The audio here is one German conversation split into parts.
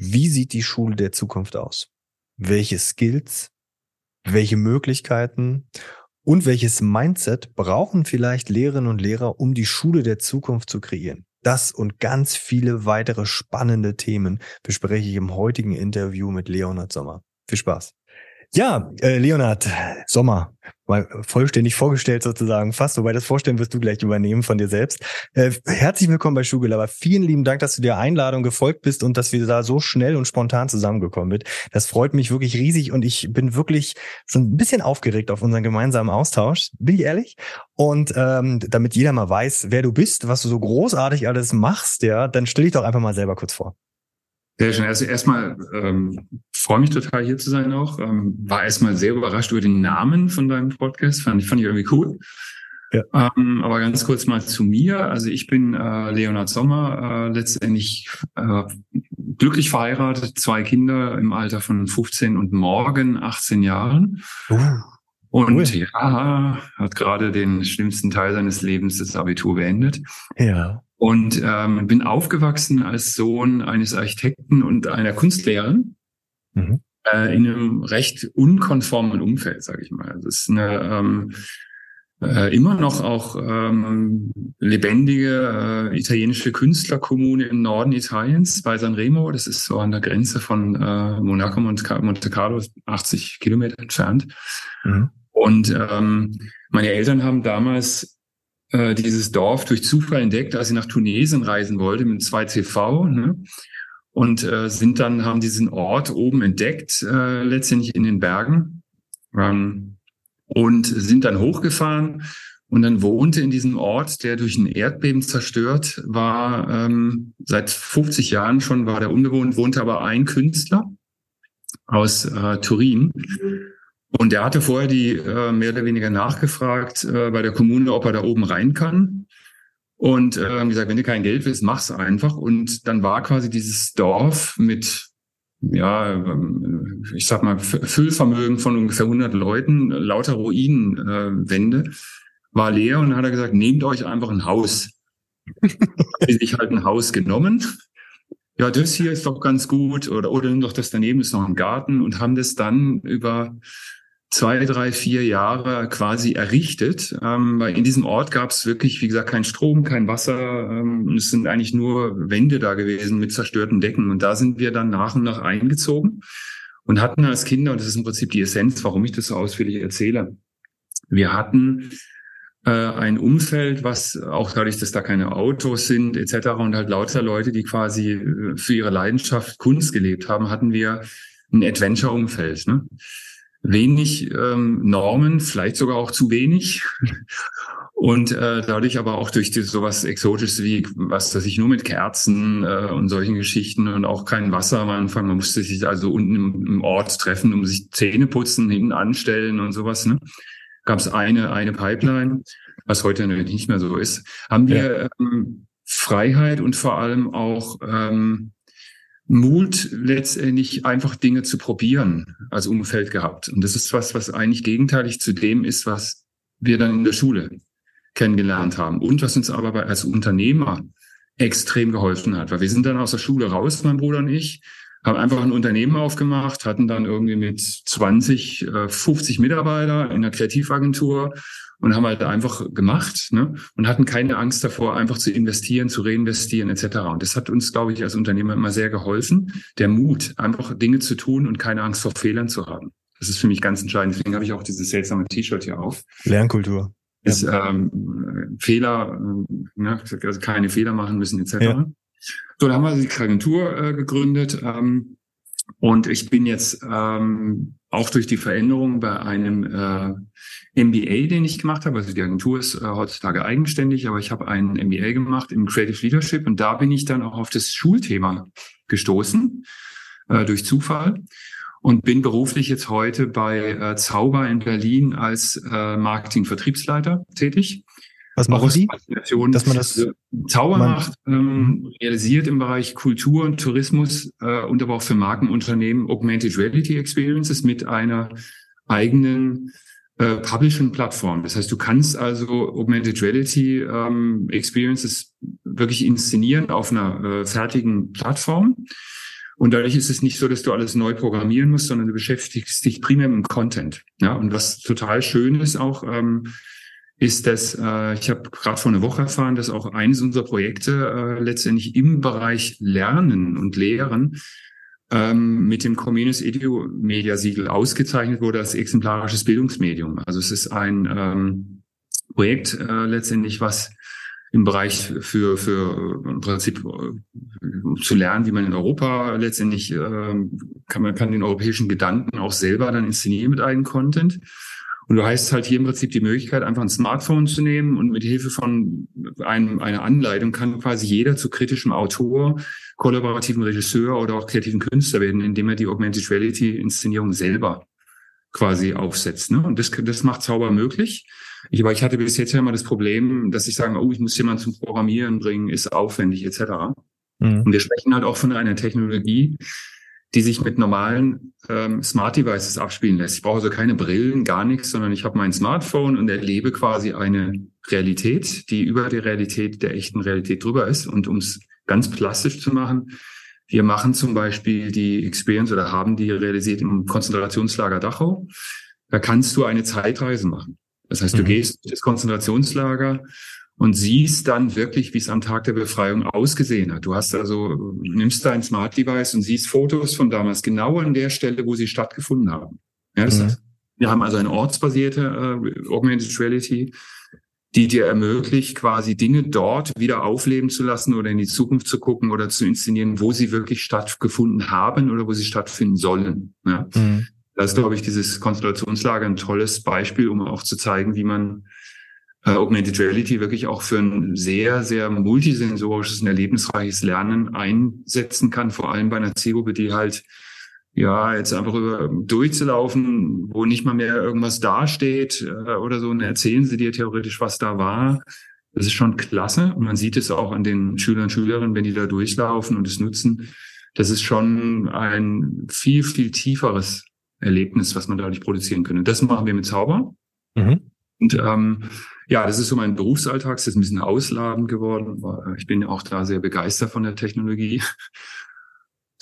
wie sieht die Schule der Zukunft aus? Welche Skills, welche Möglichkeiten und welches Mindset brauchen vielleicht Lehrerinnen und Lehrer, um die Schule der Zukunft zu kreieren? Das und ganz viele weitere spannende Themen bespreche ich im heutigen Interview mit Leonhard Sommer. Viel Spaß. Ja, äh, Leonhard Sommer, mal vollständig vorgestellt sozusagen, fast, wobei das Vorstellen wirst du gleich übernehmen von dir selbst. Äh, herzlich willkommen bei Schulgelaber. Vielen lieben Dank, dass du der Einladung gefolgt bist und dass wir da so schnell und spontan zusammengekommen sind. Das freut mich wirklich riesig und ich bin wirklich schon ein bisschen aufgeregt auf unseren gemeinsamen Austausch, bin ich ehrlich. Und ähm, damit jeder mal weiß, wer du bist, was du so großartig alles machst, ja, dann stell dich doch einfach mal selber kurz vor. Sehr schön. Also erstmal ähm, freue mich total hier zu sein auch. Ähm, war erstmal sehr überrascht über den Namen von deinem Podcast. Fand ich, fand ich irgendwie cool. Ja. Ähm, aber ganz kurz mal zu mir. Also ich bin äh, Leonhard Sommer, äh, letztendlich äh, glücklich verheiratet, zwei Kinder im Alter von 15 und morgen 18 Jahren. Uh. Und cool. ja, hat gerade den schlimmsten Teil seines Lebens, das Abitur beendet. Ja. Und ähm, bin aufgewachsen als Sohn eines Architekten und einer Kunstlehrerin mhm. äh, in einem recht unkonformen Umfeld, sage ich mal. Das ist eine ähm, äh, immer noch auch ähm, lebendige äh, italienische Künstlerkommune im Norden Italiens bei Sanremo. Das ist so an der Grenze von äh, Monaco und Monte Carlo, 80 Kilometer entfernt. Mhm. Und ähm, meine Eltern haben damals äh, dieses Dorf durch Zufall entdeckt, als sie nach Tunesien reisen wollte mit 2CV. Ne? Und äh, sind dann, haben diesen Ort oben entdeckt, äh, letztendlich in den Bergen. Ähm, und sind dann hochgefahren und dann wohnte in diesem Ort, der durch ein Erdbeben zerstört war, ähm, seit 50 Jahren schon war der unbewohnt, wohnte aber ein Künstler aus äh, Turin. Und er hatte vorher die äh, mehr oder weniger nachgefragt äh, bei der Kommune, ob er da oben rein kann. Und äh, gesagt, wenn du kein Geld willst, mach's einfach. Und dann war quasi dieses Dorf mit, ja, ähm, ich sag mal, Füllvermögen von ungefähr 100 Leuten, lauter Ruinenwände, äh, war leer. Und dann hat er gesagt, nehmt euch einfach ein Haus. Sie sich halt ein Haus genommen. Ja, das hier ist doch ganz gut. Oder, oder nimm doch das daneben, ist noch ein Garten. Und haben das dann über zwei, drei, vier Jahre quasi errichtet. Ähm, weil in diesem Ort gab es wirklich, wie gesagt, kein Strom, kein Wasser. Ähm, es sind eigentlich nur Wände da gewesen mit zerstörten Decken. Und da sind wir dann nach und nach eingezogen und hatten als Kinder, und das ist im Prinzip die Essenz, warum ich das so ausführlich erzähle, wir hatten äh, ein Umfeld, was auch dadurch, dass da keine Autos sind etc. und halt lauter Leute, die quasi äh, für ihre Leidenschaft Kunst gelebt haben, hatten wir ein Adventure-Umfeld. Ne? Wenig ähm, Normen, vielleicht sogar auch zu wenig. Und äh, dadurch aber auch durch die, sowas Exotisches wie, was weiß ich, nur mit Kerzen äh, und solchen Geschichten und auch kein Wasser am Anfang. Man musste sich also unten im, im Ort treffen, um sich Zähne putzen, hinten anstellen und sowas. Ne? Gab es eine, eine Pipeline, was heute natürlich nicht mehr so ist. Haben wir ja. ähm, Freiheit und vor allem auch ähm, Mut, letztendlich einfach Dinge zu probieren als Umfeld gehabt. Und das ist was, was eigentlich gegenteilig zu dem ist, was wir dann in der Schule kennengelernt haben. Und was uns aber als Unternehmer extrem geholfen hat. Weil wir sind dann aus der Schule raus, mein Bruder und ich, haben einfach ein Unternehmen aufgemacht, hatten dann irgendwie mit 20, 50 äh, Mitarbeiter in einer Kreativagentur und haben halt einfach gemacht ne? und hatten keine Angst davor, einfach zu investieren, zu reinvestieren etc. Und das hat uns, glaube ich, als Unternehmer immer sehr geholfen, der Mut, einfach Dinge zu tun und keine Angst vor Fehlern zu haben. Das ist für mich ganz entscheidend. Deswegen habe ich auch dieses seltsame T-Shirt hier auf. Lernkultur. Ist ähm, Fehler, äh, ne? also keine Fehler machen müssen etc. Ja. So, da haben wir die Agentur äh, gegründet. Ähm, und ich bin jetzt ähm, auch durch die Veränderung bei einem äh, MBA, den ich gemacht habe. Also die Agentur ist äh, heutzutage eigenständig, aber ich habe einen MBA gemacht im Creative Leadership und da bin ich dann auch auf das Schulthema gestoßen äh, durch Zufall und bin beruflich jetzt heute bei äh, Zauber in Berlin als äh, Marketing-Vertriebsleiter tätig. Was machen Sie? Dass man das also, Zauber man, macht, ähm, realisiert im Bereich Kultur und Tourismus äh, und aber auch für Markenunternehmen Augmented Reality Experiences mit einer eigenen äh, Publishing-Plattform. Das heißt, du kannst also Augmented Reality ähm, Experiences wirklich inszenieren auf einer äh, fertigen Plattform Und dadurch ist es nicht so, dass du alles neu programmieren musst, sondern du beschäftigst dich primär mit dem Content. Ja, und was total schön ist auch, ähm, ist, dass äh, ich habe gerade vor einer Woche erfahren, dass auch eines unserer Projekte äh, letztendlich im Bereich Lernen und Lehren ähm, mit dem Communist Edu Media Siegel ausgezeichnet wurde als exemplarisches Bildungsmedium. Also es ist ein ähm, Projekt äh, letztendlich, was im Bereich für, für im Prinzip äh, zu lernen, wie man in Europa letztendlich äh, kann man kann den europäischen Gedanken auch selber dann inszenieren mit eigenem Content. Und du hast halt hier im Prinzip die Möglichkeit, einfach ein Smartphone zu nehmen und mit Hilfe von einem, einer Anleitung kann quasi jeder zu kritischem Autor, kollaborativen Regisseur oder auch kreativen Künstler werden, indem er die Augmented Reality Inszenierung selber quasi aufsetzt. Ne? Und das, das macht Zauber möglich. Ich, aber ich hatte bis jetzt ja immer das Problem, dass ich sage, oh, ich muss jemanden zum Programmieren bringen, ist aufwendig etc. Mhm. Und wir sprechen halt auch von einer Technologie, die sich mit normalen ähm, Smart Devices abspielen lässt. Ich brauche also keine Brillen, gar nichts, sondern ich habe mein Smartphone und erlebe quasi eine Realität, die über die Realität der echten Realität drüber ist. Und um es ganz plastisch zu machen, wir machen zum Beispiel die Experience oder haben die realisiert im Konzentrationslager Dachau. Da kannst du eine Zeitreise machen. Das heißt, du mhm. gehst ins Konzentrationslager und siehst dann wirklich, wie es am Tag der Befreiung ausgesehen hat. Du hast also, nimmst dein Smart Device und siehst Fotos von damals genau an der Stelle, wo sie stattgefunden haben. Ja, das mhm. heißt, wir haben also eine ortsbasierte äh, Augmented Reality, die dir ermöglicht, quasi Dinge dort wieder aufleben zu lassen oder in die Zukunft zu gucken oder zu inszenieren, wo sie wirklich stattgefunden haben oder wo sie stattfinden sollen. Ja. Mhm. Das ist, glaube ich, dieses Konstellationslager ein tolles Beispiel, um auch zu zeigen, wie man äh, Augmented Reality wirklich auch für ein sehr, sehr multisensorisches und erlebnisreiches Lernen einsetzen kann, vor allem bei einer Zielgruppe, die halt ja, jetzt einfach über durchzulaufen, wo nicht mal mehr irgendwas dasteht äh, oder so, und erzählen sie dir theoretisch, was da war. Das ist schon klasse. Und man sieht es auch an den Schülern und Schülerinnen, wenn die da durchlaufen und es nutzen. Das ist schon ein viel, viel tieferes Erlebnis, was man dadurch produzieren könnte. Das machen wir mit Zauber. Mhm. Und ähm, ja, das ist so mein Berufsalltag, das ist ein bisschen ausladend geworden. Ich bin auch da sehr begeistert von der Technologie.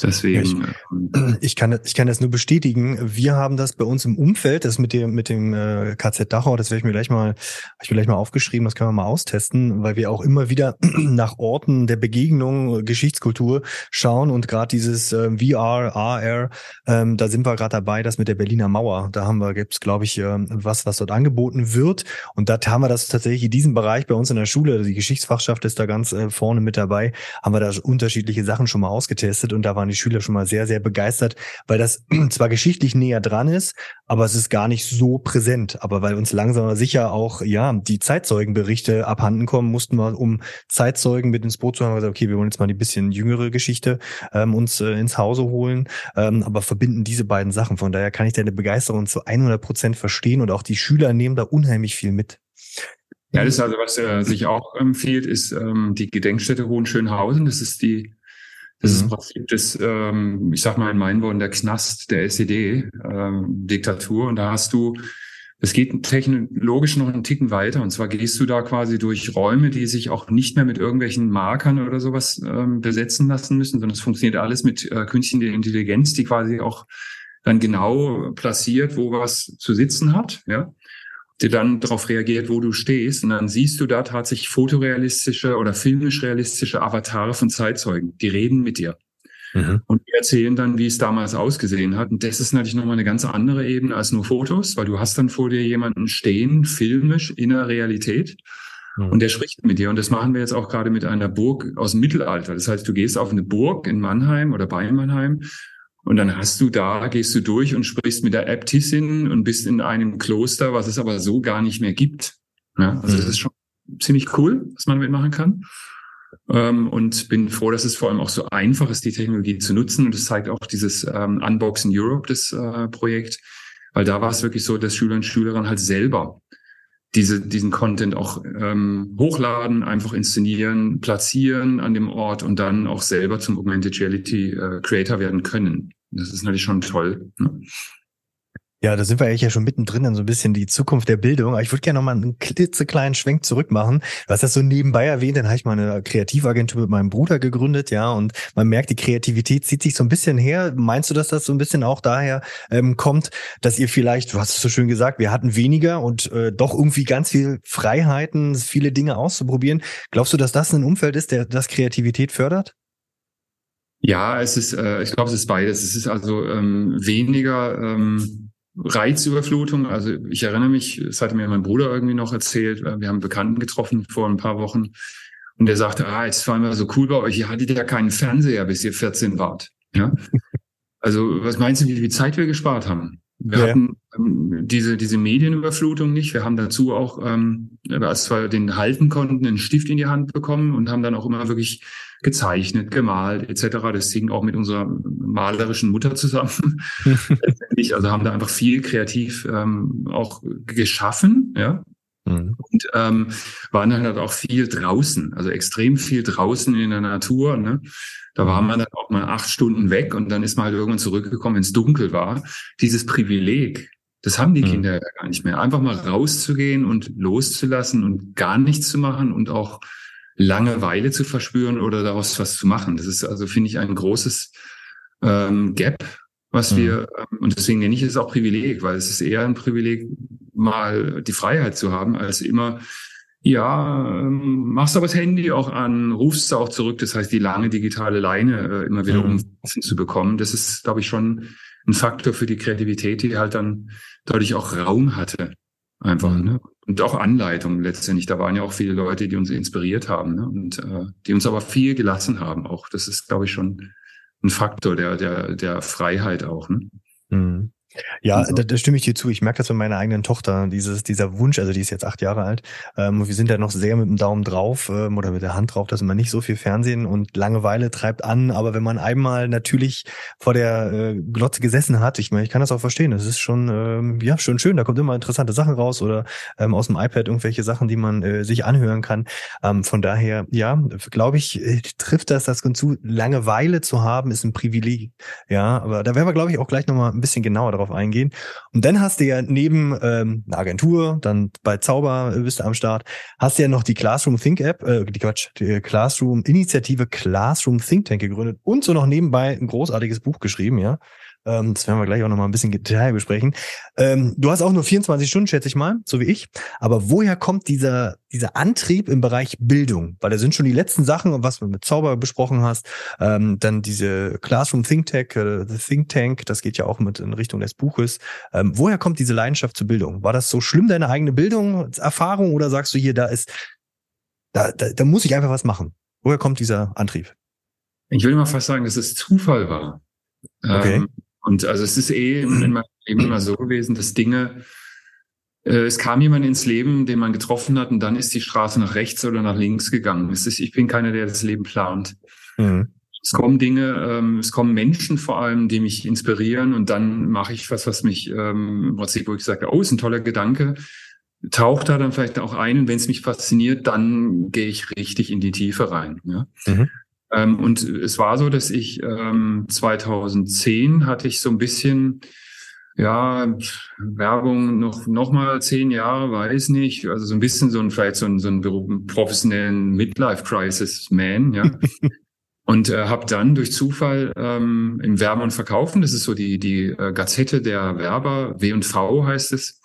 Deswegen. Ja, ich, ich, kann, ich kann das nur bestätigen. Wir haben das bei uns im Umfeld, das mit dem, mit dem äh, KZ Dachau, das werde ich mir gleich mal, ich mir gleich mal aufgeschrieben, das können wir mal austesten, weil wir auch immer wieder nach Orten der Begegnung, Geschichtskultur schauen und gerade dieses äh, VR, AR, ähm, da sind wir gerade dabei, das mit der Berliner Mauer. Da haben wir, gibt's glaube ich, äh, was, was dort angeboten wird. Und da haben wir das tatsächlich in diesem Bereich bei uns in der Schule, die Geschichtsfachschaft ist da ganz äh, vorne mit dabei, haben wir da unterschiedliche Sachen schon mal ausgetestet und da waren waren die Schüler schon mal sehr, sehr begeistert, weil das zwar geschichtlich näher dran ist, aber es ist gar nicht so präsent. Aber weil uns langsam sicher auch, ja, die Zeitzeugenberichte abhanden kommen, mussten wir, um Zeitzeugen mit ins Boot zu haben, gesagt, okay, wir wollen jetzt mal die bisschen jüngere Geschichte ähm, uns äh, ins Hause holen, ähm, aber verbinden diese beiden Sachen. Von daher kann ich deine Begeisterung zu 100 Prozent verstehen und auch die Schüler nehmen da unheimlich viel mit. Ja, das ist also, was äh, sich auch empfiehlt, ist ähm, die Gedenkstätte Hohenschönhausen. Das ist die das mhm. ist im Prinzip das, ähm, ich sag mal in meinen Worten, der Knast der SED-Diktatur. Ähm, und da hast du, es geht technologisch noch einen Ticken weiter. Und zwar gehst du da quasi durch Räume, die sich auch nicht mehr mit irgendwelchen Markern oder sowas ähm, besetzen lassen müssen, sondern es funktioniert alles mit äh, künstlicher Intelligenz, die quasi auch dann genau platziert, wo was zu sitzen hat. Ja dann darauf reagiert, wo du stehst. Und dann siehst du da tatsächlich fotorealistische oder filmisch realistische Avatare von Zeitzeugen. Die reden mit dir. Mhm. Und die erzählen dann, wie es damals ausgesehen hat. Und das ist natürlich nochmal eine ganz andere Ebene als nur Fotos, weil du hast dann vor dir jemanden stehen, filmisch in der Realität. Mhm. Und der spricht mit dir. Und das machen wir jetzt auch gerade mit einer Burg aus dem Mittelalter. Das heißt, du gehst auf eine Burg in Mannheim oder bei Mannheim und dann hast du da, gehst du durch und sprichst mit der Äbtissin und bist in einem Kloster, was es aber so gar nicht mehr gibt. Ja, also mhm. das ist schon ziemlich cool, was man mitmachen kann. Ähm, und bin froh, dass es vor allem auch so einfach ist, die Technologie zu nutzen. Und das zeigt auch dieses ähm, Unboxing Europe, das äh, Projekt, weil da war es wirklich so, dass Schüler und Schülerinnen halt selber diese, diesen Content auch ähm, hochladen, einfach inszenieren, platzieren an dem Ort und dann auch selber zum Augmented Reality äh, Creator werden können. Das ist natürlich schon toll. Ne? Ja, da sind wir ja schon mittendrin in so ein bisschen die Zukunft der Bildung. Aber ich würde gerne noch mal einen klitzekleinen Schwenk zurück machen. Du hast das so nebenbei erwähnt, dann habe ich mal eine Kreativagentur mit meinem Bruder gegründet, ja, und man merkt, die Kreativität zieht sich so ein bisschen her. Meinst du, dass das so ein bisschen auch daher ähm, kommt, dass ihr vielleicht, du hast es so schön gesagt, wir hatten weniger und äh, doch irgendwie ganz viel Freiheiten, viele Dinge auszuprobieren. Glaubst du, dass das ein Umfeld ist, der das Kreativität fördert? Ja, es ist, äh, ich glaube, es ist beides. Es ist also ähm, weniger ähm, Reizüberflutung. Also ich erinnere mich, es hatte mir mein Bruder irgendwie noch erzählt, äh, wir haben einen Bekannten getroffen vor ein paar Wochen und der sagte, ah, jetzt war immer so cool bei euch, ihr hattet ja keinen Fernseher, bis ihr 14 wart. Ja? Also was meinst du, wie viel Zeit wir gespart haben? Wir ja. hatten ähm, diese, diese Medienüberflutung nicht. Wir haben dazu auch, ähm, als wir den halten konnten, einen Stift in die Hand bekommen und haben dann auch immer wirklich gezeichnet, gemalt etc. Das hing auch mit unserer malerischen Mutter zusammen. also haben da einfach viel kreativ ähm, auch geschaffen, ja. Mhm. Und ähm, waren dann halt auch viel draußen, also extrem viel draußen in der Natur. Ne? Da war man dann auch mal acht Stunden weg und dann ist man halt irgendwann zurückgekommen, wenn es dunkel war. Dieses Privileg, das haben die mhm. Kinder ja gar nicht mehr. Einfach mal rauszugehen und loszulassen und gar nichts zu machen und auch Langeweile zu verspüren oder daraus was zu machen. Das ist also, finde ich, ein großes ähm, Gap, was mhm. wir, ähm, und deswegen nenne ich es auch Privileg, weil es ist eher ein Privileg, mal die Freiheit zu haben, als immer, ja, ähm, machst aber das Handy auch an, rufst du auch zurück. Das heißt, die lange digitale Leine äh, immer wieder mhm. um zu bekommen, das ist, glaube ich, schon ein Faktor für die Kreativität, die halt dann dadurch auch Raum hatte. Einfach, mhm. ne? Und auch Anleitung letztendlich. Da waren ja auch viele Leute, die uns inspiriert haben ne? und äh, die uns aber viel gelassen haben. Auch das ist, glaube ich, schon ein Faktor der, der, der Freiheit auch. Ne? Mhm. Ja, also. da, da stimme ich dir zu. Ich merke das bei meiner eigenen Tochter, dieses, dieser Wunsch, also die ist jetzt acht Jahre alt, ähm, wir sind ja noch sehr mit dem Daumen drauf ähm, oder mit der Hand drauf, dass man nicht so viel Fernsehen und Langeweile treibt an, aber wenn man einmal natürlich vor der äh, Glotze gesessen hat, ich meine, ich kann das auch verstehen, das ist schon, ähm, ja, schon schön, da kommt immer interessante Sachen raus oder ähm, aus dem iPad irgendwelche Sachen, die man äh, sich anhören kann. Ähm, von daher, ja, glaube ich, äh, trifft das das zu. Langeweile zu haben, ist ein Privileg. Ja, aber da werden wir, glaube ich, auch gleich nochmal ein bisschen genauer drauf eingehen. Und dann hast du ja neben ähm, Agentur, dann bei Zauber bist du am Start, hast du ja noch die Classroom Think App, äh, die Quatsch, die Classroom Initiative Classroom Think Tank gegründet und so noch nebenbei ein großartiges Buch geschrieben, ja. Ähm, das werden wir gleich auch noch mal ein bisschen Detail besprechen. Ähm, du hast auch nur 24 Stunden, schätze ich mal, so wie ich. Aber woher kommt dieser, dieser Antrieb im Bereich Bildung? Weil da sind schon die letzten Sachen, was du mit Zauber besprochen hast. Ähm, dann diese Classroom Think Tank, äh, The Think Tank, das geht ja auch mit in Richtung des Buches. Ähm, woher kommt diese Leidenschaft zur Bildung? War das so schlimm, deine eigene Bildungserfahrung? Oder sagst du hier, da ist, da, da, da muss ich einfach was machen? Woher kommt dieser Antrieb? Ich würde mal fast sagen, dass es Zufall war. Okay. Ähm, und also es ist eh in meinem Leben immer so gewesen, dass Dinge, äh, es kam jemand ins Leben, den man getroffen hat, und dann ist die Straße nach rechts oder nach links gegangen. Es ist, ich bin keiner, der das Leben plant. Mhm. Es kommen Dinge, ähm, es kommen Menschen vor allem, die mich inspirieren und dann mache ich was, was mich, ähm, was ich, wo ich sage, oh, ist ein toller Gedanke, taucht da dann vielleicht auch ein und wenn es mich fasziniert, dann gehe ich richtig in die Tiefe rein. Ja? Mhm. Ähm, und es war so, dass ich ähm, 2010 hatte ich so ein bisschen ja, Werbung noch, noch mal zehn Jahre, weiß nicht. Also so ein bisschen so ein, vielleicht so ein, so ein professionellen Midlife-Crisis-Man, ja. und äh, habe dann durch Zufall ähm, im Werben und Verkaufen, das ist so die, die äh, Gazette der Werber, W&V heißt es,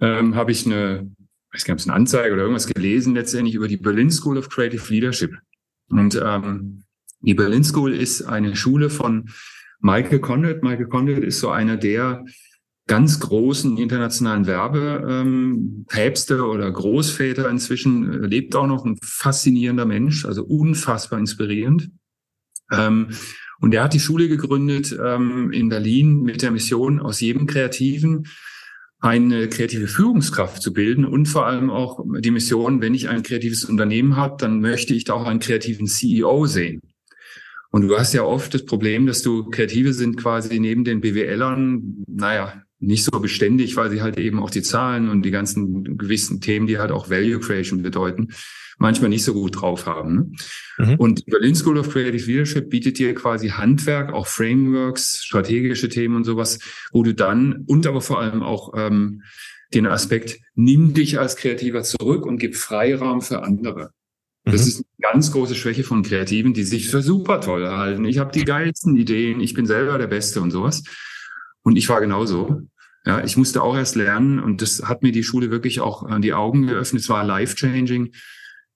ähm, habe ich eine, ich weiß gar nicht, eine Anzeige oder irgendwas gelesen letztendlich über die Berlin School of Creative Leadership. Und ähm, die Berlin School ist eine Schule von Michael Conrad. Michael Conrad ist so einer der ganz großen internationalen Werbepäpste ähm, oder Großväter inzwischen, äh, lebt auch noch ein faszinierender Mensch, also unfassbar inspirierend. Ähm, und er hat die Schule gegründet ähm, in Berlin mit der Mission, aus jedem Kreativen eine kreative Führungskraft zu bilden und vor allem auch die Mission, wenn ich ein kreatives Unternehmen habe, dann möchte ich da auch einen kreativen CEO sehen. Und du hast ja oft das Problem, dass du Kreative sind quasi neben den BWLern, naja, nicht so beständig, weil sie halt eben auch die Zahlen und die ganzen gewissen Themen, die halt auch Value Creation bedeuten, manchmal nicht so gut drauf haben. Ne? Mhm. Und die Berlin School of Creative Leadership bietet dir quasi Handwerk, auch Frameworks, strategische Themen und sowas, wo du dann und aber vor allem auch ähm, den Aspekt, nimm dich als Kreativer zurück und gib Freiraum für andere. Das mhm. ist eine ganz große Schwäche von Kreativen, die sich für super toll halten. Ich habe die geilsten Ideen, ich bin selber der Beste und sowas. Und ich war genauso. Ja, ich musste auch erst lernen und das hat mir die Schule wirklich auch an die Augen geöffnet. Es war life-changing.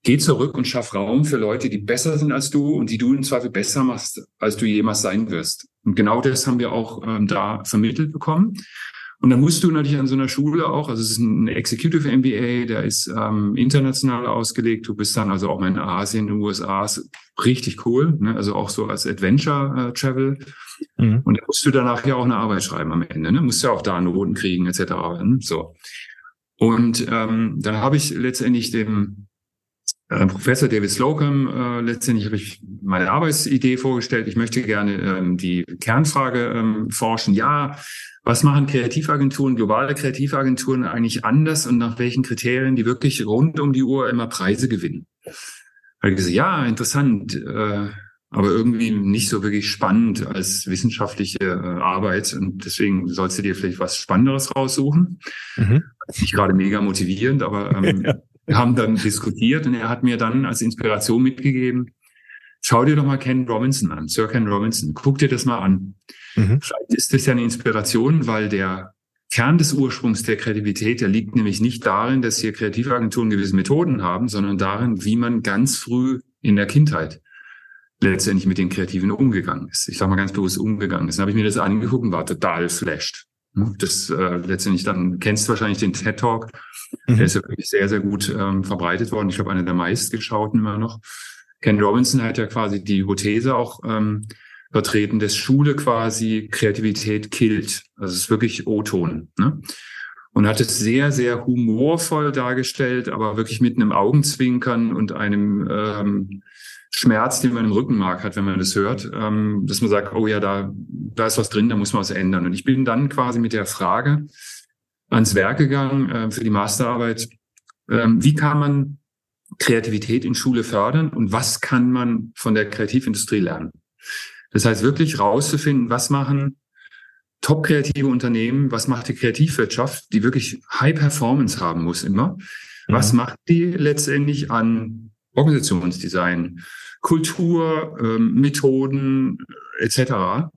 Geh zurück und schaff Raum für Leute, die besser sind als du und die du im Zweifel besser machst, als du jemals sein wirst. Und genau das haben wir auch ähm, da vermittelt bekommen. Und dann musst du natürlich an so einer Schule auch, also es ist ein Executive MBA, der ist ähm, international ausgelegt. Du bist dann also auch mal in Asien, in den USA, richtig cool, ne? also auch so als Adventure äh, Travel. Mhm. Und dann musst du danach ja auch eine Arbeit schreiben am Ende, ne? musst ja auch da Noten kriegen etc. Ne? So. Und ähm, dann habe ich letztendlich dem Professor David Slocum, äh, letztendlich habe ich meine Arbeitsidee vorgestellt. Ich möchte gerne ähm, die Kernfrage ähm, forschen. Ja, was machen Kreativagenturen, globale Kreativagenturen eigentlich anders und nach welchen Kriterien die wirklich rund um die Uhr immer Preise gewinnen? Ich gesagt, ja, interessant, äh, aber irgendwie nicht so wirklich spannend als wissenschaftliche äh, Arbeit. Und deswegen sollst du dir vielleicht was Spannenderes raussuchen. Mhm. Nicht gerade mega motivierend, aber ähm, haben dann diskutiert und er hat mir dann als Inspiration mitgegeben, schau dir doch mal Ken Robinson an, Sir Ken Robinson, guck dir das mal an. Mhm. Vielleicht ist das ja eine Inspiration, weil der Kern des Ursprungs der Kreativität, der liegt nämlich nicht darin, dass hier Kreativagenturen gewisse Methoden haben, sondern darin, wie man ganz früh in der Kindheit letztendlich mit den Kreativen umgegangen ist. Ich sage mal ganz bewusst umgegangen ist. Dann habe ich mir das angeguckt und war total flashed. Das äh, letztendlich dann kennst du wahrscheinlich den TED Talk. Mhm. Der ist ja wirklich sehr, sehr gut ähm, verbreitet worden. Ich glaube, einer der meistgeschauten immer noch. Ken Robinson hat ja quasi die Hypothese auch ähm, vertreten, dass Schule quasi Kreativität killt. Also es ist wirklich O-Ton. Ne? Und hat es sehr, sehr humorvoll dargestellt, aber wirklich mit einem Augenzwinkern und einem ähm, Schmerz, den man im Rückenmark hat, wenn man das hört, ähm, dass man sagt, oh ja, da, da ist was drin, da muss man was ändern. Und ich bin dann quasi mit der Frage ans Werk gegangen äh, für die Masterarbeit, ähm, wie kann man Kreativität in Schule fördern und was kann man von der Kreativindustrie lernen? Das heißt, wirklich rauszufinden, was machen top kreative Unternehmen, was macht die Kreativwirtschaft, die wirklich High Performance haben muss immer. Mhm. Was macht die letztendlich an Organisationsdesign, Kultur, ähm, Methoden etc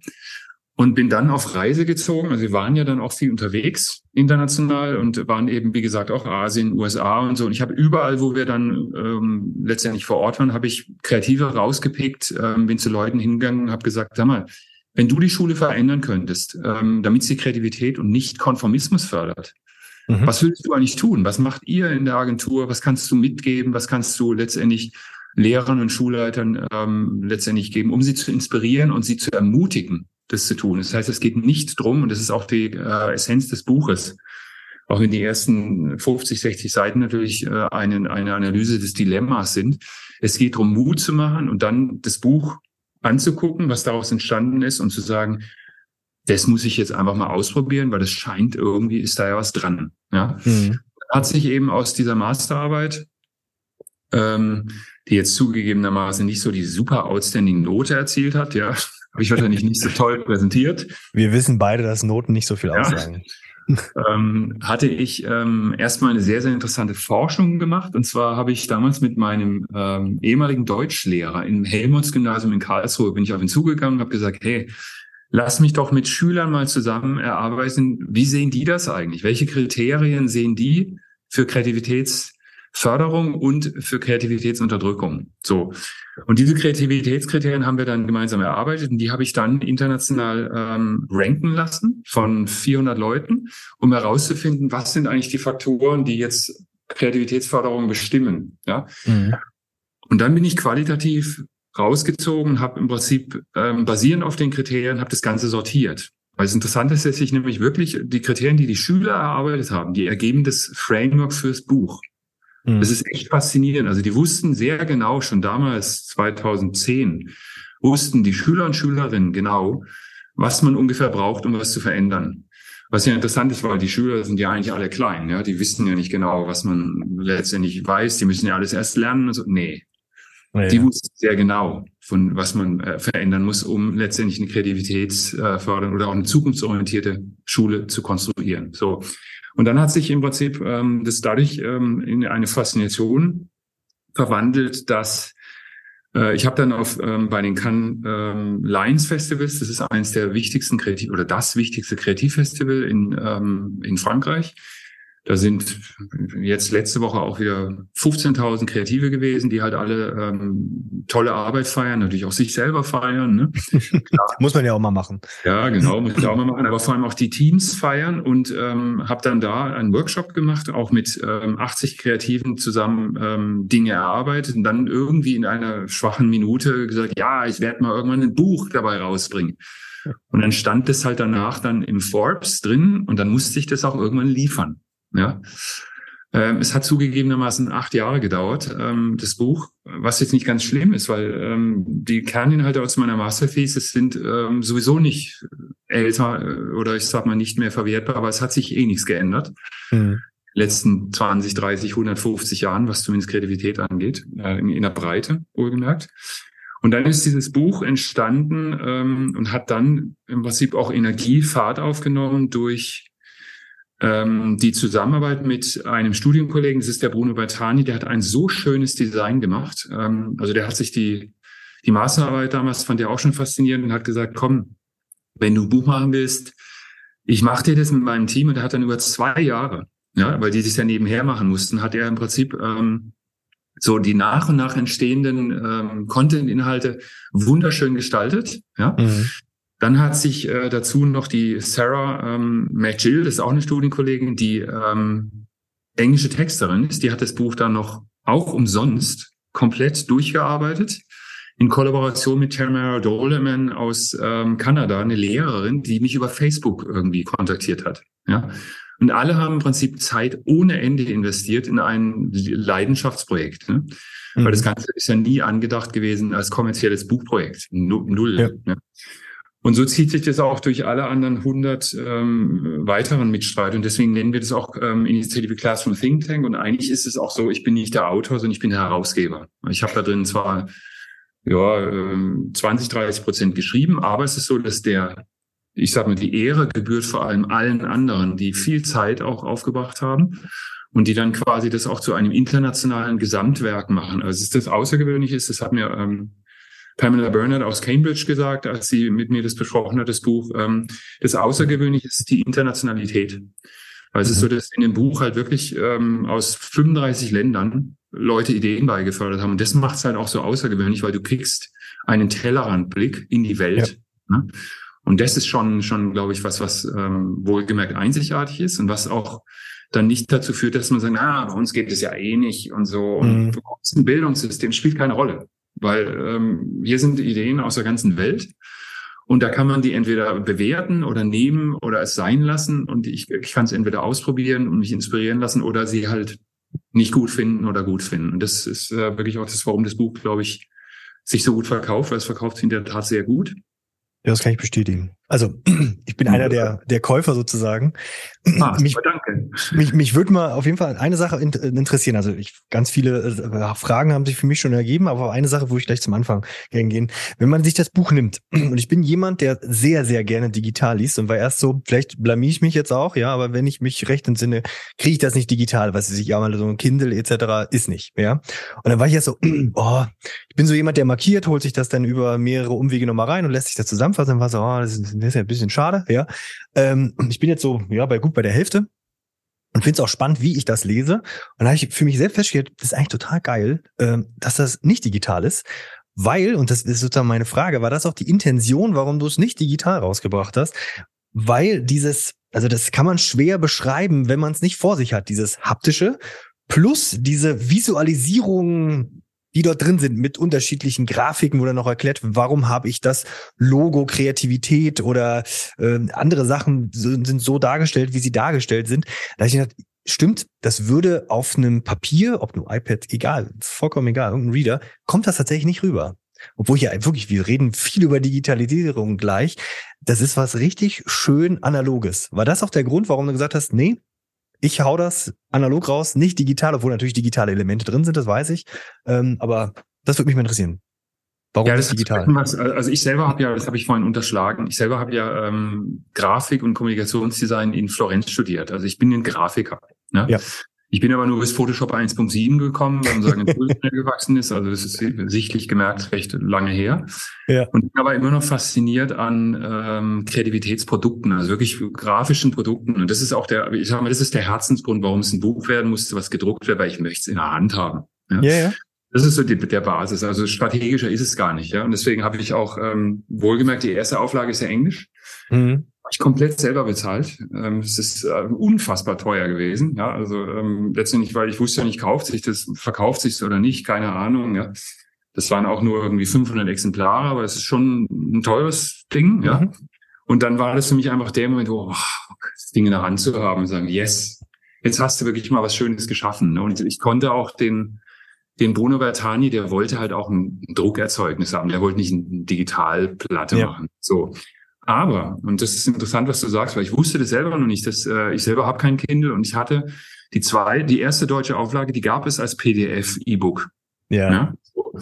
und bin dann auf Reise gezogen. Also wir waren ja dann auch viel unterwegs international und waren eben, wie gesagt, auch Asien, USA und so. Und ich habe überall, wo wir dann ähm, letztendlich vor Ort waren, habe ich Kreative rausgepickt, ähm, bin zu Leuten hingegangen und habe gesagt, sag mal, wenn du die Schule verändern könntest, ähm, damit sie Kreativität und nicht Konformismus fördert, mhm. was würdest du eigentlich tun? Was macht ihr in der Agentur? Was kannst du mitgeben? Was kannst du letztendlich Lehrern und Schulleitern ähm, letztendlich geben, um sie zu inspirieren und sie zu ermutigen, das zu tun. Das heißt, es geht nicht drum, und das ist auch die äh, Essenz des Buches, auch wenn die ersten 50, 60 Seiten natürlich äh, eine, eine Analyse des Dilemmas sind. Es geht darum, Mut zu machen und dann das Buch anzugucken, was daraus entstanden ist und zu sagen, das muss ich jetzt einfach mal ausprobieren, weil das scheint irgendwie, ist da ja was dran. Ja? Mhm. Hat sich eben aus dieser Masterarbeit, ähm, die jetzt zugegebenermaßen nicht so die super outstanding Note erzielt hat, ja, habe ich wahrscheinlich nicht so toll präsentiert. Wir wissen beide, dass Noten nicht so viel ja. aussagen. ähm, hatte ich ähm, erstmal eine sehr, sehr interessante Forschung gemacht. Und zwar habe ich damals mit meinem ähm, ehemaligen Deutschlehrer im Helmholtz-Gymnasium in Karlsruhe, bin ich auf ihn zugegangen und habe gesagt, hey, lass mich doch mit Schülern mal zusammen erarbeiten, wie sehen die das eigentlich? Welche Kriterien sehen die für Kreativitäts- Förderung und für Kreativitätsunterdrückung. So. Und diese Kreativitätskriterien haben wir dann gemeinsam erarbeitet und die habe ich dann international ähm, ranken lassen von 400 Leuten, um herauszufinden, was sind eigentlich die Faktoren, die jetzt Kreativitätsförderung bestimmen. Ja. Mhm. Und dann bin ich qualitativ rausgezogen, habe im Prinzip ähm, basierend auf den Kriterien, habe das Ganze sortiert. Weil es interessant ist, dass sich nämlich wirklich die Kriterien, die die Schüler erarbeitet haben, die ergeben das Framework fürs Buch. Mhm. Das ist echt faszinierend. Also die wussten sehr genau, schon damals 2010, wussten die Schüler und Schülerinnen genau, was man ungefähr braucht, um was zu verändern. Was ja interessant ist, weil die Schüler sind ja eigentlich alle klein, ja, die wissen ja nicht genau, was man letztendlich weiß, die müssen ja alles erst lernen und so. Nee. Ja, die wussten sehr genau, von was man äh, verändern muss, um letztendlich eine Kreativitätsförderung äh, oder auch eine zukunftsorientierte Schule zu konstruieren. So. Und dann hat sich im Prinzip ähm, das dadurch ähm, in eine Faszination verwandelt, dass äh, ich habe dann auf ähm, bei den Cannes ähm, Lions Festivals, das ist eines der wichtigsten Kreativ oder das wichtigste Kreativfestival in ähm, in Frankreich, da sind jetzt letzte Woche auch wieder 15.000 Kreative gewesen, die halt alle ähm, tolle Arbeit feiern, natürlich auch sich selber feiern. Ne? muss man ja auch mal machen. Ja, genau, muss ich auch mal machen. Aber vor allem auch die Teams feiern und ähm, habe dann da einen Workshop gemacht, auch mit ähm, 80 Kreativen zusammen ähm, Dinge erarbeitet und dann irgendwie in einer schwachen Minute gesagt, ja, ich werde mal irgendwann ein Buch dabei rausbringen. Und dann stand das halt danach dann im Forbes drin und dann musste ich das auch irgendwann liefern. Ja. Ähm, es hat zugegebenermaßen acht Jahre gedauert, ähm, das Buch, was jetzt nicht ganz schlimm ist, weil ähm, die Kerninhalte aus meiner Masterthesis sind ähm, sowieso nicht älter äh, oder ich sag mal nicht mehr verwertbar, aber es hat sich eh nichts geändert. Mhm. Letzten 20, 30, 150 Jahren, was zumindest Kreativität angeht, äh, in, der Breite, wohlgemerkt. Und dann ist dieses Buch entstanden ähm, und hat dann im Prinzip auch Energie, Fahrt aufgenommen durch ähm, die Zusammenarbeit mit einem Studienkollegen, das ist der Bruno Bertani, der hat ein so schönes Design gemacht. Ähm, also der hat sich die, die Masterarbeit damals, fand er auch schon faszinierend und hat gesagt, komm, wenn du Buch machen willst, ich mache dir das mit meinem Team und er hat dann über zwei Jahre, ja, weil die sich ja nebenher machen mussten, hat er im Prinzip ähm, so die nach und nach entstehenden ähm, Content-Inhalte wunderschön gestaltet. Ja. Mhm. Dann hat sich äh, dazu noch die Sarah ähm, McGill, das ist auch eine Studienkollegin, die ähm, englische Texterin ist, die hat das Buch dann noch auch umsonst komplett durchgearbeitet in Kollaboration mit Tamara Doleman aus ähm, Kanada, eine Lehrerin, die mich über Facebook irgendwie kontaktiert hat. Ja. Und alle haben im Prinzip Zeit ohne Ende investiert in ein Leidenschaftsprojekt. Ne? Mhm. Weil das Ganze ist ja nie angedacht gewesen als kommerzielles Buchprojekt. Null. Ja. Ne? Und so zieht sich das auch durch alle anderen 100 ähm, weiteren Mitstreiter. Und deswegen nennen wir das auch ähm, Initiative Classroom Think Tank. Und eigentlich ist es auch so, ich bin nicht der Autor, sondern ich bin der Herausgeber. Ich habe da drin zwar ja, 20, 30 Prozent geschrieben, aber es ist so, dass der, ich sag mal, die Ehre gebührt vor allem allen anderen, die viel Zeit auch aufgebracht haben und die dann quasi das auch zu einem internationalen Gesamtwerk machen. Also es ist das Außergewöhnliche das hat mir ähm, Pamela Bernard aus Cambridge gesagt, als sie mit mir das besprochen hat, das Buch. Ähm, das Außergewöhnliche ist die Internationalität. Weil es ist so, mhm. dass in dem Buch halt wirklich ähm, aus 35 Ländern Leute Ideen beigefördert haben. Und das macht es halt auch so außergewöhnlich, weil du kriegst einen Tellerrandblick in die Welt. Ja. Ne? Und das ist schon, schon, glaube ich, was, was ähm, wohlgemerkt einzigartig ist und was auch dann nicht dazu führt, dass man sagt, ah, bei uns geht es ja eh nicht und so. Und mhm. ein Bildungssystem spielt keine Rolle weil ähm, hier sind Ideen aus der ganzen Welt und da kann man die entweder bewerten oder nehmen oder es sein lassen und ich, ich kann es entweder ausprobieren und mich inspirieren lassen oder sie halt nicht gut finden oder gut finden. Und das ist äh, wirklich auch das, warum das Buch, glaube ich, sich so gut verkauft, weil es verkauft sich in der Tat sehr gut. Ja, das kann ich bestätigen. Also ich bin einer der, der Käufer sozusagen. Ah, mich, danke. Mich, mich würde mal auf jeden Fall eine Sache interessieren. Also ich, ganz viele äh, Fragen haben sich für mich schon ergeben, aber eine Sache, wo ich gleich zum Anfang gerne gehen. Wenn man sich das Buch nimmt, und ich bin jemand, der sehr, sehr gerne digital liest und war erst so, vielleicht blamier ich mich jetzt auch, ja, aber wenn ich mich recht entsinne, kriege ich das nicht digital, was ich ja mal so ein Kindle etc. ist nicht, ja. Und dann war ich erst so, oh, ich bin so jemand, der markiert, holt sich das dann über mehrere Umwege nochmal rein und lässt sich das zusammenfassen, dann war so, oh, das ist das ist ja ein bisschen schade, ja. Ähm, ich bin jetzt so, ja, bei gut bei der Hälfte und finde es auch spannend, wie ich das lese. Und da habe ich für mich selbst festgestellt, das ist eigentlich total geil, ähm, dass das nicht digital ist. Weil, und das ist sozusagen meine Frage, war das auch die Intention, warum du es nicht digital rausgebracht hast? Weil dieses, also das kann man schwer beschreiben, wenn man es nicht vor sich hat, dieses haptische plus diese Visualisierung die dort drin sind mit unterschiedlichen Grafiken, wo dann noch erklärt, warum habe ich das Logo, Kreativität oder äh, andere Sachen sind so dargestellt, wie sie dargestellt sind. Da ich gedacht, stimmt, das würde auf einem Papier, ob nur iPad, egal, vollkommen egal, irgendein Reader, kommt das tatsächlich nicht rüber. obwohl hier wirklich, wir reden viel über Digitalisierung gleich. Das ist was richtig schön analoges. War das auch der Grund, warum du gesagt hast, nee, ich hau das analog raus, nicht digital, obwohl natürlich digitale Elemente drin sind, das weiß ich. Ähm, aber das würde mich mal interessieren. Warum ja, das digital? Was, also ich selber habe ja, das habe ich vorhin unterschlagen, ich selber habe ja ähm, Grafik und Kommunikationsdesign in Florenz studiert. Also ich bin ein Grafiker. Ne? Ja. Ich bin aber nur bis Photoshop 1.7 gekommen, weil unser Agentur schnell gewachsen ist. Also das ist sichtlich gemerkt recht lange her. Ja. Und bin aber immer noch fasziniert an ähm, Kreativitätsprodukten, also wirklich grafischen Produkten. Und das ist auch der, ich sag mal, das ist der Herzensgrund, warum es ein Buch werden musste, was gedruckt wird, weil ich möchte es in der Hand haben. Ja, ja. ja. Das ist so die, der Basis. Also strategischer ist es gar nicht. Ja. Und deswegen habe ich auch ähm, wohlgemerkt, die erste Auflage ist ja Englisch. Mhm. Ich komplett selber bezahlt. Ähm, es ist äh, unfassbar teuer gewesen. Ja, also ähm, letztendlich, weil ich wusste ja nicht, kauft sich das, verkauft sich oder nicht, keine Ahnung. Ja, das waren auch nur irgendwie 500 Exemplare, aber es ist schon ein teures Ding. Ja, mhm. und dann war das für mich einfach der Moment, wo oh, das Ding in der Hand zu haben und sagen, yes, jetzt hast du wirklich mal was Schönes geschaffen. Ne? Und ich konnte auch den den Bruno Bertani, der wollte halt auch ein Druckerzeugnis haben. Der wollte nicht eine Digitalplatte ja. machen. So. Aber, und das ist interessant, was du sagst, weil ich wusste das selber noch nicht, dass äh, ich selber habe kein Kindle und ich hatte die zwei, die erste deutsche Auflage, die gab es als PDF-E-Book. Ja. ja? So.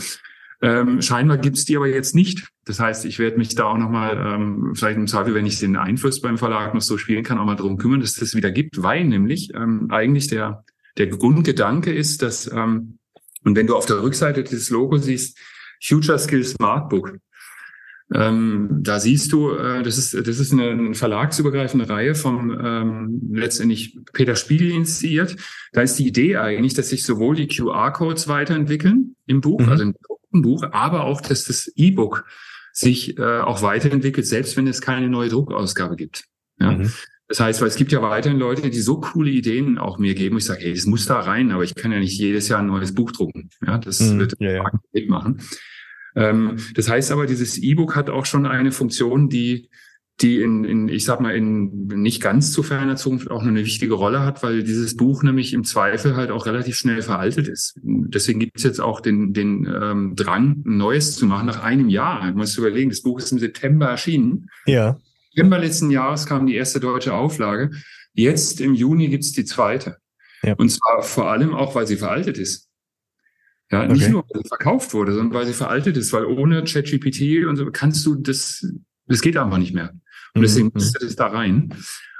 Ähm, scheinbar gibt's die aber jetzt nicht. Das heißt, ich werde mich da auch nochmal, ähm, vielleicht im Zweifel, wenn ich den Einfluss beim Verlag noch so spielen kann, auch mal drum kümmern, dass das wieder gibt, weil nämlich ähm, eigentlich der, der Grundgedanke ist, dass ähm, und wenn du auf der Rückseite dieses Logo siehst, Future Skills Smartbook, ähm, da siehst du, äh, das ist das ist eine, eine verlagsübergreifende Reihe vom ähm, letztendlich Peter Spiegel initiiert. Da ist die Idee eigentlich, dass sich sowohl die QR-Codes weiterentwickeln im Buch, mhm. also im Buch, aber auch, dass das E-Book sich äh, auch weiterentwickelt, selbst wenn es keine neue Druckausgabe gibt. Ja? Mhm. Das heißt, weil es gibt ja weiterhin Leute, die so coole Ideen auch mir geben. Ich sage, hey, das muss da rein, aber ich kann ja nicht jedes Jahr ein neues Buch drucken. Ja, das mhm, wird ja, ja. mitmachen. Ähm, das heißt aber, dieses E-Book hat auch schon eine Funktion, die die in, in, ich sag mal, in nicht ganz zu ferner Zukunft auch eine wichtige Rolle hat, weil dieses Buch nämlich im Zweifel halt auch relativ schnell veraltet ist. Deswegen gibt es jetzt auch den, den ähm, Drang, ein Neues zu machen nach einem Jahr. Du musst überlegen, das Buch ist im September erschienen. Ja. September letzten Jahres kam die erste deutsche Auflage. Jetzt im Juni gibt's die zweite. Ja. Und zwar vor allem auch, weil sie veraltet ist. Ja, nicht okay. nur, weil sie verkauft wurde, sondern weil sie veraltet ist, weil ohne ChatGPT und so kannst du das, das geht einfach nicht mehr. Und mhm, deswegen mhm. musst du das da rein.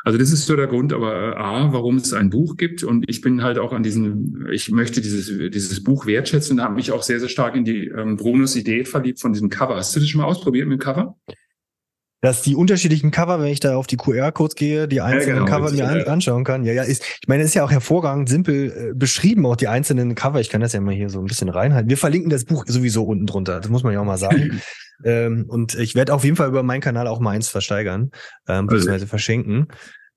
Also das ist so der Grund, aber äh, A, warum es ein Buch gibt. Und ich bin halt auch an diesen, ich möchte dieses, dieses Buch wertschätzen und habe mich auch sehr, sehr stark in die ähm, Brunos Idee verliebt von diesem Cover. Hast du das schon mal ausprobiert mit dem Cover? Dass die unterschiedlichen Cover, wenn ich da auf die QR-Codes gehe, die einzelnen ja, genau, Cover mir an, anschauen kann. Ja, ja, ist, ich meine, es ist ja auch hervorragend simpel äh, beschrieben, auch die einzelnen Cover. Ich kann das ja mal hier so ein bisschen reinhalten. Wir verlinken das Buch sowieso unten drunter. Das muss man ja auch mal sagen. ähm, und ich werde auf jeden Fall über meinen Kanal auch mal eins versteigern, ähm, beziehungsweise also. verschenken.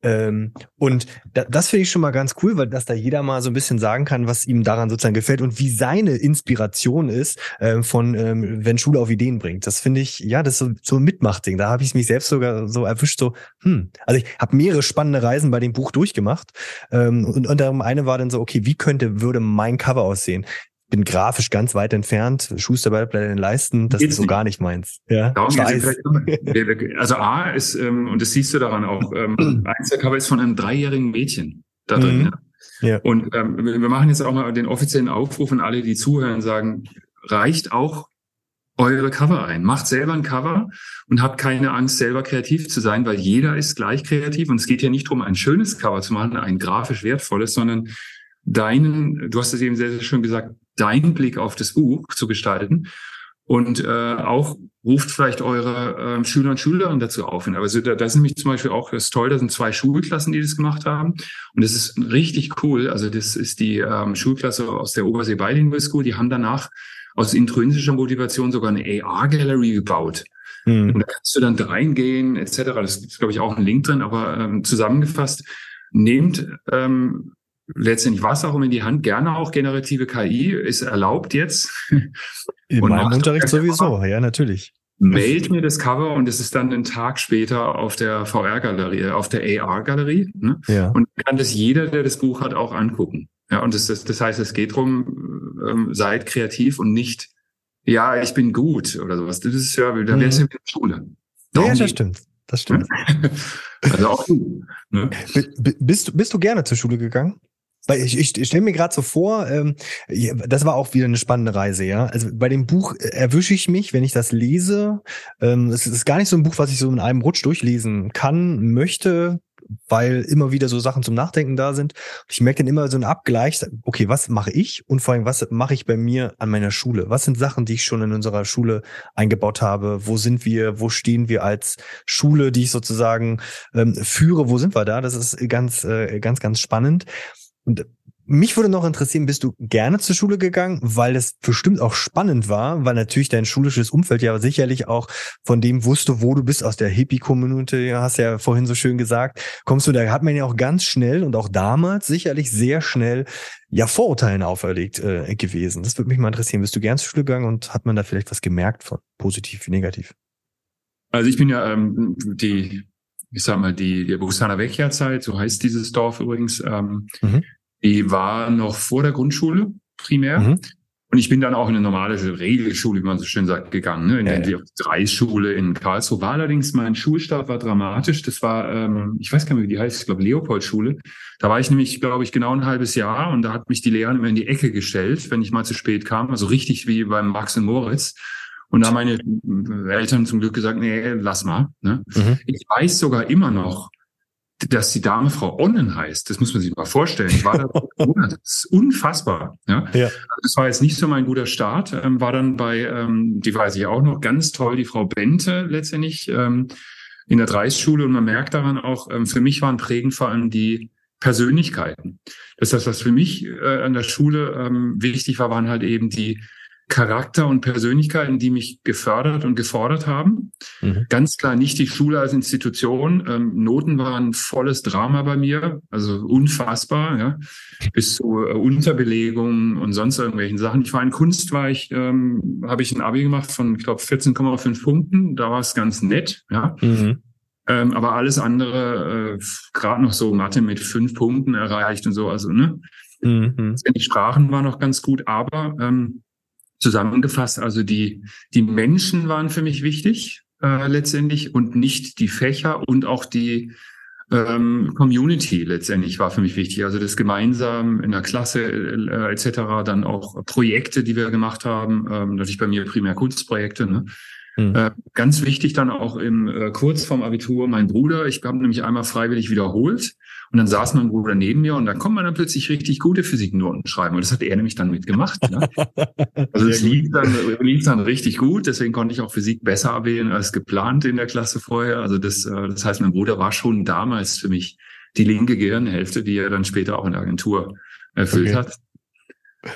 Ähm, und da, das finde ich schon mal ganz cool, weil dass da jeder mal so ein bisschen sagen kann, was ihm daran sozusagen gefällt und wie seine Inspiration ist ähm, von, ähm, wenn Schule auf Ideen bringt. Das finde ich, ja, das ist so, so ein Mitmachding. Da habe ich mich selbst sogar so erwischt, so, hm, also ich habe mehrere spannende Reisen bei dem Buch durchgemacht. Ähm, und unter eine war dann so, okay, wie könnte, würde mein Cover aussehen? Bin grafisch ganz weit entfernt. Schuster bleibt bei den Leisten, das Geht's ist so nicht. gar nicht meins. Ja, also A ist, ähm, und das siehst du daran auch, ähm, eins der Cover ist von einem dreijährigen Mädchen da drin. Mhm. Ja. ja. Und ähm, wir machen jetzt auch mal den offiziellen Aufruf an alle, die zuhören, sagen, reicht auch eure Cover ein. Macht selber ein Cover und habt keine Angst, selber kreativ zu sein, weil jeder ist gleich kreativ. Und es geht ja nicht darum, ein schönes Cover zu machen, ein grafisch wertvolles, sondern deinen, du hast es eben sehr, sehr schön gesagt, deinen Blick auf das Buch zu gestalten und äh, auch ruft vielleicht eure äh, Schüler und Schülerinnen dazu auf. Also da, da ist nämlich zum Beispiel auch das toll, da sind zwei Schulklassen, die das gemacht haben. Und das ist richtig cool. Also das ist die ähm, Schulklasse aus der Obersee Bilingual School. Die haben danach aus intrinsischer Motivation sogar eine AR-Gallery gebaut. Mhm. Und da kannst du dann reingehen, etc. Das ist, glaube ich, auch ein Link drin, aber ähm, zusammengefasst, nehmt ähm, letztendlich was auch immer in die Hand, gerne auch generative KI ist erlaubt jetzt. In meinem Unterricht sowieso, ja, natürlich. Mailt mir das Cover und es ist dann einen Tag später auf der VR-Galerie, auf der AR-Galerie. Ne? Ja. Und kann das jeder, der das Buch hat, auch angucken. Ja, und das, das, das heißt, es geht darum, ähm, seid kreativ und nicht ja, ich bin gut oder sowas. Das ist ja, da wär's mhm. ja wieder Schule. Darum ja, das stimmt. Das stimmt. also auch du. Ne? Bist, bist du gerne zur Schule gegangen? Weil ich, ich, ich stelle mir gerade so vor, ähm, das war auch wieder eine spannende Reise, ja. Also bei dem Buch erwische ich mich, wenn ich das lese. Ähm, es ist gar nicht so ein Buch, was ich so in einem Rutsch durchlesen kann, möchte, weil immer wieder so Sachen zum Nachdenken da sind. Ich merke dann immer so einen Abgleich, okay, was mache ich und vor allem, was mache ich bei mir an meiner Schule? Was sind Sachen, die ich schon in unserer Schule eingebaut habe? Wo sind wir? Wo stehen wir als Schule, die ich sozusagen ähm, führe? Wo sind wir da? Das ist ganz, äh, ganz, ganz spannend. Und mich würde noch interessieren, bist du gerne zur Schule gegangen, weil das bestimmt auch spannend war, weil natürlich dein schulisches Umfeld ja sicherlich auch von dem wusste, wo du bist, aus der Hippie-Community, hast ja vorhin so schön gesagt, kommst du, da hat man ja auch ganz schnell und auch damals sicherlich sehr schnell ja Vorurteilen auferlegt äh, gewesen. Das würde mich mal interessieren. Bist du gern zur Schule gegangen und hat man da vielleicht was gemerkt von positiv wie negativ? Also ich bin ja ähm, die ich sag mal, die, die Bustana Vecchia-Zeit, so heißt dieses Dorf übrigens, ähm, mhm. die war noch vor der Grundschule primär. Mhm. Und ich bin dann auch in eine normale Regelschule, wie man so schön sagt, gegangen, ne? in ja, die ja. Dreischule in Karlsruhe. War allerdings mein Schulstart war dramatisch. Das war, ähm, ich weiß gar nicht, wie die heißt, ich glaube Leopoldschule. Da war ich nämlich, glaube ich, genau ein halbes Jahr und da hat mich die Lehrerin immer in die Ecke gestellt, wenn ich mal zu spät kam. Also richtig wie beim Max und Moritz. Und da meine Eltern zum Glück gesagt, nee, lass mal. Ne? Mhm. Ich weiß sogar immer noch, dass die Dame Frau Onnen heißt. Das muss man sich mal vorstellen. Ich war da das ist unfassbar. Ja? ja. Das war jetzt nicht so mein guter Start. Ähm, war dann bei, ähm, die weiß ich auch noch, ganz toll, die Frau Bente letztendlich ähm, in der Dreisschule. Und man merkt daran auch, ähm, für mich waren prägend vor allem die Persönlichkeiten. Das heißt, was für mich äh, an der Schule ähm, wichtig war, waren halt eben die Charakter und Persönlichkeiten, die mich gefördert und gefordert haben. Mhm. Ganz klar nicht die Schule als Institution. Ähm, Noten waren volles Drama bei mir, also unfassbar, ja, bis zu äh, Unterbelegungen und sonst irgendwelchen Sachen. Ich war in Kunst, war ich, ähm, habe ich ein Abi gemacht von, ich glaube, 14,5 Punkten. Da war es ganz nett, ja. Mhm. Ähm, aber alles andere, äh, gerade noch so Mathe mit fünf Punkten erreicht und so, also ne. Mhm. Die Sprachen waren noch ganz gut, aber ähm, zusammengefasst. Also die, die Menschen waren für mich wichtig äh, letztendlich und nicht die Fächer und auch die ähm, Community letztendlich war für mich wichtig. Also das gemeinsam in der Klasse äh, etc. Dann auch Projekte, die wir gemacht haben. Ähm, natürlich bei mir primär Kunstprojekte. Ne? Mhm. Äh, ganz wichtig dann auch im äh, kurz vorm Abitur mein Bruder. Ich habe nämlich einmal freiwillig wiederholt und dann saß mein Bruder neben mir und dann kommt man dann plötzlich richtig gute Physiknoten schreiben. Und das hat er nämlich dann mitgemacht. Ne? Also es lief dann, lief dann richtig gut. Deswegen konnte ich auch Physik besser abwählen als geplant in der Klasse vorher. Also das, äh, das heißt, mein Bruder war schon damals für mich die linke Gehirnhälfte, die er dann später auch in der Agentur erfüllt okay. hat.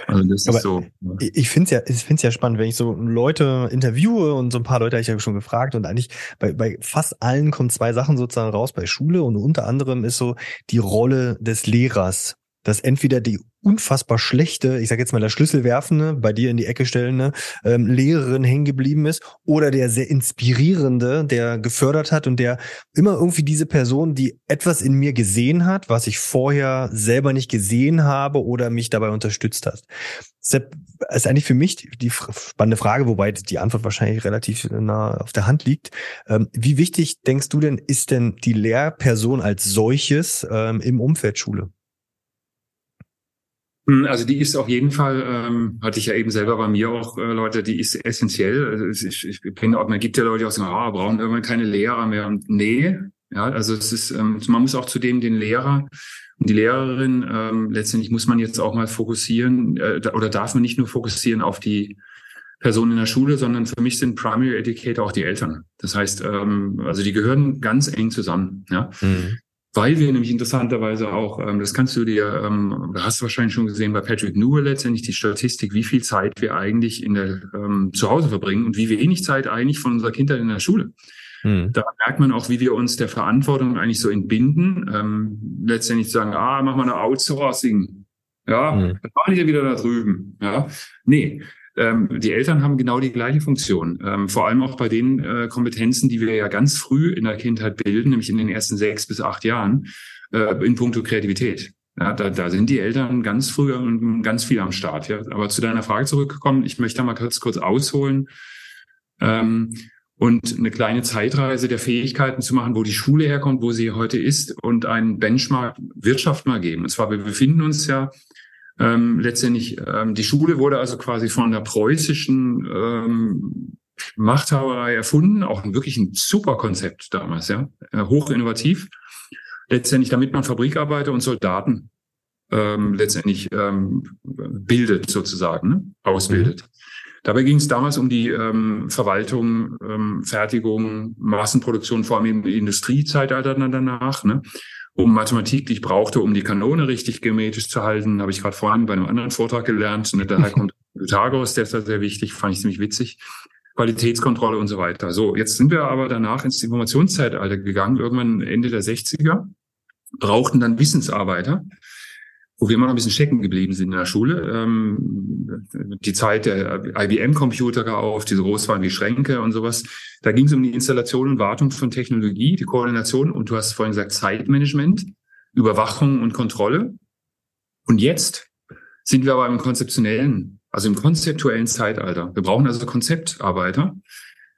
Also das Aber ist so. Ich finde es ja, ich find's ja spannend, wenn ich so Leute interviewe und so ein paar Leute habe ich ja schon gefragt und eigentlich bei, bei fast allen kommen zwei Sachen sozusagen raus bei Schule und unter anderem ist so die Rolle des Lehrers dass entweder die unfassbar schlechte, ich sage jetzt mal der Schlüsselwerfende, bei dir in die Ecke stellende ähm, Lehrerin hängen geblieben ist oder der sehr inspirierende, der gefördert hat und der immer irgendwie diese Person, die etwas in mir gesehen hat, was ich vorher selber nicht gesehen habe oder mich dabei unterstützt hat. Das ist eigentlich für mich die spannende Frage, wobei die Antwort wahrscheinlich relativ nah auf der Hand liegt. Ähm, wie wichtig denkst du denn, ist denn die Lehrperson als solches ähm, im Umfeld Schule? Hm, also die ist auf jeden Fall, ähm, hatte ich ja eben selber bei mir auch äh, Leute, die ist essentiell. Also ich, ich bin auch, man gibt ja Leute, die auch sagen, ah, brauchen irgendwann keine Lehrer mehr. Und nee, ja, also es ist, ähm, man muss auch zudem den Lehrer und die Lehrerin, ähm, letztendlich muss man jetzt auch mal fokussieren, äh, oder darf man nicht nur fokussieren auf die Person in der Schule, sondern für mich sind Primary Educator auch die Eltern. Das heißt, ähm, also die gehören ganz eng zusammen. Ja. Mhm weil wir nämlich interessanterweise auch, ähm, das kannst du dir, ähm, hast du wahrscheinlich schon gesehen bei Patrick Newell letztendlich die Statistik, wie viel Zeit wir eigentlich in der ähm, zu Hause verbringen und wie wenig Zeit eigentlich von unserer Kindheit in der Schule. Hm. Da merkt man auch, wie wir uns der Verantwortung eigentlich so entbinden. Ähm, letztendlich zu sagen, ah, mach mal eine Outsourcing. Ja, hm. dann waren die ja wieder da drüben. Ja, nee, ähm, die Eltern haben genau die gleiche Funktion. Ähm, vor allem auch bei den äh, Kompetenzen, die wir ja ganz früh in der Kindheit bilden, nämlich in den ersten sechs bis acht Jahren, äh, in puncto Kreativität. Ja, da, da sind die Eltern ganz früh und ganz viel am Start. Ja. Aber zu deiner Frage zurückgekommen, ich möchte da mal kurz, kurz ausholen ähm, und eine kleine Zeitreise der Fähigkeiten zu machen, wo die Schule herkommt, wo sie heute ist und einen Benchmark Wirtschaft mal geben. Und zwar, wir befinden uns ja ähm, letztendlich, ähm, die Schule wurde also quasi von der preußischen ähm, Machthaberei erfunden, auch wirklich ein super Konzept damals, ja, äh, hoch innovativ. Letztendlich, damit man Fabrikarbeiter und Soldaten ähm, letztendlich ähm, bildet, sozusagen, ne? ausbildet. Mhm. Dabei ging es damals um die ähm, Verwaltung, ähm, Fertigung, Massenproduktion, vor allem im Industriezeitalter danach. Ne? Um Mathematik, die ich brauchte, um die Kanone richtig geometrisch zu halten, habe ich gerade vorhin bei einem anderen Vortrag gelernt. Und daher kommt Pythagoras, der ist da sehr wichtig, fand ich ziemlich witzig. Qualitätskontrolle und so weiter. So, jetzt sind wir aber danach ins Informationszeitalter gegangen, irgendwann Ende der 60er, brauchten dann Wissensarbeiter wo wir immer noch ein bisschen stecken geblieben sind in der Schule. Ähm, die Zeit der IBM-Computer auf, die so groß waren wie Schränke und sowas. Da ging es um die Installation und Wartung von Technologie, die Koordination und du hast vorhin gesagt Zeitmanagement, Überwachung und Kontrolle. Und jetzt sind wir aber im konzeptionellen, also im konzeptuellen Zeitalter. Wir brauchen also Konzeptarbeiter.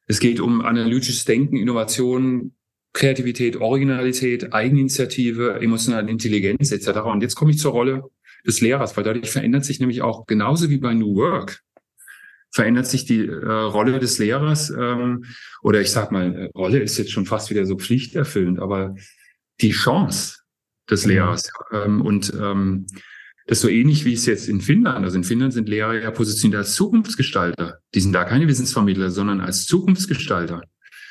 Es geht um analytisches Denken, Innovation, Kreativität, Originalität, Eigeninitiative, emotionale Intelligenz etc. Und jetzt komme ich zur Rolle des Lehrers, weil dadurch verändert sich nämlich auch genauso wie bei New Work verändert sich die äh, Rolle des Lehrers ähm, oder ich sag mal, äh, Rolle ist jetzt schon fast wieder so pflichterfüllend, aber die Chance des. Lehrers ähm, und ähm, das ist so ähnlich wie es jetzt in Finnland. Also in Finnland sind Lehrer ja positioniert als Zukunftsgestalter. Die sind da keine Wissensvermittler, sondern als Zukunftsgestalter.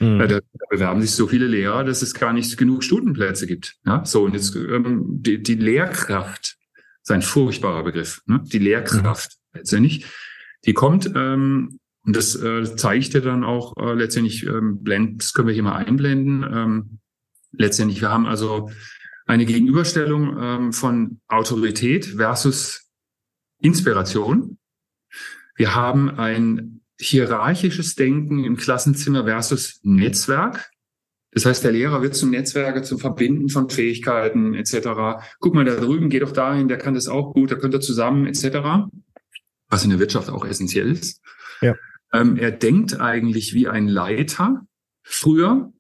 Mhm. Da, da, bewerben sich so viele Lehrer, dass es gar nicht genug Stundenplätze gibt. Ja, so und jetzt ähm, die, die Lehrkraft ist ein furchtbarer Begriff. Ne? Die Lehrkraft mhm. letztendlich, die kommt ähm, und das äh, ich dir dann auch äh, letztendlich. Ähm, blend, das können wir hier mal einblenden. Ähm, letztendlich, wir haben also eine Gegenüberstellung ähm, von Autorität versus Inspiration. Wir haben ein hierarchisches Denken im Klassenzimmer versus Netzwerk. Das heißt, der Lehrer wird zum Netzwerker, zum Verbinden von Fähigkeiten etc. Guck mal da drüben, geh doch dahin, der kann das auch gut, da könnt ihr zusammen etc. Was in der Wirtschaft auch essentiell ist. Ja. Ähm, er denkt eigentlich wie ein Leiter früher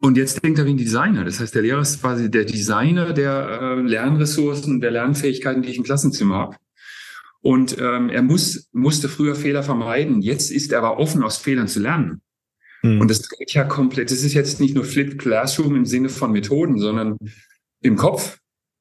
und jetzt denkt er wie ein Designer. Das heißt, der Lehrer ist quasi der Designer der äh, Lernressourcen, der Lernfähigkeiten, die ich im Klassenzimmer habe. Und ähm, er muss, musste früher Fehler vermeiden. Jetzt ist er aber offen, aus Fehlern zu lernen. Mhm. Und das geht ja komplett. Das ist jetzt nicht nur Flip Classroom im Sinne von Methoden, sondern im Kopf.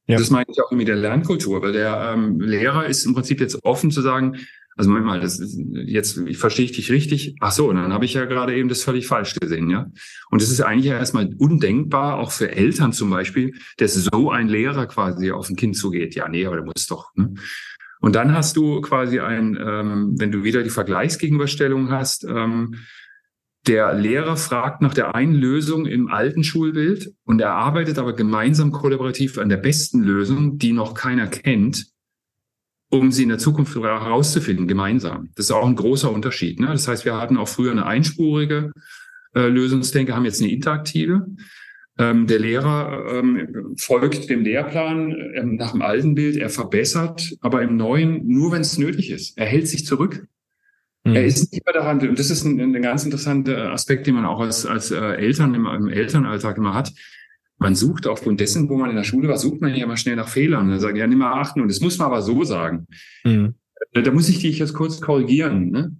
Ja. Das meine ich auch mit der Lernkultur, weil der ähm, Lehrer ist im Prinzip jetzt offen zu sagen, also manchmal, das ist jetzt ich verstehe ich dich richtig. Ach so, dann habe ich ja gerade eben das völlig falsch gesehen, ja. Und es ist eigentlich erstmal undenkbar, auch für Eltern zum Beispiel, dass so ein Lehrer quasi auf ein Kind zugeht. Ja, nee, aber der muss doch. Ne? Und dann hast du quasi ein, ähm, wenn du wieder die Vergleichsgegenüberstellung hast, ähm, der Lehrer fragt nach der einen Lösung im alten Schulbild und er arbeitet aber gemeinsam kollaborativ an der besten Lösung, die noch keiner kennt, um sie in der Zukunft herauszufinden, gemeinsam. Das ist auch ein großer Unterschied. Ne? Das heißt, wir hatten auch früher eine einspurige äh, Lösungsdenke, haben jetzt eine interaktive. Ähm, der Lehrer ähm, folgt dem Lehrplan ähm, nach dem alten Bild, er verbessert, aber im neuen nur, wenn es nötig ist. Er hält sich zurück. Mhm. Er ist nicht mehr daran, und das ist ein, ein, ganz interessanter Aspekt, den man auch als, als äh, Eltern im, im, Elternalltag immer hat. Man sucht aufgrund dessen, wo man in der Schule war, sucht man ja mal schnell nach Fehlern. Dann sagt ja, nimm mal achten. Und das muss man aber so sagen. Mhm. Da, da, muss ich dich jetzt kurz korrigieren. Ne?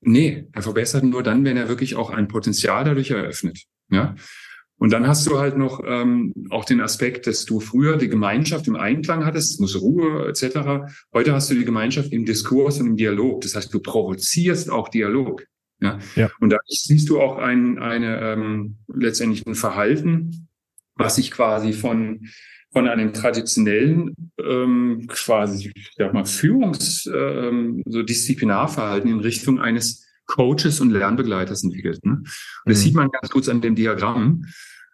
Nee, er verbessert nur dann, wenn er wirklich auch ein Potenzial dadurch eröffnet. Ja. Und dann hast du halt noch ähm, auch den Aspekt, dass du früher die Gemeinschaft im Einklang hattest, es muss Ruhe etc. Heute hast du die Gemeinschaft im Diskurs und im Dialog. Das heißt, du provozierst auch Dialog. Ja. ja. Und da siehst du auch ein, eine ähm, letztendlich ein Verhalten, was sich quasi von von einem traditionellen ähm, quasi ich sag mal Führungs ähm, so Disziplinarverhalten in Richtung eines Coaches und Lernbegleiters entwickelt. Ne? Und das mhm. sieht man ganz gut an dem Diagramm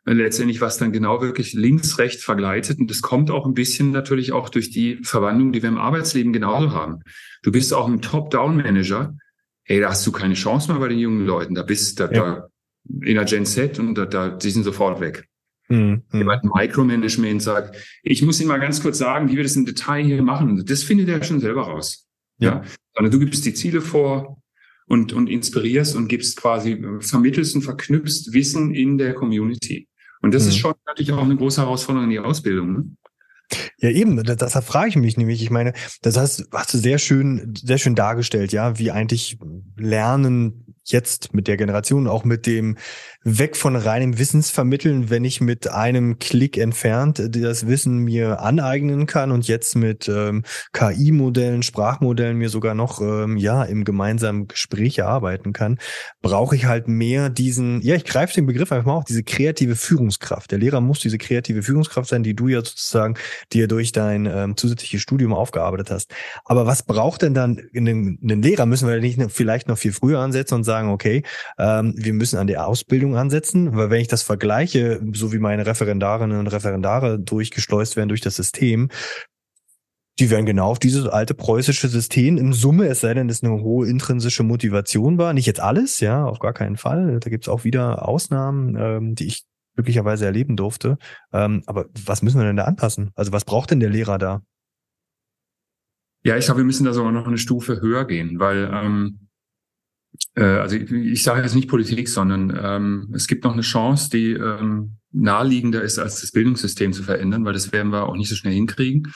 äh, letztendlich, was dann genau wirklich links, rechts vergleitet. Und das kommt auch ein bisschen natürlich auch durch die Verwandlung, die wir im Arbeitsleben genauso haben. Du bist auch ein Top-Down-Manager. Hey, da hast du keine Chance mehr bei den jungen Leuten. Da bist du ja. da in der Gen Z und da, da, die sind sofort weg. Mhm. Jemand Micromanagement sagt, ich muss Ihnen mal ganz kurz sagen, wie wir das im Detail hier machen. Das findet er schon selber raus. Ja. ja. Sondern du gibst die Ziele vor und, und inspirierst und gibst quasi, vermittelst und verknüpfst Wissen in der Community. Und das mhm. ist schon natürlich auch eine große Herausforderung in die Ausbildung. Ne? Ja, eben, das, das frage ich mich nämlich. Ich meine, das hast, hast du sehr schön, sehr schön dargestellt, ja, wie eigentlich Lernen jetzt mit der Generation, auch mit dem weg von reinem Wissensvermitteln, wenn ich mit einem Klick entfernt das Wissen mir aneignen kann und jetzt mit ähm, KI-Modellen, Sprachmodellen mir sogar noch ähm, ja im gemeinsamen Gespräch erarbeiten kann, brauche ich halt mehr diesen, ja, ich greife den Begriff einfach mal auch, diese kreative Führungskraft. Der Lehrer muss diese kreative Führungskraft sein, die du ja sozusagen dir durch dein ähm, zusätzliches Studium aufgearbeitet hast. Aber was braucht denn dann einen, einen Lehrer? Müssen wir nicht vielleicht noch viel früher ansetzen und sagen, okay, ähm, wir müssen an der Ausbildung ansetzen, weil wenn ich das vergleiche, so wie meine Referendarinnen und Referendare durchgeschleust werden durch das System, die werden genau auf dieses alte preußische System im Summe, es sei denn, dass eine hohe intrinsische Motivation war. Nicht jetzt alles, ja, auf gar keinen Fall. Da gibt's auch wieder Ausnahmen, ähm, die ich glücklicherweise erleben durfte. Ähm, aber was müssen wir denn da anpassen? Also was braucht denn der Lehrer da? Ja, ich glaube, wir müssen da sogar noch eine Stufe höher gehen, weil ähm, äh, also ich, ich sage jetzt nicht Politik, sondern ähm, es gibt noch eine Chance, die ähm, naheliegender ist, als das Bildungssystem zu verändern, weil das werden wir auch nicht so schnell hinkriegen.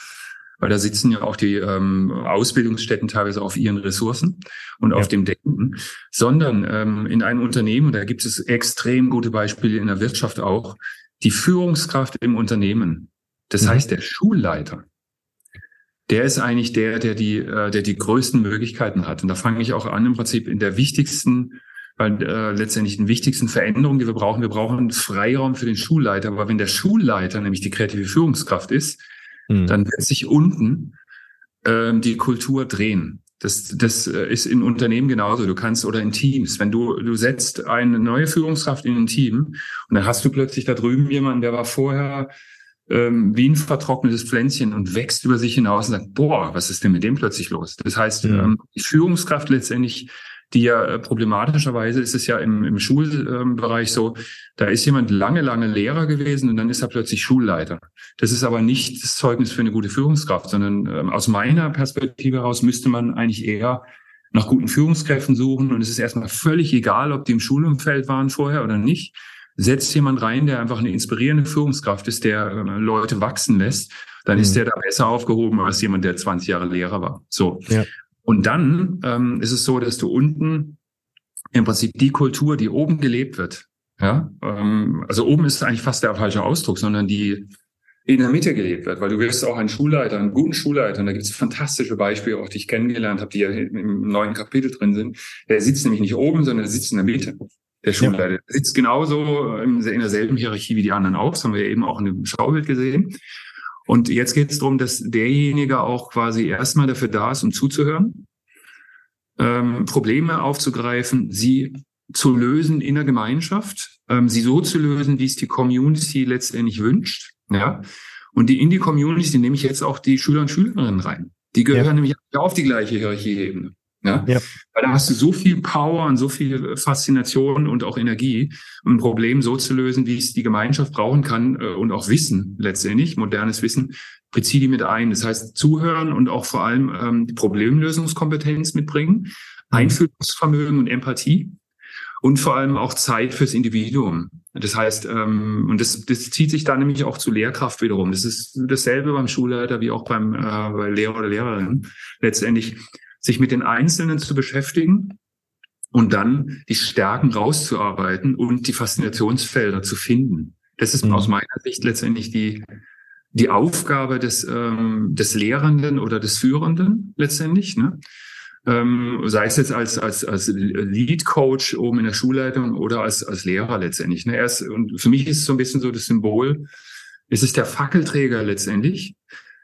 Weil da sitzen ja auch die ähm, Ausbildungsstätten teilweise auf ihren Ressourcen und ja. auf dem Denken, sondern ähm, in einem Unternehmen, da gibt es extrem gute Beispiele in der Wirtschaft auch, die Führungskraft im Unternehmen. Das mhm. heißt, der Schulleiter, der ist eigentlich der, der die, äh, der die größten Möglichkeiten hat. Und da fange ich auch an, im Prinzip in der wichtigsten, weil äh, letztendlich den wichtigsten Veränderungen, die wir brauchen. Wir brauchen Freiraum für den Schulleiter. Aber wenn der Schulleiter nämlich die kreative Führungskraft ist, mhm. dann wird sich unten äh, die Kultur drehen. Das, das äh, ist in Unternehmen genauso. Du kannst oder in Teams, wenn du du setzt eine neue Führungskraft in ein Team und dann hast du plötzlich da drüben jemanden, der war vorher ähm, wie ein vertrocknetes Pflänzchen und wächst über sich hinaus und sagt, boah, was ist denn mit dem plötzlich los? Das heißt, ja. ähm, die Führungskraft letztendlich, die ja äh, problematischerweise ist es ja im, im Schulbereich so, da ist jemand lange, lange Lehrer gewesen und dann ist er plötzlich Schulleiter. Das ist aber nicht das Zeugnis für eine gute Führungskraft, sondern ähm, aus meiner Perspektive heraus müsste man eigentlich eher nach guten Führungskräften suchen und es ist erstmal völlig egal, ob die im Schulumfeld waren vorher oder nicht setzt jemand rein, der einfach eine inspirierende Führungskraft ist, der äh, Leute wachsen lässt, dann mhm. ist der da besser aufgehoben als jemand, der 20 Jahre Lehrer war. So. Ja. Und dann ähm, ist es so, dass du unten im Prinzip die Kultur, die oben gelebt wird, ja, ähm, also oben ist eigentlich fast der falsche Ausdruck, sondern die in der Mitte gelebt wird, weil du wirst auch einen Schulleiter, einen guten Schulleiter, und da gibt es fantastische Beispiele, auch die ich kennengelernt habe, die ja im neuen Kapitel drin sind. Der sitzt nämlich nicht oben, sondern der sitzt in der Mitte. Der Schulleiter ja. sitzt genauso in derselben Hierarchie wie die anderen auch. Das haben wir eben auch in dem Schaubild gesehen. Und jetzt geht es darum, dass derjenige auch quasi erstmal dafür da ist, um zuzuhören, ähm, Probleme aufzugreifen, sie zu lösen in der Gemeinschaft, ähm, sie so zu lösen, wie es die Community letztendlich wünscht. Ja. Und die in die Community nehme ich jetzt auch die Schüler und Schülerinnen rein. Die gehören ja. nämlich auf die gleiche Hierarchieebene. Ja? ja? Weil da hast du so viel Power und so viel Faszination und auch Energie, um ein Problem so zu lösen, wie es die Gemeinschaft brauchen kann äh, und auch Wissen letztendlich, modernes Wissen, bezieh die mit ein. Das heißt, zuhören und auch vor allem ähm, die Problemlösungskompetenz mitbringen, mhm. Einfühlungsvermögen und Empathie und vor allem auch Zeit fürs Individuum. Das heißt, ähm, und das, das zieht sich dann nämlich auch zu Lehrkraft wiederum. Das ist dasselbe beim Schulleiter wie auch beim äh, bei Lehrer oder Lehrerin. Letztendlich sich mit den Einzelnen zu beschäftigen und dann die Stärken rauszuarbeiten und die Faszinationsfelder zu finden. Das ist mhm. aus meiner Sicht letztendlich die, die Aufgabe des, ähm, des Lehrenden oder des Führenden letztendlich. Ne? Ähm, sei es jetzt als, als, als Lead Coach oben in der Schulleitung oder als, als Lehrer letztendlich. Ne? Er ist, und für mich ist es so ein bisschen so das Symbol, es ist der Fackelträger letztendlich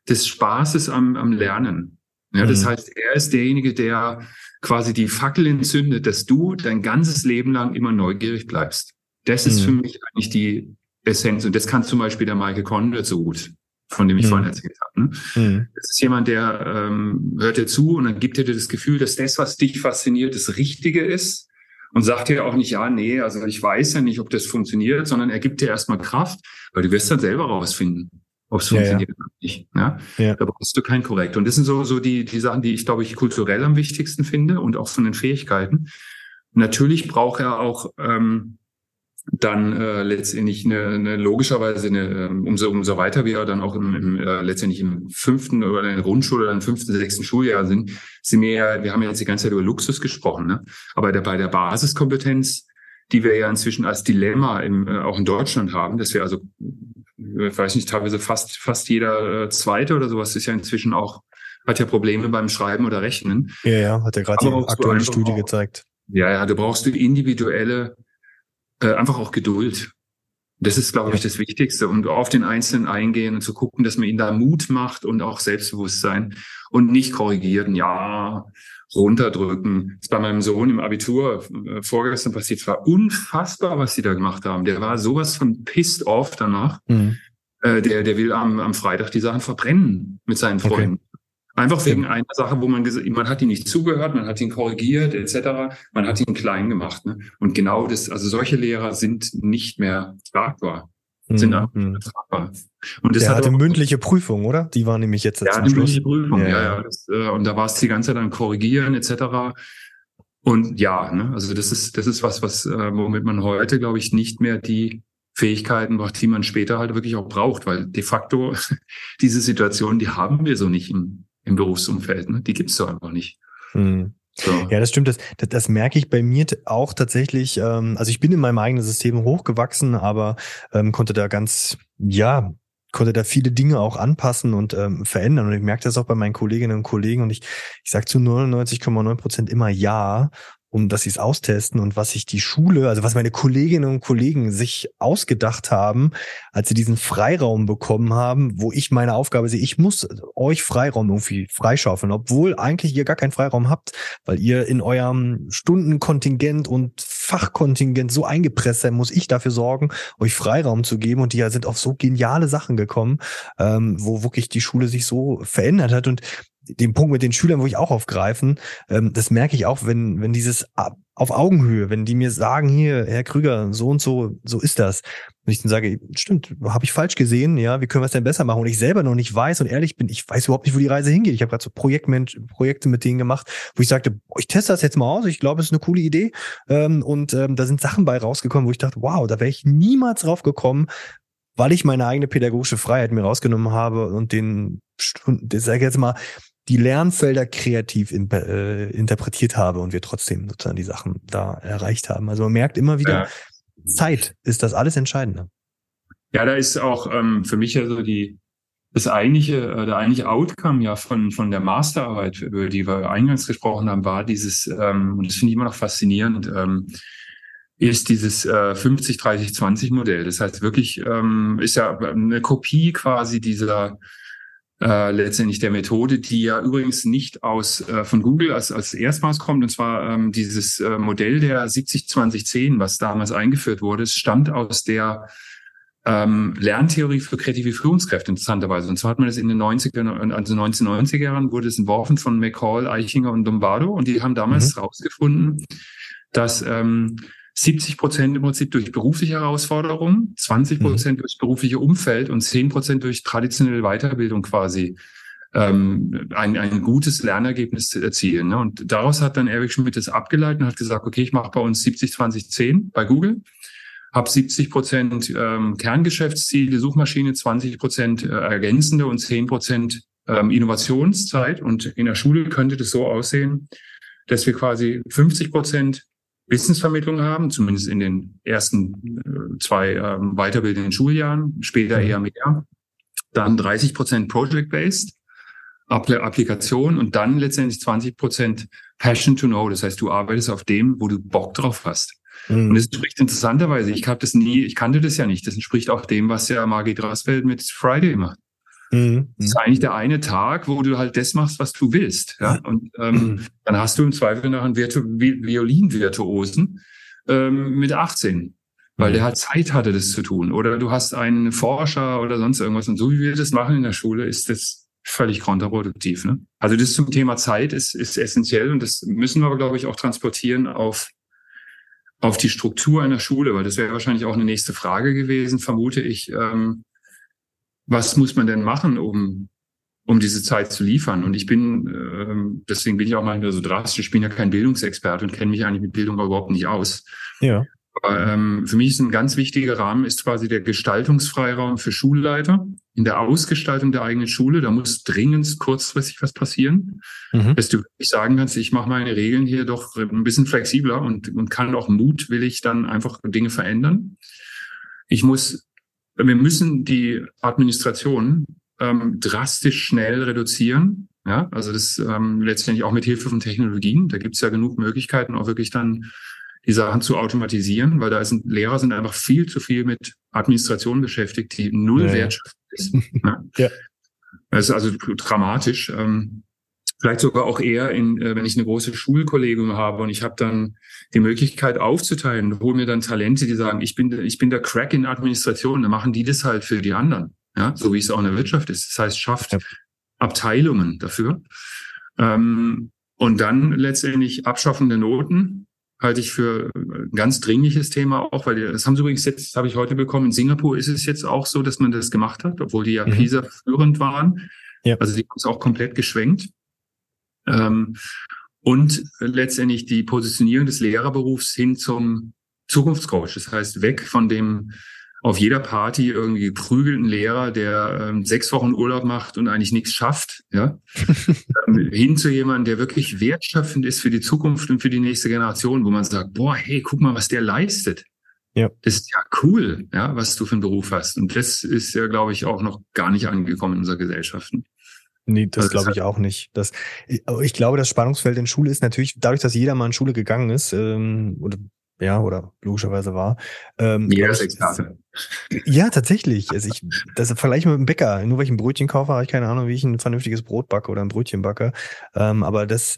des Spaßes am, am Lernen. Ja, das mhm. heißt, er ist derjenige, der quasi die Fackel entzündet, dass du dein ganzes Leben lang immer neugierig bleibst. Das ist mhm. für mich eigentlich die Essenz. Und das kann zum Beispiel der Michael Conrad so gut, von dem ich mhm. vorhin erzählt habe. Ne? Mhm. Das ist jemand, der ähm, hört dir zu und dann gibt dir das Gefühl, dass das, was dich fasziniert, das Richtige ist. und sagt dir auch nicht, ja, nee, also ich weiß ja nicht, ob das funktioniert, sondern er gibt dir erstmal Kraft, weil du wirst dann selber rausfinden, ob es funktioniert ja, ja. oder nicht. Ja? ja? Da brauchst du kein Korrekt. Und das sind so, so die, die Sachen, die ich, glaube ich, kulturell am wichtigsten finde und auch von den Fähigkeiten. Natürlich braucht er auch ähm, dann äh, letztendlich eine, eine logischerweise eine, ähm, umso umso weiter wir dann auch im, im äh, letztendlich im fünften oder in der Grundschule oder im fünften, sechsten Schuljahr sind, sind wir ja, wir haben ja jetzt die ganze Zeit über Luxus gesprochen, ne? Aber der, bei der Basiskompetenz, die wir ja inzwischen als Dilemma im, äh, auch in Deutschland haben, dass wir also, ich weiß nicht, teilweise fast fast jeder äh, zweite oder sowas ist ja inzwischen auch hat ja Probleme beim Schreiben oder Rechnen. Ja, ja, hat ja gerade die aktuelle Studie auch, gezeigt. Ja, ja, du brauchst du individuelle äh, einfach auch Geduld. Das ist, glaube ich, das Wichtigste. Und auf den Einzelnen eingehen und zu gucken, dass man ihnen da Mut macht und auch Selbstbewusstsein und nicht korrigieren, ja, runterdrücken. Das ist bei meinem Sohn im Abitur äh, vorgestern passiert. Es war unfassbar, was sie da gemacht haben. Der war sowas von pissed off danach. Mhm. Äh, der, der will am, am Freitag die Sachen verbrennen mit seinen Freunden. Okay. Einfach wegen einer Sache, wo man man hat ihn nicht zugehört, man hat ihn korrigiert, etc. Man hat ihn klein gemacht. Ne? Und genau das, also solche Lehrer sind nicht mehr tragbar. Sind mhm. einfach nicht mehr tragbar. Und das Der hatte mündliche Prüfung, oder? Die war nämlich jetzt Ja, die mündliche Prüfung, ja, ja. ja das, äh, und da war es die ganze Zeit dann korrigieren, etc. Und ja, ne, also das ist, das ist was, was, äh, womit man heute, glaube ich, nicht mehr die Fähigkeiten braucht, die man später halt wirklich auch braucht, weil de facto diese Situation, die haben wir so nicht im, im Berufsumfeld. Ne? Die gibt's doch einfach nicht. Hm. Ja, das stimmt. Das, das, das merke ich bei mir auch tatsächlich. Ähm, also ich bin in meinem eigenen System hochgewachsen, aber ähm, konnte da ganz, ja, konnte da viele Dinge auch anpassen und ähm, verändern. Und ich merke das auch bei meinen Kolleginnen und Kollegen. Und ich, ich sage zu 99,9 Prozent immer Ja um dass sie es austesten und was sich die Schule, also was meine Kolleginnen und Kollegen sich ausgedacht haben, als sie diesen Freiraum bekommen haben, wo ich meine Aufgabe sehe, ich muss euch Freiraum irgendwie freischaufeln, obwohl eigentlich ihr gar keinen Freiraum habt, weil ihr in eurem Stundenkontingent und Fachkontingent so eingepresst sein muss, ich dafür sorgen, euch Freiraum zu geben. Und die sind auf so geniale Sachen gekommen, ähm, wo wirklich die Schule sich so verändert hat. Und den Punkt mit den Schülern, wo ich auch aufgreifen, ähm, das merke ich auch, wenn, wenn dieses auf Augenhöhe, wenn die mir sagen, hier, Herr Krüger, so und so, so ist das. Und ich dann sage, stimmt, habe ich falsch gesehen, ja, wie können wir es denn besser machen? Und ich selber noch nicht weiß und ehrlich bin, ich weiß überhaupt nicht, wo die Reise hingeht. Ich habe gerade so Projektmensch, Projekte mit denen gemacht, wo ich sagte, ich teste das jetzt mal aus, ich glaube, es ist eine coole Idee. Ähm, und ähm, da sind Sachen bei rausgekommen, wo ich dachte, wow, da wäre ich niemals drauf gekommen, weil ich meine eigene pädagogische Freiheit mir rausgenommen habe und den, das sage ich jetzt mal, die Lernfelder kreativ in, äh, interpretiert habe und wir trotzdem sozusagen die Sachen da erreicht haben. Also man merkt immer wieder, ja. Zeit ist das alles Entscheidende. Ja, da ist auch ähm, für mich ja so die das eigentliche, äh, der eigentliche Outcome ja von von der Masterarbeit, über die wir eingangs gesprochen haben, war dieses, ähm, und das finde ich immer noch faszinierend, ähm, ist dieses äh, 50 30 20 Modell. Das heißt wirklich ähm, ist ja eine Kopie quasi dieser äh, letztendlich der Methode, die ja übrigens nicht aus äh, von Google als, als erstmals kommt, und zwar ähm, dieses äh, Modell der 70-20-10, was damals eingeführt wurde, es stammt aus der ähm, Lerntheorie für kreative Führungskräfte interessanterweise. Und zwar hat man das in den 90er, also 1990er Jahren wurde es entworfen von McCall, Eichinger und Lombardo und die haben damals mhm. herausgefunden, dass ähm, 70 Prozent im Prinzip durch berufliche Herausforderungen, 20 Prozent mhm. durch berufliche Umfeld und 10 Prozent durch traditionelle Weiterbildung quasi ähm, ein, ein gutes Lernergebnis zu erzielen. Ne? Und daraus hat dann Eric Schmidt das abgeleitet und hat gesagt, okay, ich mache bei uns 70, 20, 10 bei Google, habe 70 Prozent ähm, Kerngeschäftsziele, Suchmaschine, 20 Prozent äh, ergänzende und 10 Prozent ähm, Innovationszeit. Und in der Schule könnte das so aussehen, dass wir quasi 50 Prozent Wissensvermittlung haben, zumindest in den ersten äh, zwei ähm, weiterbildenden Schuljahren, später mhm. eher mehr. Dann 30 Prozent Project-Based, Applikation und dann letztendlich 20 Prozent Passion to Know. Das heißt, du arbeitest auf dem, wo du Bock drauf hast. Mhm. Und das entspricht interessanterweise, ich habe das nie, ich kannte das ja nicht. Das entspricht auch dem, was ja Margit Rasfeld mit Friday macht. Mhm. Das ist eigentlich der eine Tag, wo du halt das machst, was du willst. Ja? Und ähm, mhm. dann hast du im Zweifel nach einem Virtu Violinvirtuosen ähm, mit 18, weil mhm. der halt Zeit hatte, das zu tun. Oder du hast einen Forscher oder sonst irgendwas. Und so wie wir das machen in der Schule, ist das völlig kontraproduktiv. Ne? Also das zum Thema Zeit ist, ist essentiell und das müssen wir aber, glaube ich, auch transportieren auf auf die Struktur einer Schule, weil das wäre wahrscheinlich auch eine nächste Frage gewesen, vermute ich. Ähm, was muss man denn machen, um um diese Zeit zu liefern. Und ich bin, äh, deswegen bin ich auch manchmal so drastisch, ich bin ja kein Bildungsexperte und kenne mich eigentlich mit Bildung überhaupt nicht aus. Ja. Aber, ähm, für mich ist ein ganz wichtiger Rahmen ist quasi der Gestaltungsfreiraum für Schulleiter in der Ausgestaltung der eigenen Schule. Da muss dringend kurzfristig was passieren, mhm. dass du wirklich sagen kannst, ich mache meine Regeln hier doch ein bisschen flexibler und, und kann auch mutwillig dann einfach Dinge verändern. Ich muss, wir müssen die Administration ähm, drastisch schnell reduzieren. Ja, also das ähm, letztendlich auch mit Hilfe von Technologien. Da gibt es ja genug Möglichkeiten, auch wirklich dann die Sachen zu automatisieren, weil da sind Lehrer sind einfach viel zu viel mit Administration beschäftigt, die null ja, Wertschöpfung ist. ja. ja. Das ist also dramatisch. Ähm, vielleicht sogar auch eher in, äh, wenn ich eine große Schulkollegium habe und ich habe dann die Möglichkeit aufzuteilen, hole mir dann Talente, die sagen, ich bin, ich bin der Crack in Administration, dann machen die das halt für die anderen. Ja, so wie es auch in der Wirtschaft ist. Das heißt, schafft. Abteilungen dafür. Ähm, und dann letztendlich Abschaffen der Noten halte ich für ein ganz dringliches Thema auch, weil das haben sie übrigens jetzt, habe ich heute bekommen, in Singapur ist es jetzt auch so, dass man das gemacht hat, obwohl die ja mhm. PISA führend waren. Ja. Also die haben es auch komplett geschwenkt. Ähm, und letztendlich die Positionierung des Lehrerberufs hin zum Zukunftscoach. Das heißt, weg von dem auf jeder Party irgendwie geprügelten Lehrer, der ähm, sechs Wochen Urlaub macht und eigentlich nichts schafft, ja, ähm, hin zu jemandem, der wirklich wertschöpfend ist für die Zukunft und für die nächste Generation, wo man sagt, boah, hey, guck mal, was der leistet. Ja. Das ist ja cool, ja, was du für einen Beruf hast. Und das ist ja, glaube ich, auch noch gar nicht angekommen in unserer Gesellschaft. Nee, das also glaube ich auch nicht. Das, ich glaube, das Spannungsfeld in Schule ist natürlich, dadurch, dass jeder mal in Schule gegangen ist, ähm, oder ja, oder logischerweise war. Ähm, Jeder ist Experte. Ja, tatsächlich. Also ich, das vergleiche mit dem Bäcker. Nur weil ich ein Brötchen kaufe, habe ich keine Ahnung, wie ich ein vernünftiges Brot backe oder ein Brötchen backe. Ähm, aber das,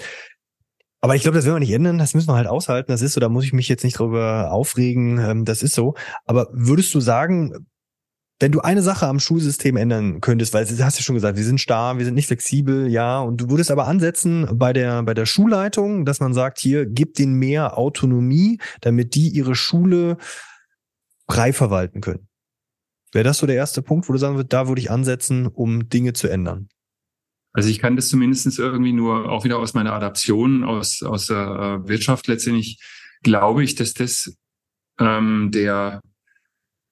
aber ich glaube, das werden wir nicht ändern. Das müssen wir halt aushalten. Das ist so. Da muss ich mich jetzt nicht drüber aufregen. Ähm, das ist so. Aber würdest du sagen, wenn du eine Sache am Schulsystem ändern könntest, weil du hast ja schon gesagt, wir sind starr, wir sind nicht flexibel, ja, und du würdest aber ansetzen bei der, bei der Schulleitung, dass man sagt, hier, gib denen mehr Autonomie, damit die ihre Schule frei verwalten können. Wäre das so der erste Punkt, wo du sagen würdest, da würde ich ansetzen, um Dinge zu ändern? Also ich kann das zumindest irgendwie nur auch wieder aus meiner Adaption aus, aus der äh, Wirtschaft letztendlich glaube ich, dass das ähm, der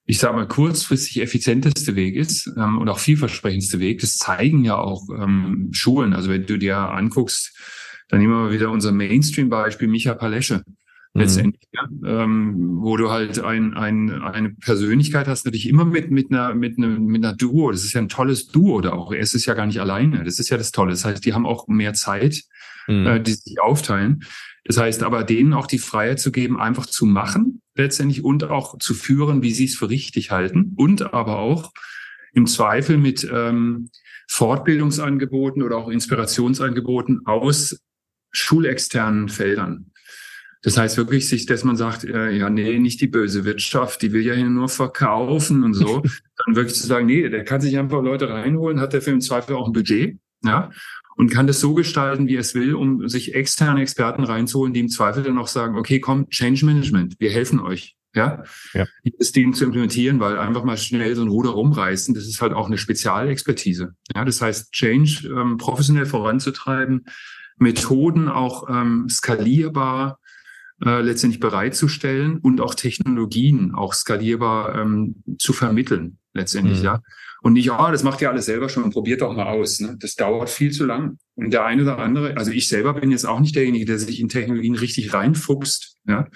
ich sage mal, kurzfristig effizienteste Weg ist ähm, und auch vielversprechendste Weg. Das zeigen ja auch ähm, Schulen. Also wenn du dir anguckst, dann nehmen wir mal wieder unser Mainstream-Beispiel, Micha Palesche. Mhm. Letztendlich, ja, ähm, wo du halt ein, ein, eine Persönlichkeit hast, natürlich immer mit, mit, einer, mit, einer, mit einer Duo. Das ist ja ein tolles Duo da auch. Er ist es ja gar nicht alleine. Das ist ja das Tolle. Das heißt, die haben auch mehr Zeit, mhm. äh, die sich aufteilen. Das heißt aber, denen auch die Freiheit zu geben, einfach zu machen letztendlich und auch zu führen, wie sie es für richtig halten und aber auch im Zweifel mit ähm, Fortbildungsangeboten oder auch Inspirationsangeboten aus schulexternen Feldern. Das heißt wirklich sich, dass man sagt, äh, ja, nee, nicht die böse Wirtschaft, die will ja hier nur verkaufen und so. Dann wirklich zu sagen, nee, der kann sich einfach Leute reinholen, hat der für im Zweifel auch ein Budget, ja, und kann das so gestalten, wie es will, um sich externe Experten reinzuholen, die im Zweifel dann auch sagen, okay, komm, Change Management, wir helfen euch. Ja, ja. das Ding zu implementieren, weil einfach mal schnell so ein Ruder rumreißen, das ist halt auch eine Spezialexpertise. Ja, das heißt, Change ähm, professionell voranzutreiben, Methoden auch ähm, skalierbar äh, letztendlich bereitzustellen und auch Technologien auch skalierbar ähm, zu vermitteln letztendlich, mhm. ja. Und nicht, ah, oh, das macht ihr alles selber schon, probiert doch mal aus. Ne? Das dauert viel zu lang. Und der eine oder andere, also ich selber bin jetzt auch nicht derjenige, der sich in Technologien richtig reinfuchst, ja,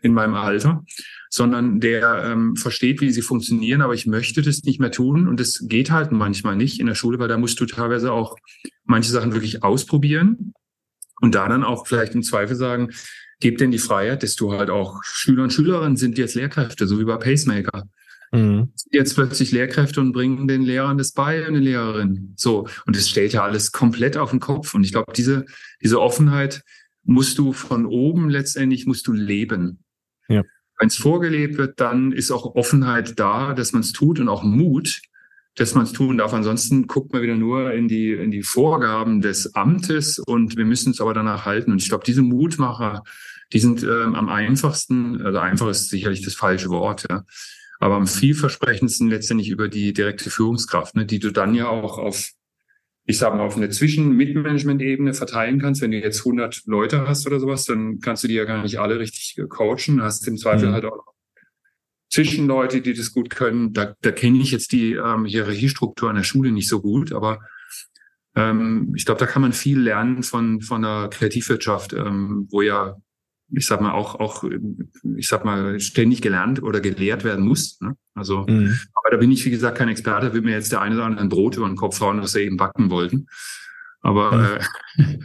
in meinem Alter, sondern der ähm, versteht, wie sie funktionieren, aber ich möchte das nicht mehr tun. Und das geht halt manchmal nicht in der Schule, weil da musst du teilweise auch manche Sachen wirklich ausprobieren und da dann auch vielleicht im Zweifel sagen, gib denn die Freiheit, dass du halt auch Schüler und Schülerinnen sind jetzt Lehrkräfte, so wie bei Pacemaker. Mhm. Jetzt plötzlich Lehrkräfte und bringen den Lehrern das bei und den Lehrerinnen. So. Und es stellt ja alles komplett auf den Kopf. Und ich glaube, diese, diese Offenheit musst du von oben letztendlich musst du leben. Ja. Wenn es vorgelebt wird, dann ist auch Offenheit da, dass man es tut und auch Mut, dass man es tun darf. Ansonsten guckt man wieder nur in die, in die Vorgaben des Amtes und wir müssen es aber danach halten. Und ich glaube, diese Mutmacher, die sind ähm, am einfachsten, also einfach ist sicherlich das falsche Wort, ja. Aber am vielversprechendsten letztendlich über die direkte Führungskraft, ne, die du dann ja auch auf, ich sage mal, auf eine Zwischen-Mitmanagement-Ebene verteilen kannst. Wenn du jetzt 100 Leute hast oder sowas, dann kannst du die ja gar nicht alle richtig coachen. Hast im Zweifel mhm. halt auch Zwischenleute, die das gut können. Da, da kenne ich jetzt die ähm, Hierarchiestruktur an der Schule nicht so gut, aber ähm, ich glaube, da kann man viel lernen von, von der Kreativwirtschaft, ähm, wo ja, ich sag mal, auch, auch, ich sag mal, ständig gelernt oder gelehrt werden muss. Ne? Also, mhm. aber da bin ich, wie gesagt, kein Experte, da will mir jetzt der eine oder andere ein Brot über den Kopf hauen, was sie eben backen wollten. Aber mhm. äh,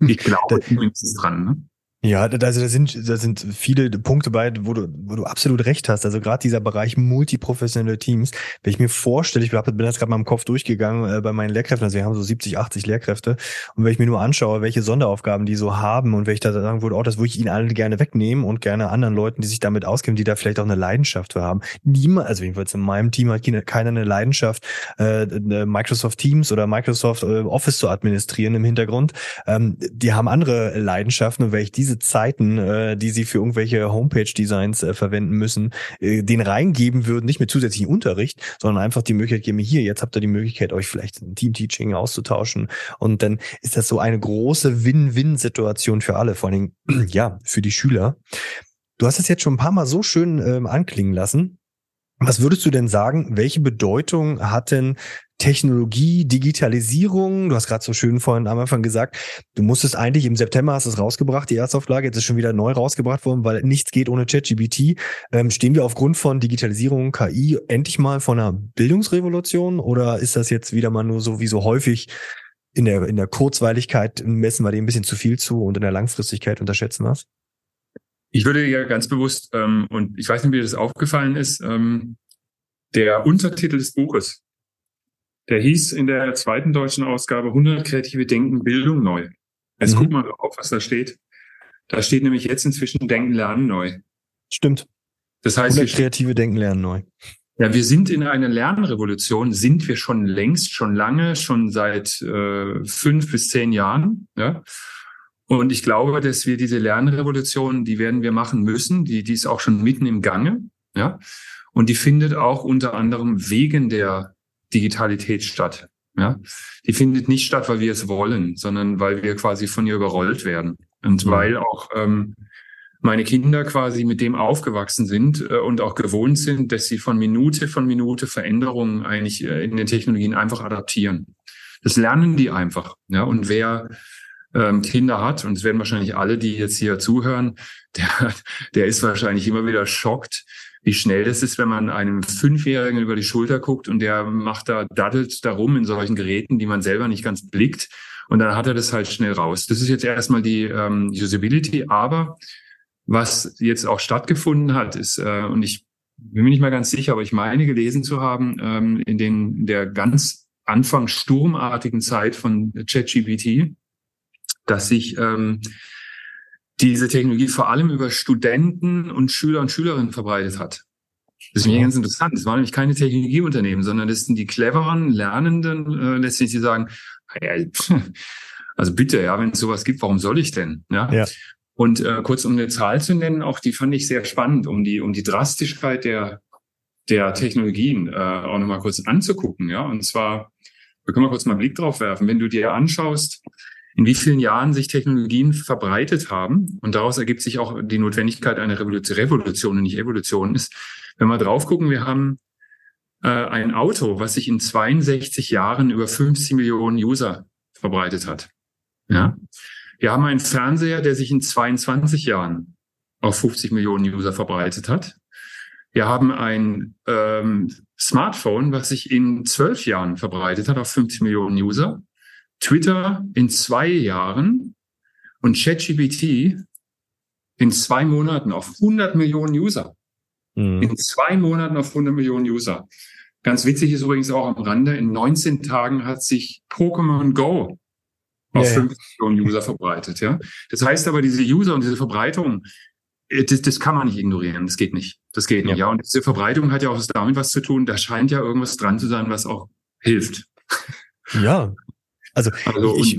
ich glaube zumindest dran. Ne? Ja, also da sind, da sind viele Punkte bei, wo du, wo du absolut recht hast. Also gerade dieser Bereich multiprofessionelle Teams, wenn ich mir vorstelle, ich bin jetzt gerade mal im Kopf durchgegangen äh, bei meinen Lehrkräften, also wir haben so 70, 80 Lehrkräfte und wenn ich mir nur anschaue, welche Sonderaufgaben die so haben und wenn ich da sagen würde, oh, das würde ich ihnen alle gerne wegnehmen und gerne anderen Leuten, die sich damit auskennen, die da vielleicht auch eine Leidenschaft für haben. Niemand, also jedenfalls in meinem Team hat keiner eine Leidenschaft, äh, Microsoft Teams oder Microsoft äh, Office zu administrieren im Hintergrund. Ähm, die haben andere Leidenschaften und wenn ich diese Zeiten, äh, die sie für irgendwelche Homepage-Designs äh, verwenden müssen, äh, den reingeben würden, nicht mit zusätzlichem Unterricht, sondern einfach die Möglichkeit geben, hier, jetzt habt ihr die Möglichkeit, euch vielleicht ein Team-Teaching auszutauschen. Und dann ist das so eine große Win-Win-Situation für alle, vor allem, ja, für die Schüler. Du hast es jetzt schon ein paar Mal so schön ähm, anklingen lassen. Was würdest du denn sagen, welche Bedeutung hat denn Technologie, Digitalisierung, du hast gerade so schön vorhin am Anfang gesagt, du musstest eigentlich im September hast es rausgebracht, die Erstauflage, jetzt ist schon wieder neu rausgebracht worden, weil nichts geht ohne ChatGPT. Ähm, stehen wir aufgrund von Digitalisierung, KI endlich mal vor einer Bildungsrevolution oder ist das jetzt wieder mal nur so wie so häufig in der, in der Kurzweiligkeit messen wir dem ein bisschen zu viel zu und in der Langfristigkeit unterschätzen wir es? Ich würde ja ganz bewusst, ähm, und ich weiß nicht, wie das aufgefallen ist, ähm, der Untertitel des Buches, der hieß in der zweiten deutschen Ausgabe 100 kreative Denken, Bildung neu. Jetzt mhm. guck mal auf, was da steht. Da steht nämlich jetzt inzwischen Denken, Lernen neu. Stimmt. Das heißt, 100 kreative Denken, Lernen neu. Ja, wir sind in einer Lernrevolution, sind wir schon längst, schon lange, schon seit äh, fünf bis zehn Jahren. Ja? Und ich glaube, dass wir diese Lernrevolution, die werden wir machen müssen, die, die ist auch schon mitten im Gange. Ja? Und die findet auch unter anderem wegen der Digitalität statt. Ja, die findet nicht statt, weil wir es wollen, sondern weil wir quasi von ihr überrollt werden und mhm. weil auch ähm, meine Kinder quasi mit dem aufgewachsen sind äh, und auch gewohnt sind, dass sie von Minute von Minute Veränderungen eigentlich äh, in den Technologien einfach adaptieren. Das lernen die einfach. Ja, und wer ähm, Kinder hat, und es werden wahrscheinlich alle, die jetzt hier zuhören, der, der ist wahrscheinlich immer wieder schockt, wie schnell das ist, wenn man einem Fünfjährigen über die Schulter guckt und der macht da, daddelt darum in solchen Geräten, die man selber nicht ganz blickt. Und dann hat er das halt schnell raus. Das ist jetzt erstmal die ähm, Usability, aber was jetzt auch stattgefunden hat, ist, äh, und ich bin mir nicht mal ganz sicher, aber ich meine gelesen zu haben, ähm, in den der ganz Anfang sturmartigen Zeit von ChatGPT, dass sich ähm, diese Technologie vor allem über Studenten und Schüler und Schülerinnen verbreitet hat. Das ist mir ganz interessant. Das waren nämlich keine Technologieunternehmen, sondern das sind die cleveren Lernenden, äh, letztlich die sagen, also bitte, ja, wenn es sowas gibt, warum soll ich denn? Ja. ja. Und äh, kurz um eine Zahl zu nennen, auch die fand ich sehr spannend, um die um die Drastischkeit der der Technologien äh, auch nochmal kurz anzugucken. Ja, und zwar, wir können mal kurz mal einen Blick drauf werfen. Wenn du dir anschaust, in wie vielen Jahren sich Technologien verbreitet haben. Und daraus ergibt sich auch die Notwendigkeit einer Revolution, Revolution und nicht Evolution ist. Wenn wir drauf gucken, wir haben äh, ein Auto, was sich in 62 Jahren über 50 Millionen User verbreitet hat. Ja. Wir haben einen Fernseher, der sich in 22 Jahren auf 50 Millionen User verbreitet hat. Wir haben ein ähm, Smartphone, was sich in zwölf Jahren verbreitet hat auf 50 Millionen User. Twitter in zwei Jahren und ChatGPT in zwei Monaten auf 100 Millionen User. Mhm. In zwei Monaten auf 100 Millionen User. Ganz witzig ist übrigens auch am Rande, in 19 Tagen hat sich Pokémon Go auf ja, 50 ja. Millionen User verbreitet. Ja? Das heißt aber, diese User und diese Verbreitung, äh, das, das kann man nicht ignorieren. Das geht nicht. Das geht nicht. Ja. ja. Und diese Verbreitung hat ja auch damit was zu tun. Da scheint ja irgendwas dran zu sein, was auch hilft. Ja, also, also ich,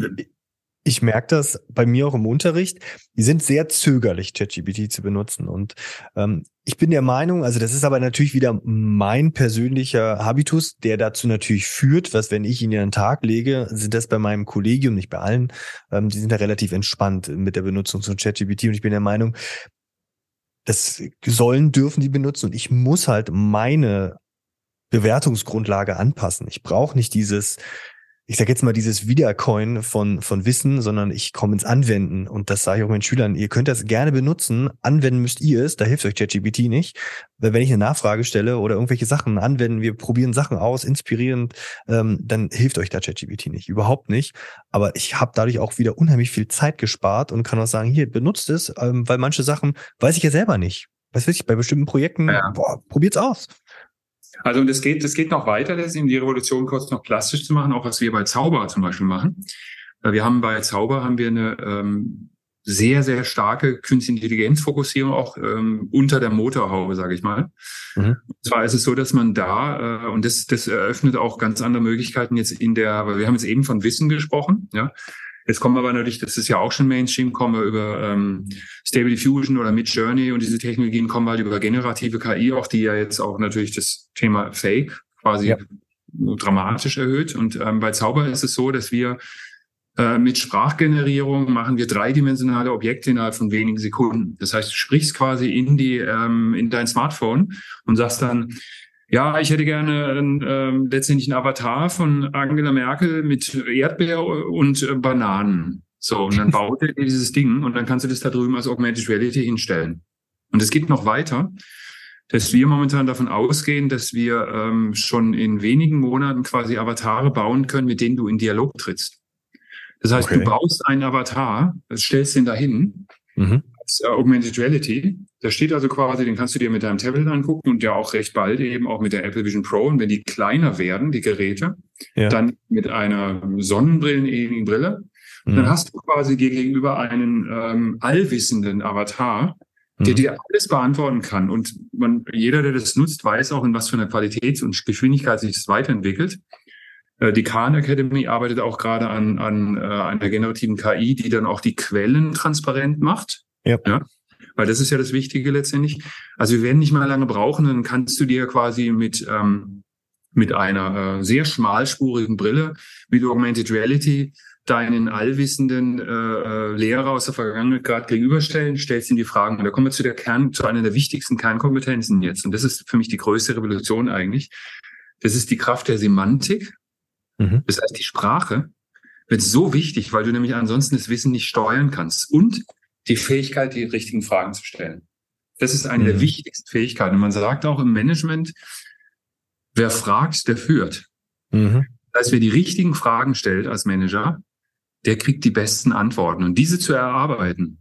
ich merke das bei mir auch im Unterricht. Die sind sehr zögerlich, ChatGPT zu benutzen. Und ähm, ich bin der Meinung, also das ist aber natürlich wieder mein persönlicher Habitus, der dazu natürlich führt, was wenn ich ihn in den Tag lege, sind das bei meinem Kollegium, nicht bei allen, ähm, die sind da relativ entspannt mit der Benutzung von ChatGPT. Und ich bin der Meinung, das sollen, dürfen die benutzen. Und ich muss halt meine Bewertungsgrundlage anpassen. Ich brauche nicht dieses, ich sage jetzt mal dieses Wiedercoin von, von Wissen, sondern ich komme ins Anwenden. Und das sage ich auch meinen Schülern, ihr könnt das gerne benutzen, anwenden müsst ihr es, da hilft euch ChatGPT nicht. Weil wenn ich eine Nachfrage stelle oder irgendwelche Sachen anwenden, wir probieren Sachen aus, inspirierend, ähm, dann hilft euch da ChatGPT nicht, überhaupt nicht. Aber ich habe dadurch auch wieder unheimlich viel Zeit gespart und kann auch sagen, hier, benutzt es, ähm, weil manche Sachen weiß ich ja selber nicht. Was weiß ich, bei bestimmten Projekten, ja. boah, probiert's aus. Also das geht, das geht noch weiter, das in die Revolution kurz noch plastisch zu machen, auch was wir bei Zauber zum Beispiel machen. Wir haben bei Zauber haben wir eine ähm, sehr, sehr starke Künstliche Intelligenzfokussierung auch ähm, unter der Motorhaube, sage ich mal. Mhm. Und zwar ist es so, dass man da, äh, und das, das eröffnet auch ganz andere Möglichkeiten jetzt in der, weil wir haben jetzt eben von Wissen gesprochen, ja. Jetzt kommen wir aber natürlich, das ist ja auch schon Mainstream, kommen wir über ähm, Stable Diffusion oder Mid Journey und diese Technologien kommen halt über generative KI, auch die ja jetzt auch natürlich das Thema Fake quasi ja. dramatisch erhöht. Und ähm, bei Zauber ist es so, dass wir äh, mit Sprachgenerierung machen wir dreidimensionale Objekte innerhalb von wenigen Sekunden. Das heißt, du sprichst quasi in die ähm, in dein Smartphone und sagst dann ja, ich hätte gerne einen, ähm, letztendlich einen Avatar von Angela Merkel mit Erdbeer und äh, Bananen. So, und dann baut er dieses Ding und dann kannst du das da drüben als Augmented Reality hinstellen. Und es geht noch weiter, dass wir momentan davon ausgehen, dass wir ähm, schon in wenigen Monaten quasi Avatare bauen können, mit denen du in Dialog trittst. Das heißt, okay. du baust einen Avatar, stellst den dahin, mhm. Als äh, Augmented Reality da steht also quasi, den kannst du dir mit deinem Tablet angucken und ja auch recht bald eben auch mit der Apple Vision Pro. Und wenn die kleiner werden, die Geräte, ja. dann mit einer sonnenbrillenähnlichen Brille, mhm. dann hast du quasi dir gegenüber einen ähm, allwissenden Avatar, der mhm. dir alles beantworten kann. Und man, jeder, der das nutzt, weiß auch, in was für einer Qualität und Geschwindigkeit sich das weiterentwickelt. Äh, die Khan Academy arbeitet auch gerade an, an äh, einer generativen KI, die dann auch die Quellen transparent macht. Ja. ja weil das ist ja das Wichtige letztendlich. Also wir werden nicht mal lange brauchen, dann kannst du dir quasi mit ähm, mit einer äh, sehr schmalspurigen Brille mit Augmented Reality deinen allwissenden äh, äh, Lehrer aus der Vergangenheit gerade gegenüberstellen, stellst ihm die Fragen. Und da kommen wir zu der Kern, zu einer der wichtigsten Kernkompetenzen jetzt. Und das ist für mich die größte Revolution eigentlich. Das ist die Kraft der Semantik. Mhm. Das heißt, die Sprache wird so wichtig, weil du nämlich ansonsten das Wissen nicht steuern kannst. Und die Fähigkeit, die richtigen Fragen zu stellen. Das ist eine mhm. der wichtigsten Fähigkeiten. Und man sagt auch im Management, wer fragt, der führt. Mhm. Das heißt, wer die richtigen Fragen stellt als Manager, der kriegt die besten Antworten. Und diese zu erarbeiten,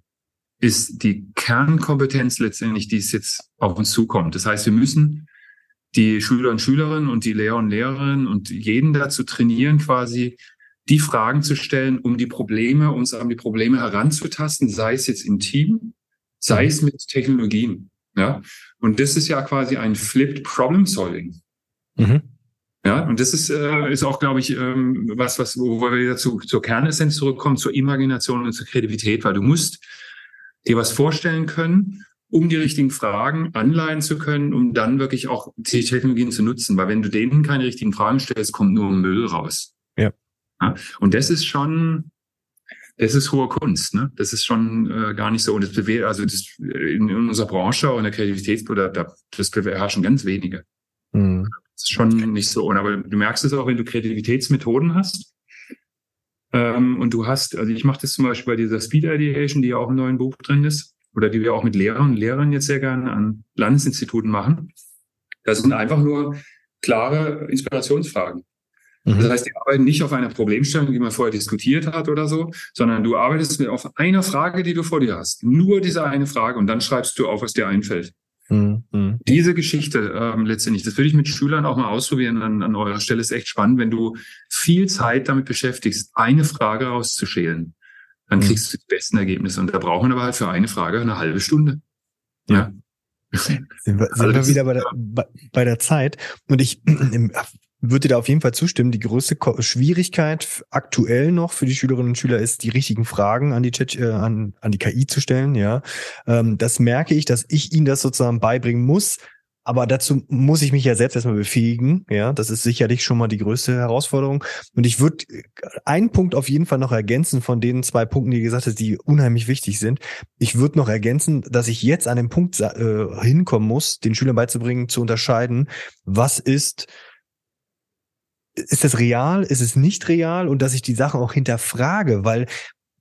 ist die Kernkompetenz letztendlich, die es jetzt auf uns zukommt. Das heißt, wir müssen die Schüler und Schülerinnen und die Lehrer und Lehrerinnen und jeden dazu trainieren, quasi die Fragen zu stellen, um die Probleme, uns an die Probleme heranzutasten, sei es jetzt im Team, sei es mit Technologien. Ja, und das ist ja quasi ein Flipped Problem Solving. Mhm. Ja, und das ist, äh, ist auch, glaube ich, ähm, was, was, wo wir wieder zu, zur Kernessenz zurückkommen, zur Imagination und zur Kreativität, weil du musst dir was vorstellen können, um die richtigen Fragen anleihen zu können, um dann wirklich auch die Technologien zu nutzen. Weil wenn du denen keine richtigen Fragen stellst, kommt nur Müll raus. Und das ist schon, das ist hohe Kunst, ne? Das ist schon äh, gar nicht so. Und das bewegt, also das in, in unserer Branche und der Kreativität, oder da, das beherrschen ganz wenige. Mhm. Das ist schon nicht so. Und aber du merkst es auch, wenn du Kreativitätsmethoden hast. Ähm, und du hast, also ich mache das zum Beispiel bei dieser Speed Ideation, die ja auch im neuen Buch drin ist, oder die wir auch mit Lehrern und Lehrern jetzt sehr gerne an Landesinstituten machen. Das sind einfach nur klare Inspirationsfragen. Mhm. Das heißt, die arbeiten nicht auf einer Problemstellung, die man vorher diskutiert hat oder so, sondern du arbeitest auf einer Frage, die du vor dir hast. Nur diese eine Frage und dann schreibst du auf, was dir einfällt. Mhm. mhm. Diese Geschichte ähm, letztendlich, das würde ich mit Schülern auch mal ausprobieren an, an eurer Stelle. Ist echt spannend, wenn du viel Zeit damit beschäftigst, eine Frage rauszuschälen, dann mhm. kriegst du die besten Ergebnisse. Und da braucht man aber halt für eine Frage eine halbe Stunde. Ja. Sind wir, sind wir wieder bei der, bei, bei der Zeit. Und ich würde da auf jeden Fall zustimmen. Die größte Schwierigkeit aktuell noch für die Schülerinnen und Schüler ist, die richtigen Fragen an die, Chat, äh, an, an die KI zu stellen. Ja, ähm, das merke ich, dass ich ihnen das sozusagen beibringen muss. Aber dazu muss ich mich ja selbst erstmal befähigen. Ja, das ist sicherlich schon mal die größte Herausforderung. Und ich würde einen Punkt auf jeden Fall noch ergänzen von den zwei Punkten, die gesagt hast, die unheimlich wichtig sind. Ich würde noch ergänzen, dass ich jetzt an den Punkt äh, hinkommen muss, den Schülern beizubringen, zu unterscheiden, was ist ist das real, ist es nicht real? Und dass ich die Sachen auch hinterfrage, weil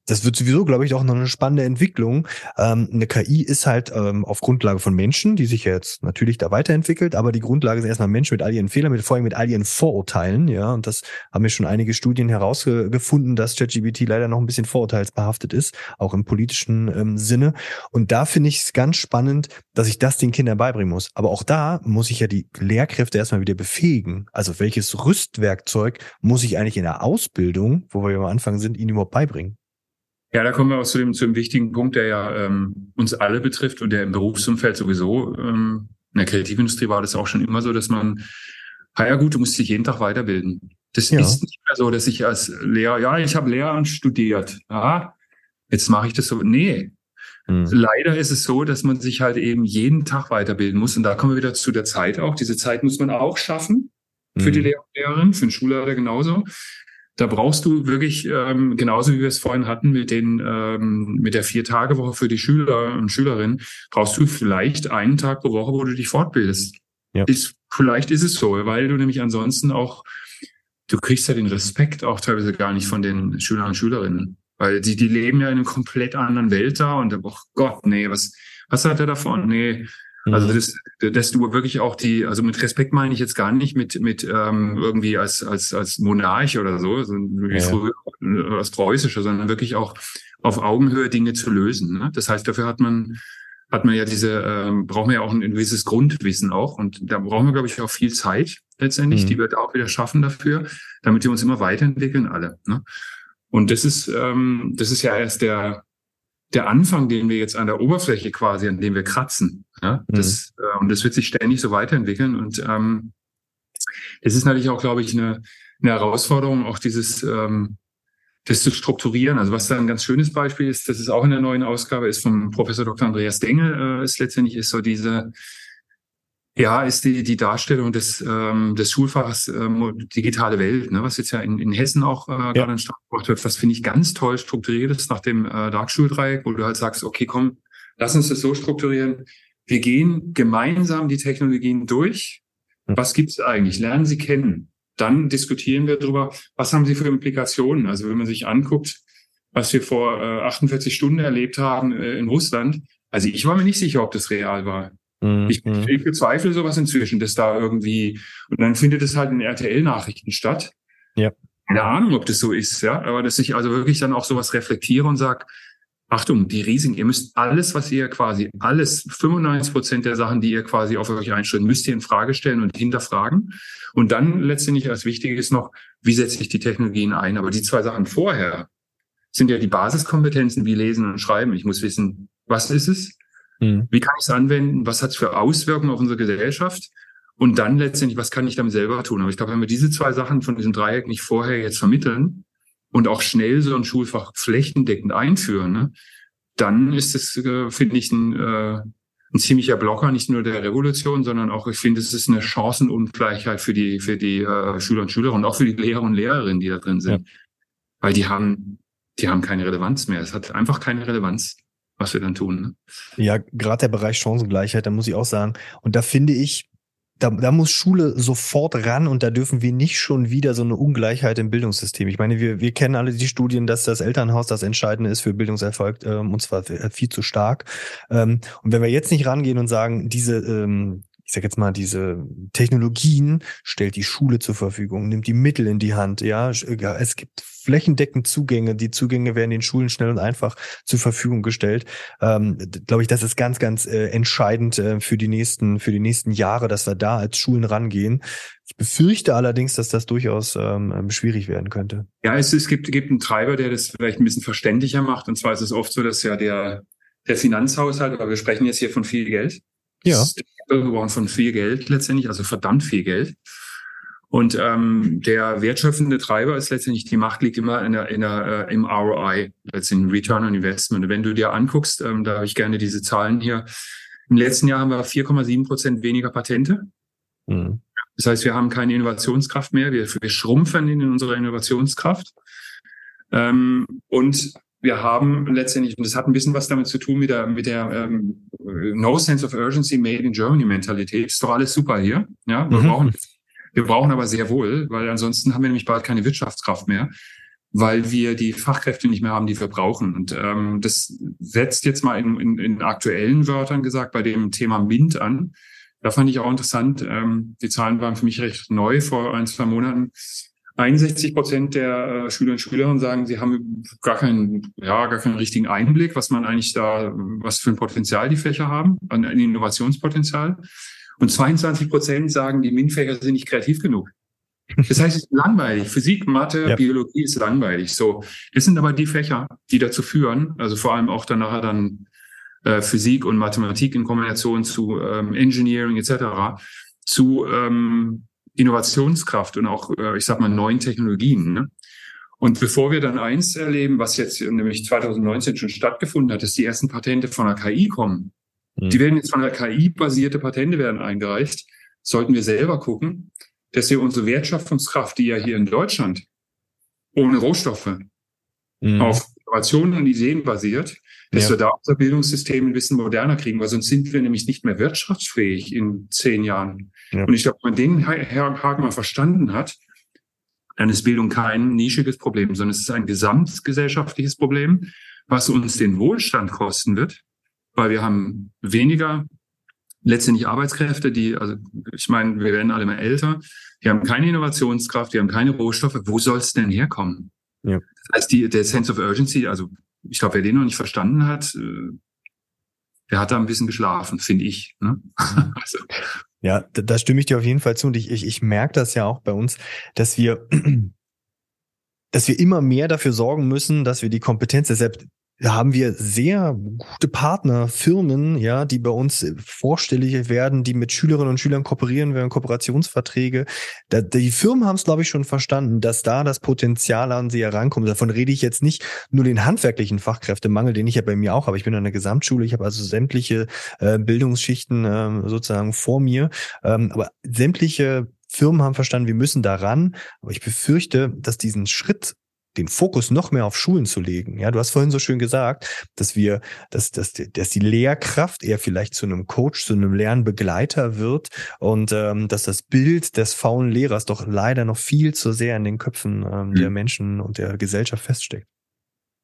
das wird sowieso, glaube ich, auch noch eine spannende Entwicklung. Ähm, eine KI ist halt ähm, auf Grundlage von Menschen, die sich jetzt natürlich da weiterentwickelt, aber die Grundlage sind erstmal Menschen mit all ihren Fehlern, mit, vor allem mit all ihren Vorurteilen, ja. Und das haben wir schon einige Studien herausgefunden, dass ChatGPT leider noch ein bisschen vorurteilsbehaftet ist, auch im politischen ähm, Sinne. Und da finde ich es ganz spannend, dass ich das den Kindern beibringen muss. Aber auch da muss ich ja die Lehrkräfte erstmal wieder befähigen. Also welches Rüstwerkzeug muss ich eigentlich in der Ausbildung, wo wir am Anfang sind, ihnen überhaupt beibringen? Ja, da kommen wir auch zu dem, zu dem wichtigen Punkt, der ja ähm, uns alle betrifft und der im Berufsumfeld sowieso, ähm, in der Kreativindustrie war das auch schon immer so, dass man, ja gut, du musst dich jeden Tag weiterbilden. Das ja. ist nicht mehr so, dass ich als Lehrer, ja, ich habe Lehramt studiert. Ja, jetzt mache ich das so. Nee. Mhm. Leider ist es so, dass man sich halt eben jeden Tag weiterbilden muss. Und da kommen wir wieder zu der Zeit auch. Diese Zeit muss man auch schaffen. Für mhm. die Lehrer und Lehrerin, für den Schulleiter genauso. Da brauchst du wirklich, ähm, genauso wie wir es vorhin hatten mit den ähm, mit der Vier-Tage-Woche für die Schüler und Schülerinnen, brauchst du vielleicht einen Tag pro Woche, wo du dich fortbildest. Ja. Ist, vielleicht ist es so, weil du nämlich ansonsten auch, du kriegst ja den Respekt auch teilweise gar nicht von den Schülern und Schülerinnen. Weil die, die leben ja in einer komplett anderen Welt da und oh Gott, nee, was, was hat er davon? Nee, also mhm. das, dass du wirklich auch die, also mit Respekt meine ich jetzt gar nicht mit mit ähm, irgendwie als als als Monarch oder so, so wie ja. früher äh, als preußischer, sondern wirklich auch auf Augenhöhe Dinge zu lösen. Ne? Das heißt, dafür hat man hat man ja diese, ähm, brauchen wir ja auch ein, gewisses Grundwissen auch und da brauchen wir glaube ich auch viel Zeit letztendlich, mhm. die wir auch wieder schaffen dafür, damit wir uns immer weiterentwickeln alle. Ne? Und das ist ähm, das ist ja erst der der Anfang, den wir jetzt an der Oberfläche quasi, an dem wir kratzen. Ja? Mhm. Das, äh, und das wird sich ständig so weiterentwickeln. Und ähm, es ist natürlich auch, glaube ich, eine, eine Herausforderung, auch dieses ähm, das zu strukturieren. Also was da ein ganz schönes Beispiel ist, das ist auch in der neuen Ausgabe, ist vom Professor Dr. Andreas Dengel, äh, ist letztendlich ist so diese ja, ist die, die Darstellung des, ähm, des Schulfachs ähm, digitale Welt, ne, was jetzt ja in, in Hessen auch äh, ja. gerade Start gebracht wird, was finde ich ganz toll strukturiert ist nach dem äh, Darkschul-Dreieck, wo du halt sagst, okay, komm, lass uns das so strukturieren. Wir gehen gemeinsam die Technologien durch. Hm. Was gibt's eigentlich? Lernen Sie kennen. Dann diskutieren wir darüber, was haben Sie für Implikationen? Also wenn man sich anguckt, was wir vor äh, 48 Stunden erlebt haben äh, in Russland, also ich war mir nicht sicher, ob das real war. Mhm. Ich, ich bezweifle sowas inzwischen, dass da irgendwie, und dann findet es halt in RTL-Nachrichten statt. Ja. Keine Ahnung, ob das so ist, ja, aber dass ich also wirklich dann auch sowas reflektiere und sage, Achtung, die Risiken, ihr müsst alles, was ihr quasi, alles, 95 Prozent der Sachen, die ihr quasi auf euch einstellt, müsst ihr in Frage stellen und hinterfragen. Und dann letztendlich als Wichtiges noch, wie setze ich die Technologien ein? Aber die zwei Sachen vorher sind ja die Basiskompetenzen wie Lesen und Schreiben. Ich muss wissen, was ist es? Mhm. Wie kann ich es anwenden? Was hat es für Auswirkungen auf unsere Gesellschaft? Und dann letztendlich, was kann ich damit selber tun? Aber ich glaube, wenn wir diese zwei Sachen von diesem Dreieck nicht vorher jetzt vermitteln und auch schnell so ein Schulfach flächendeckend einführen, ne, dann ist es, äh, finde ich, ein, äh, ein ziemlicher Blocker, nicht nur der Revolution, sondern auch, ich finde, es ist eine Chancenungleichheit für die, für die äh, Schüler und Schüler und auch für die Lehrer und Lehrerinnen, die da drin sind. Ja. Weil die haben, die haben keine Relevanz mehr. Es hat einfach keine Relevanz was wir dann tun. Ne? Ja, gerade der Bereich Chancengleichheit, da muss ich auch sagen, und da finde ich, da, da muss Schule sofort ran und da dürfen wir nicht schon wieder so eine Ungleichheit im Bildungssystem. Ich meine, wir, wir kennen alle die Studien, dass das Elternhaus das Entscheidende ist für Bildungserfolg ähm, und zwar viel zu stark. Ähm, und wenn wir jetzt nicht rangehen und sagen, diese ähm, ich sag jetzt mal, diese Technologien stellt die Schule zur Verfügung, nimmt die Mittel in die Hand, ja. Es gibt flächendeckend Zugänge. Die Zugänge werden den Schulen schnell und einfach zur Verfügung gestellt. Ähm, Glaube ich, das ist ganz, ganz äh, entscheidend äh, für die nächsten, für die nächsten Jahre, dass wir da als Schulen rangehen. Ich befürchte allerdings, dass das durchaus ähm, schwierig werden könnte. Ja, es, es gibt, gibt einen Treiber, der das vielleicht ein bisschen verständlicher macht. Und zwar ist es oft so, dass ja der, der Finanzhaushalt, aber wir sprechen jetzt hier von viel Geld, ja. geworden von viel Geld letztendlich, also verdammt viel Geld. Und ähm, der wertschöpfende Treiber ist letztendlich, die Macht liegt immer in der, in der, äh, im ROI, letztendlich Return on Investment. Und wenn du dir anguckst, ähm, da habe ich gerne diese Zahlen hier. Im letzten Jahr haben wir 4,7 Prozent weniger Patente. Mhm. Das heißt, wir haben keine Innovationskraft mehr. Wir, wir schrumpfen in unserer Innovationskraft. Ähm, und wir haben letztendlich, und das hat ein bisschen was damit zu tun mit der, mit der ähm, No Sense of Urgency Made in Germany Mentalität. Ist doch alles super hier. Ja, wir mhm. brauchen wir brauchen aber sehr wohl, weil ansonsten haben wir nämlich bald keine Wirtschaftskraft mehr, weil wir die Fachkräfte nicht mehr haben, die wir brauchen. Und ähm, das setzt jetzt mal in, in, in aktuellen Wörtern gesagt bei dem Thema MINT an. Da fand ich auch interessant. Ähm, die Zahlen waren für mich recht neu vor ein, zwei Monaten. 61 Prozent der äh, Schüler und Schülerinnen sagen, sie haben gar keinen, ja, gar keinen richtigen Einblick, was man eigentlich da, was für ein Potenzial die Fächer haben, an Innovationspotenzial. Und 22 Prozent sagen, die MINT-Fächer sind nicht kreativ genug. Das heißt, es ist langweilig. Physik, Mathe, ja. Biologie ist langweilig. So, das sind aber die Fächer, die dazu führen, also vor allem auch dann nachher dann äh, Physik und Mathematik in Kombination zu ähm, Engineering etc., zu ähm, Innovationskraft und auch, äh, ich sag mal, neuen Technologien. Ne? Und bevor wir dann eins erleben, was jetzt nämlich 2019 schon stattgefunden hat, dass die ersten Patente von der KI kommen, Mhm. Die werden jetzt von der KI-basierte Patente werden eingereicht. Sollten wir selber gucken, dass wir unsere Wertschöpfungskraft, die ja hier in Deutschland ohne Rohstoffe mhm. auf Innovationen und Ideen basiert, dass ja. wir da unser Bildungssystem ein bisschen moderner kriegen, weil sonst sind wir nämlich nicht mehr wirtschaftsfähig in zehn Jahren. Ja. Und ich glaube, wenn man den Haken mal verstanden hat, dann ist Bildung kein nischiges Problem, sondern es ist ein gesamtgesellschaftliches Problem, was uns den Wohlstand kosten wird, weil wir haben weniger letztendlich Arbeitskräfte, die, also ich meine, wir werden alle mehr älter, die haben keine Innovationskraft, die haben keine Rohstoffe. Wo soll es denn herkommen? Ja. Das heißt, die, der Sense of Urgency, also ich glaube, wer den noch nicht verstanden hat, äh, der hat da ein bisschen geschlafen, finde ich. Ne? also. Ja, da, da stimme ich dir auf jeden Fall zu. Und ich, ich, ich merke das ja auch bei uns, dass wir dass wir immer mehr dafür sorgen müssen, dass wir die Kompetenz, deshalb da haben wir sehr gute Partner, Firmen, ja, die bei uns vorstellig werden, die mit Schülerinnen und Schülern kooperieren werden, Kooperationsverträge. Da, die Firmen haben es, glaube ich, schon verstanden, dass da das Potenzial an sie herankommt. Davon rede ich jetzt nicht nur den handwerklichen Fachkräftemangel, den ich ja bei mir auch habe. Ich bin an der Gesamtschule, ich habe also sämtliche äh, Bildungsschichten äh, sozusagen vor mir. Ähm, aber sämtliche Firmen haben verstanden, wir müssen daran. Aber ich befürchte, dass diesen Schritt den Fokus noch mehr auf Schulen zu legen. Ja, du hast vorhin so schön gesagt, dass wir, dass, dass, dass die Lehrkraft eher vielleicht zu einem Coach, zu einem Lernbegleiter wird und ähm, dass das Bild des faulen Lehrers doch leider noch viel zu sehr in den Köpfen ähm, mhm. der Menschen und der Gesellschaft feststeckt.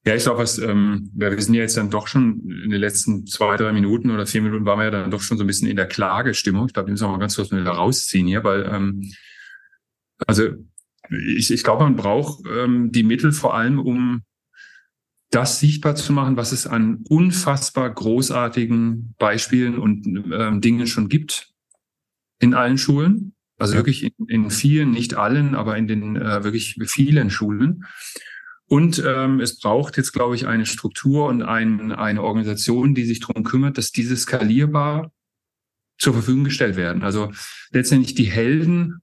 Ja, ich glaube, was, ähm, wir sind ja jetzt dann doch schon in den letzten zwei, drei Minuten oder vier Minuten waren wir ja dann doch schon so ein bisschen in der Klagestimmung. Ich glaube, die müssen wir mal ganz kurz wieder rausziehen hier, weil ähm, also ich, ich glaube, man braucht ähm, die Mittel vor allem, um das sichtbar zu machen, was es an unfassbar großartigen Beispielen und ähm, Dingen schon gibt in allen Schulen. Also ja. wirklich in, in, vielen, nicht allen, aber in den äh, wirklich vielen Schulen. Und ähm, es braucht jetzt, glaube ich, eine Struktur und ein, eine Organisation, die sich darum kümmert, dass diese skalierbar zur Verfügung gestellt werden. Also letztendlich die Helden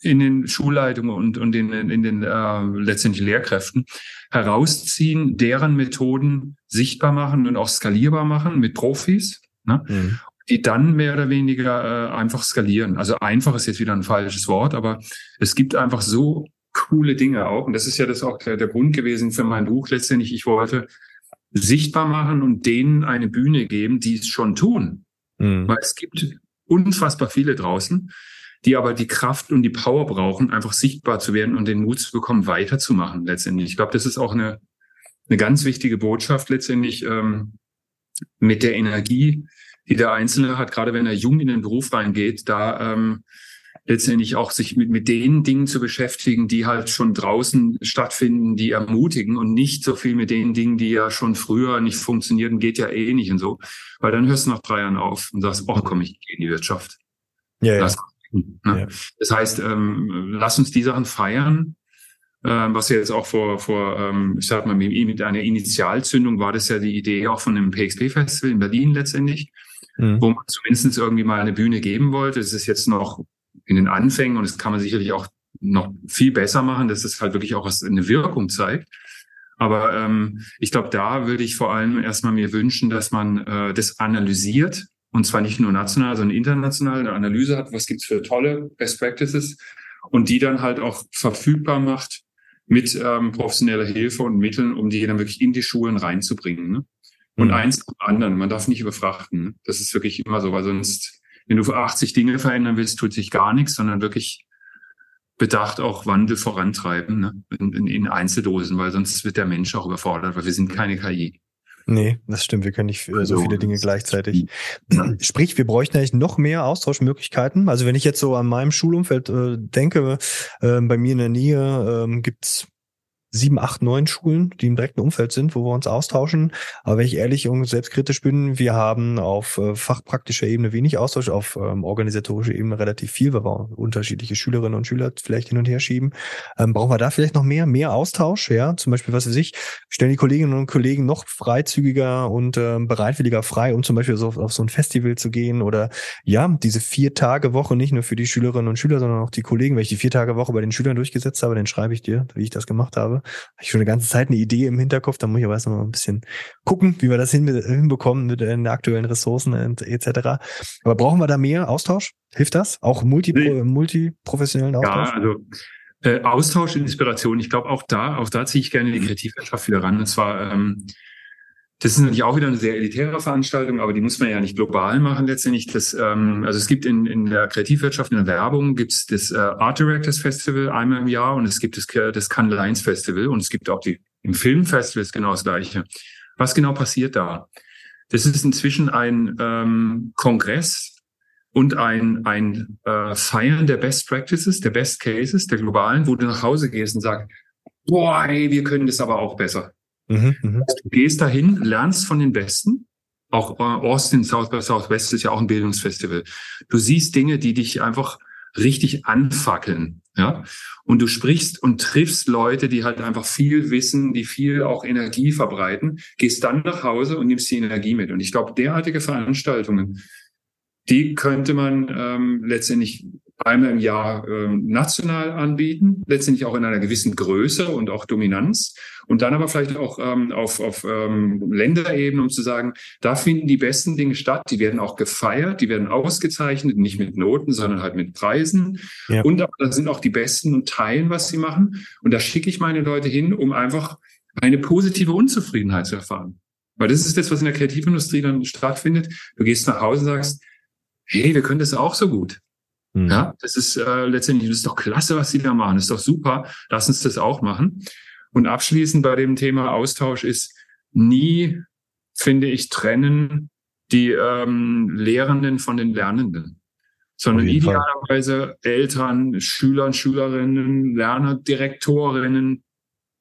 in den Schulleitungen und, und in, in den äh, letztendlich Lehrkräften herausziehen, deren Methoden sichtbar machen und auch skalierbar machen mit Profis, ne? Mhm. die dann mehr oder weniger äh, einfach skalieren. Also einfach ist jetzt wieder ein falsches Wort, aber es gibt einfach so coole Dinge auch. Und das ist ja das auch der, der Grund gewesen für mein Buch letztendlich. Ich wollte sichtbar machen und denen eine Bühne geben, die es schon tun. Mhm. Weil es gibt unfassbar viele draußen, die aber die Kraft und die Power brauchen, einfach sichtbar zu werden und den Mut zu bekommen, weiterzumachen letztendlich. Ich glaube, das ist auch eine, eine ganz wichtige Botschaft letztendlich ähm, mit der Energie, die der Einzelne hat, gerade wenn er jung in den Beruf reingeht, da ähm, letztendlich auch sich mit, mit den Dingen zu beschäftigen, die halt schon draußen stattfinden, die ermutigen und nicht so viel mit den Dingen, die ja schon früher nicht funktionierten, geht ja eh nicht und so. Weil dann hörst du nach drei Jahren auf und sagst, oh komm, ich gehe in die Wirtschaft. Ja, ja. Das Ne? Ja. Das heißt, ähm, lass uns die Sachen feiern. Ähm, was ja jetzt auch vor, vor ähm, ich sag mal, mit einer Initialzündung war das ja die Idee auch von dem PXP-Festival in Berlin letztendlich, mhm. wo man zumindest irgendwie mal eine Bühne geben wollte. Es ist jetzt noch in den Anfängen und das kann man sicherlich auch noch viel besser machen, dass es halt wirklich auch eine Wirkung zeigt. Aber ähm, ich glaube, da würde ich vor allem erstmal mir wünschen, dass man äh, das analysiert und zwar nicht nur national, sondern international eine Analyse hat, was gibt's für tolle Best Practices und die dann halt auch verfügbar macht mit ähm, professioneller Hilfe und Mitteln, um die dann wirklich in die Schulen reinzubringen. Ne? Und mhm. eins zum anderen, man darf nicht überfrachten. Ne? Das ist wirklich immer so, weil sonst, wenn du für 80 Dinge verändern willst, tut sich gar nichts, sondern wirklich bedacht auch Wandel vorantreiben ne? in, in, in Einzeldosen, weil sonst wird der Mensch auch überfordert, weil wir sind keine KI. Nee, das stimmt. Wir können nicht also, so viele Dinge gleichzeitig. Sprich, wir bräuchten eigentlich noch mehr Austauschmöglichkeiten. Also wenn ich jetzt so an meinem Schulumfeld äh, denke, äh, bei mir in der Nähe äh, gibt's sieben, acht, neun Schulen, die im direkten Umfeld sind, wo wir uns austauschen. Aber wenn ich ehrlich und selbstkritisch bin, wir haben auf äh, fachpraktischer Ebene wenig Austausch, auf ähm, organisatorischer Ebene relativ viel, weil wir unterschiedliche Schülerinnen und Schüler vielleicht hin und her schieben. Ähm, brauchen wir da vielleicht noch mehr, mehr Austausch? Ja, zum Beispiel, was weiß ich, stellen die Kolleginnen und Kollegen noch freizügiger und ähm, bereitwilliger frei, um zum Beispiel so auf, auf so ein Festival zu gehen oder ja, diese vier Tage Woche nicht nur für die Schülerinnen und Schüler, sondern auch die Kollegen. Wenn ich die vier Tage Woche bei den Schülern durchgesetzt habe, dann schreibe ich dir, wie ich das gemacht habe habe. Ich schon eine ganze Zeit eine Idee im Hinterkopf, da muss ich aber erst noch mal ein bisschen gucken, wie wir das hinbekommen mit den aktuellen Ressourcen und etc. Aber brauchen wir da mehr Austausch? Hilft das? Auch multi, nee. multiprofessionellen Austausch? Ja, also äh, Austausch, Inspiration. Ich glaube auch da, auch da ziehe ich gerne die Kreativwirtschaft wieder ran. Und zwar ähm, das ist natürlich auch wieder eine sehr elitäre Veranstaltung, aber die muss man ja nicht global machen letztendlich. Das, ähm, also es gibt in, in der Kreativwirtschaft, in der Werbung, gibt es das äh, Art Directors Festival einmal im Jahr und es gibt das, das Cannes Lines Festival und es gibt auch die im Filmfestival ist genau das gleiche. Was genau passiert da? Das ist inzwischen ein ähm, Kongress und ein, ein äh, Feiern der Best Practices, der Best Cases, der globalen, wo du nach Hause gehst und sagst, boah, ey, wir können das aber auch besser. Mhm, mh. Du gehst dahin, lernst von den Besten. Auch äh, Austin South by Southwest ist ja auch ein Bildungsfestival. Du siehst Dinge, die dich einfach richtig anfackeln, ja. Und du sprichst und triffst Leute, die halt einfach viel wissen, die viel auch Energie verbreiten, gehst dann nach Hause und nimmst die Energie mit. Und ich glaube, derartige Veranstaltungen, die könnte man ähm, letztendlich einmal im Jahr ähm, national anbieten, letztendlich auch in einer gewissen Größe und auch Dominanz. Und dann aber vielleicht auch ähm, auf, auf ähm, Länderebene, um zu sagen, da finden die besten Dinge statt, die werden auch gefeiert, die werden ausgezeichnet, nicht mit Noten, sondern halt mit Preisen. Ja. Und da sind auch die Besten und teilen, was sie machen. Und da schicke ich meine Leute hin, um einfach eine positive Unzufriedenheit zu erfahren. Weil das ist das, was in der Kreativindustrie dann stattfindet. Du gehst nach Hause und sagst, hey, wir können das auch so gut. Mhm. Ja, das ist äh, letztendlich, das ist doch klasse, was Sie da machen. Das ist doch super. Lass uns das auch machen. Und abschließend bei dem Thema Austausch ist nie, finde ich, trennen die ähm, Lehrenden von den Lernenden, sondern idealerweise Fall. Eltern, Schüler, Schülerinnen, Lerner, Direktorinnen,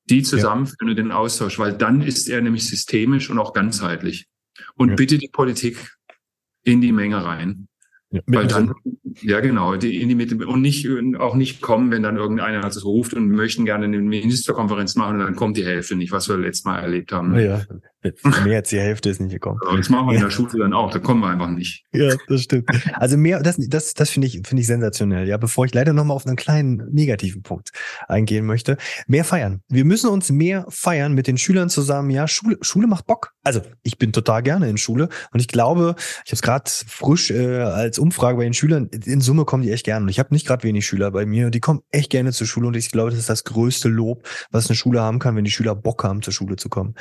die zusammenführen ja. den Austausch, weil dann ist er nämlich systemisch und auch ganzheitlich. Und ja. bitte die Politik in die Menge rein. Ja, Weil dann, ja genau, die in die Mitte und nicht auch nicht kommen, wenn dann irgendeiner also ruft und möchten gerne eine Ministerkonferenz machen und dann kommt die Hälfte nicht, was wir letztes Mal erlebt haben. Ja, mehr als die Hälfte ist nicht gekommen. das machen wir in der Schule dann auch, da kommen wir einfach nicht. Ja, das stimmt. Also mehr, das, das, das finde ich, finde ich sensationell. Ja, bevor ich leider nochmal auf einen kleinen negativen Punkt eingehen möchte. Mehr feiern. Wir müssen uns mehr feiern mit den Schülern zusammen. Ja, Schule, Schule macht Bock. Also ich bin total gerne in Schule und ich glaube, ich habe es gerade frisch äh, als Umfrage bei den Schülern, in Summe kommen die echt gerne. Und ich habe nicht gerade wenig Schüler bei mir, die kommen echt gerne zur Schule und ich glaube, das ist das größte Lob, was eine Schule haben kann, wenn die Schüler Bock haben, zur Schule zu kommen.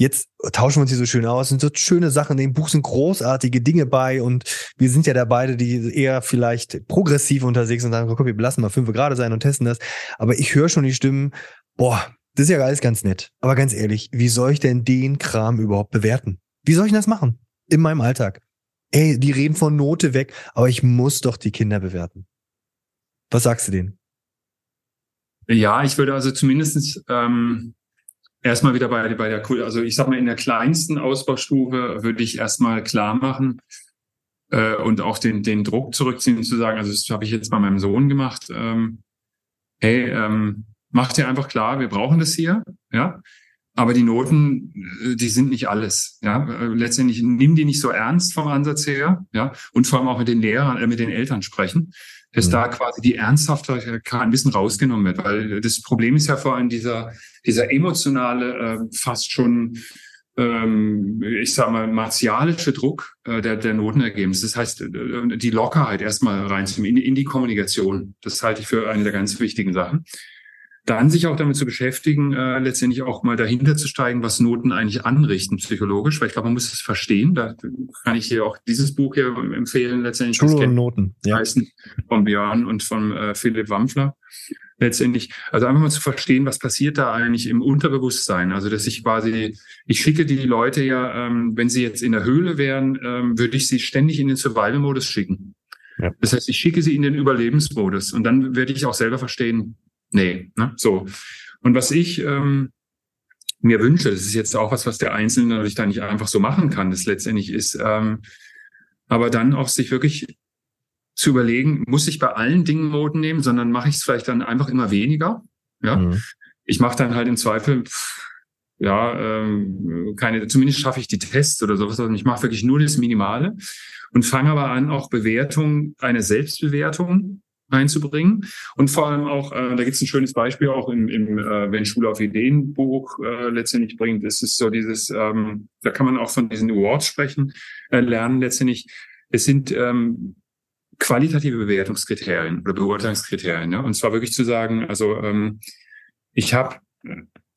Jetzt tauschen wir uns hier so schön aus, sind so schöne Sachen, in dem Buch sind großartige Dinge bei und wir sind ja da beide, die eher vielleicht progressiv unterwegs und sagen, guck, wir lassen mal fünf gerade sein und testen das. Aber ich höre schon die Stimmen, boah, das ist ja alles ganz nett. Aber ganz ehrlich, wie soll ich denn den Kram überhaupt bewerten? Wie soll ich das machen? In meinem Alltag. Ey, die reden von Note weg, aber ich muss doch die Kinder bewerten. Was sagst du denen? Ja, ich würde also zumindest ähm, erstmal wieder bei, bei der, also ich sag mal, in der kleinsten Ausbaustufe würde ich erstmal klar machen äh, und auch den, den Druck zurückziehen, zu sagen, also das habe ich jetzt bei meinem Sohn gemacht, ähm, hey, ähm, mach dir einfach klar, wir brauchen das hier, ja. Aber die Noten, äh, die sind nicht alles. Ja, äh, letztendlich nimm die nicht so ernst vom Ansatz her. Ja, und vor allem auch mit den Lehrern, äh, mit den Eltern sprechen, dass mhm. da quasi die Ernsthaftigkeit ein bisschen rausgenommen wird, weil das Problem ist ja vor allem dieser dieser emotionale, äh, fast schon ähm, ich sag mal, martialische Druck äh, der, der Notenergebnisse. Das heißt, äh, die Lockerheit erstmal reinzunehmen in, in die Kommunikation. Das halte ich für eine der ganz wichtigen Sachen. Dann sich auch damit zu beschäftigen, äh, letztendlich auch mal dahinter zu steigen, was Noten eigentlich anrichten psychologisch, weil ich glaube, man muss es verstehen. Da kann ich hier auch dieses Buch hier empfehlen, letztendlich. Schule und Noten, ja. Von Björn und von äh, Philipp Wampfler letztendlich, also einfach mal zu verstehen, was passiert da eigentlich im Unterbewusstsein. Also dass ich quasi, ich schicke die Leute ja, ähm, wenn sie jetzt in der Höhle wären, ähm, würde ich sie ständig in den Survival-Modus schicken. Ja. Das heißt, ich schicke sie in den Überlebensmodus und dann werde ich auch selber verstehen, nee, ne, so. Und was ich ähm, mir wünsche, das ist jetzt auch was, was der Einzelne natürlich da nicht einfach so machen kann, das letztendlich ist, ähm, aber dann auch sich wirklich zu überlegen, muss ich bei allen Dingen Noten nehmen, sondern mache ich es vielleicht dann einfach immer weniger. Ja, mhm. ich mache dann halt im Zweifel ja ähm, keine, zumindest schaffe ich die Tests oder sowas. Also ich mache wirklich nur das Minimale und fange aber an, auch Bewertung, eine Selbstbewertung einzubringen. Und vor allem auch, äh, da gibt es ein schönes Beispiel auch im, im äh, wenn Schule auf Ideen Buch äh, letztendlich bringt, ist es so dieses, ähm, da kann man auch von diesen Awards sprechen, äh, lernen letztendlich. Es sind ähm, qualitative Bewertungskriterien oder Beurteilungskriterien. Ja? Und zwar wirklich zu sagen, also ähm, ich habe,